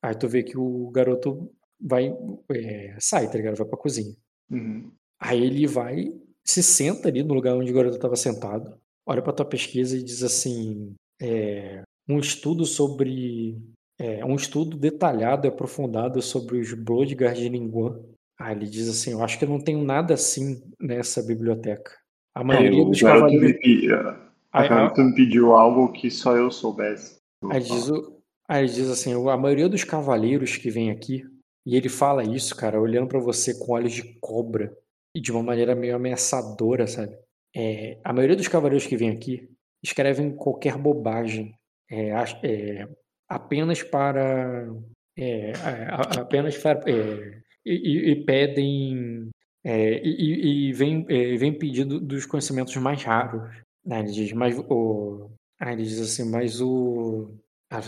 Aí tu vê que o garoto vai. é, sai, tá ligado? Vai pra cozinha. Uhum. Aí ele vai, se senta ali no lugar onde o garoto estava sentado, olha para tua pesquisa e diz assim: é, um estudo sobre. é, um estudo detalhado e aprofundado sobre os Bloodguard de Linguan. Aí ele diz assim: Eu acho que eu não tenho nada assim nessa biblioteca. A maioria É, dos cavaleiros. me, a garota me pediu algo que só eu soubesse. Aí diz, aí diz assim, a maioria dos cavaleiros que vem aqui, e ele fala isso, cara, olhando pra você com olhos de cobra de uma maneira meio ameaçadora, sabe? É, a maioria dos cavaleiros que vem aqui escrevem qualquer bobagem, é, é, apenas para, é, apenas para, é, e, e- e pedem é, e, e- vem, vem dos conhecimentos mais raros. né? Ele diz, mas o, ah, ele diz assim, mas o. ah,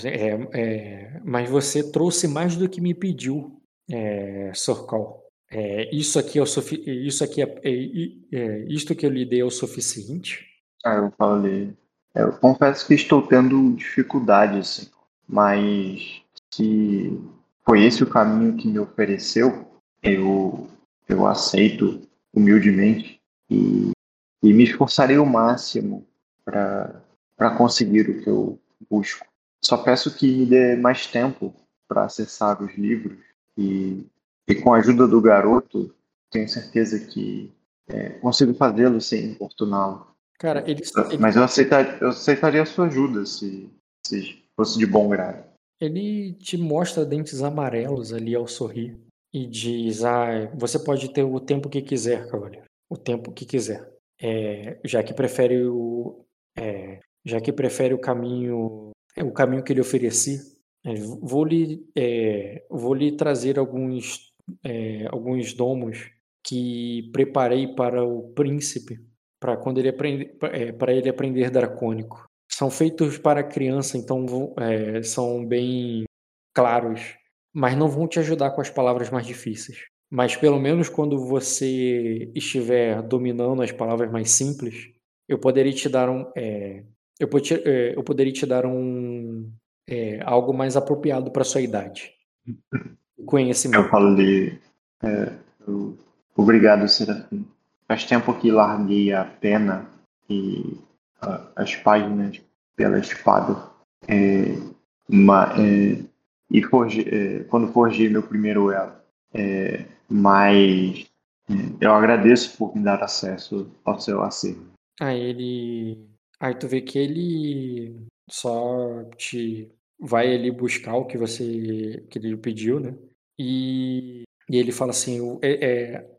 mas você trouxe mais do que me pediu, é, Sorcal. É, isso aqui é o isso aqui é, é, é, isto que eu lhe dei é o suficiente? Ah, eu falei. Eu confesso que estou tendo dificuldade, assim. Mas se foi esse o caminho que me ofereceu, eu, eu aceito humildemente e, e me esforçarei o máximo para conseguir o que eu busco. Só peço que me dê mais tempo para acessar os livros e, e com a ajuda do garoto, tenho certeza que é, consigo fazê-lo sem importuná-lo. Cara, ele, ele, Mas eu, aceitar, eu aceitaria a sua ajuda se, se fosse de bom grado. ele te mostra dentes amarelos ali ao sorrir e diz: Ah, você pode ter o tempo que quiser, cavaleiro. O tempo que quiser. É, já que prefere o. é, já que prefere o caminho. é, O caminho que lhe ofereci, é, vou lhe, é, vou lhe trazer alguns, é, alguns domos que preparei para o príncipe, para quando ele aprender, para ele aprender dracônico. São feitos para criança, então é, são bem claros, mas não vão te ajudar com as palavras mais difíceis. Mas pelo menos quando você estiver dominando as palavras mais simples, eu poderia te dar um, é, eu, pode- é, eu poderia te dar um é, algo mais apropriado para sua idade. Eu Conhecimento. falei. É, eu- obrigado, Serafim. Faz tempo que larguei a pena e a- as páginas pela espada. É, é, e forge, é, quando forjei meu primeiro elo. É, mas é, eu agradeço por me dar acesso ao seu acervo. Aí ele. Aí tu vê que ele só te vai ali buscar o que você que ele pediu, né? E, e ele fala assim, o- é, é,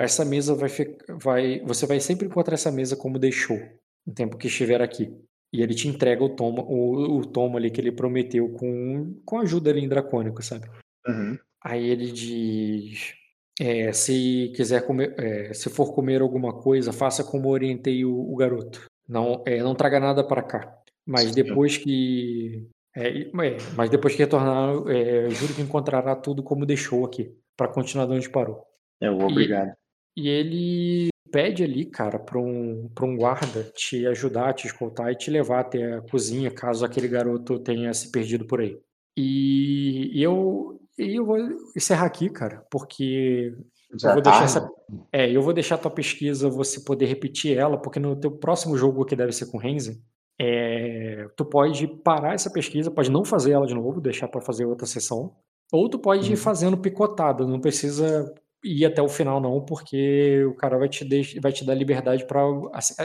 essa mesa vai, vai, você vai sempre encontrar essa mesa como deixou no tempo que estiver aqui. E ele te entrega o tomo, o, o tomo ali que ele prometeu com, com ajuda ali em dracônico, sabe? Uhum. Aí ele diz: é, se quiser comer, é, se for comer alguma coisa, faça como orientei o, o garoto. Não, é, não traga nada para cá. Mas Sim. depois que, é, e- é, mas depois que retornar, é, juro que encontrará tudo como deixou aqui, para continuar de onde parou. Vou, obrigado. E ele pede ali, cara, para um, pra um guarda te ajudar, te escoltar e te levar até a cozinha, caso aquele garoto tenha se perdido por aí. E, e eu, e eu vou encerrar aqui, cara, porque eu vou tá? deixar essa, é, eu vou deixar a tua pesquisa você poder repetir ela, porque no teu próximo jogo que deve ser com Renzi, é, tu pode parar essa pesquisa, pode não fazer ela de novo, deixar para fazer outra sessão, ou tu pode ir Uhum. fazendo picotada, não precisa ir até o final não, porque o cara vai te, deix- vai te dar liberdade para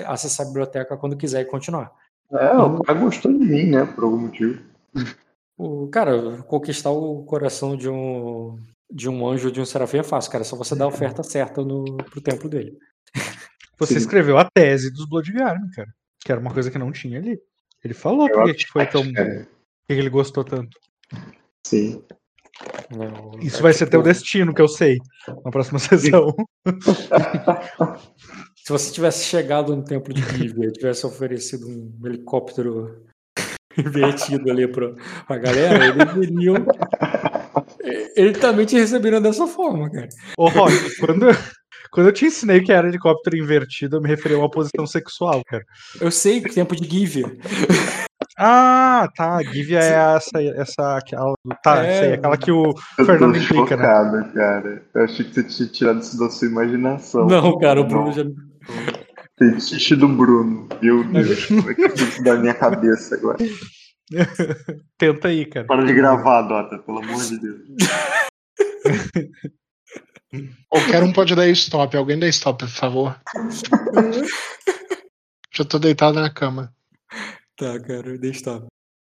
acessar a biblioteca quando quiser e continuar. É, o cara gostou de mim, né? Por algum motivo. O, cara, conquistar o coração de um de um anjo ou de um serafim é fácil, cara, é só você dar a oferta certa no, pro templo dele. Você Sim. escreveu a tese dos Bloodgarden, cara. Que era uma coisa que não tinha ali. Ele falou Eu por que foi tão. Por É, que ele gostou tanto. sim. né? O- Isso é vai ser tipo- teu destino, que eu sei. Na próxima sessão. Se você tivesse chegado no templo de Givea e tivesse oferecido um helicóptero invertido ali pra, pra galera, eles iriam. Eles também te receberiam dessa forma, cara. Ô, Rock, quando, Quando eu te ensinei que era helicóptero invertido, eu me referi a uma posição sexual, cara. Eu sei que tempo de give. Ah, tá. Give é essa, essa aquela, tá, É. sei, aquela que o Fernando implica, né? chocado, cara. Eu achei que você tinha tirado isso da sua imaginação. Não, cara, o Bruno já. Fetiche do Bruno. Meu Deus, como é que isso da minha cabeça agora? Tenta aí, cara. Para de gravar, Dota, pelo amor de Deus. Qualquer um pode dar stop. Alguém dá stop, por favor. Já tô deitado na cama. Tá, cara, deixa eu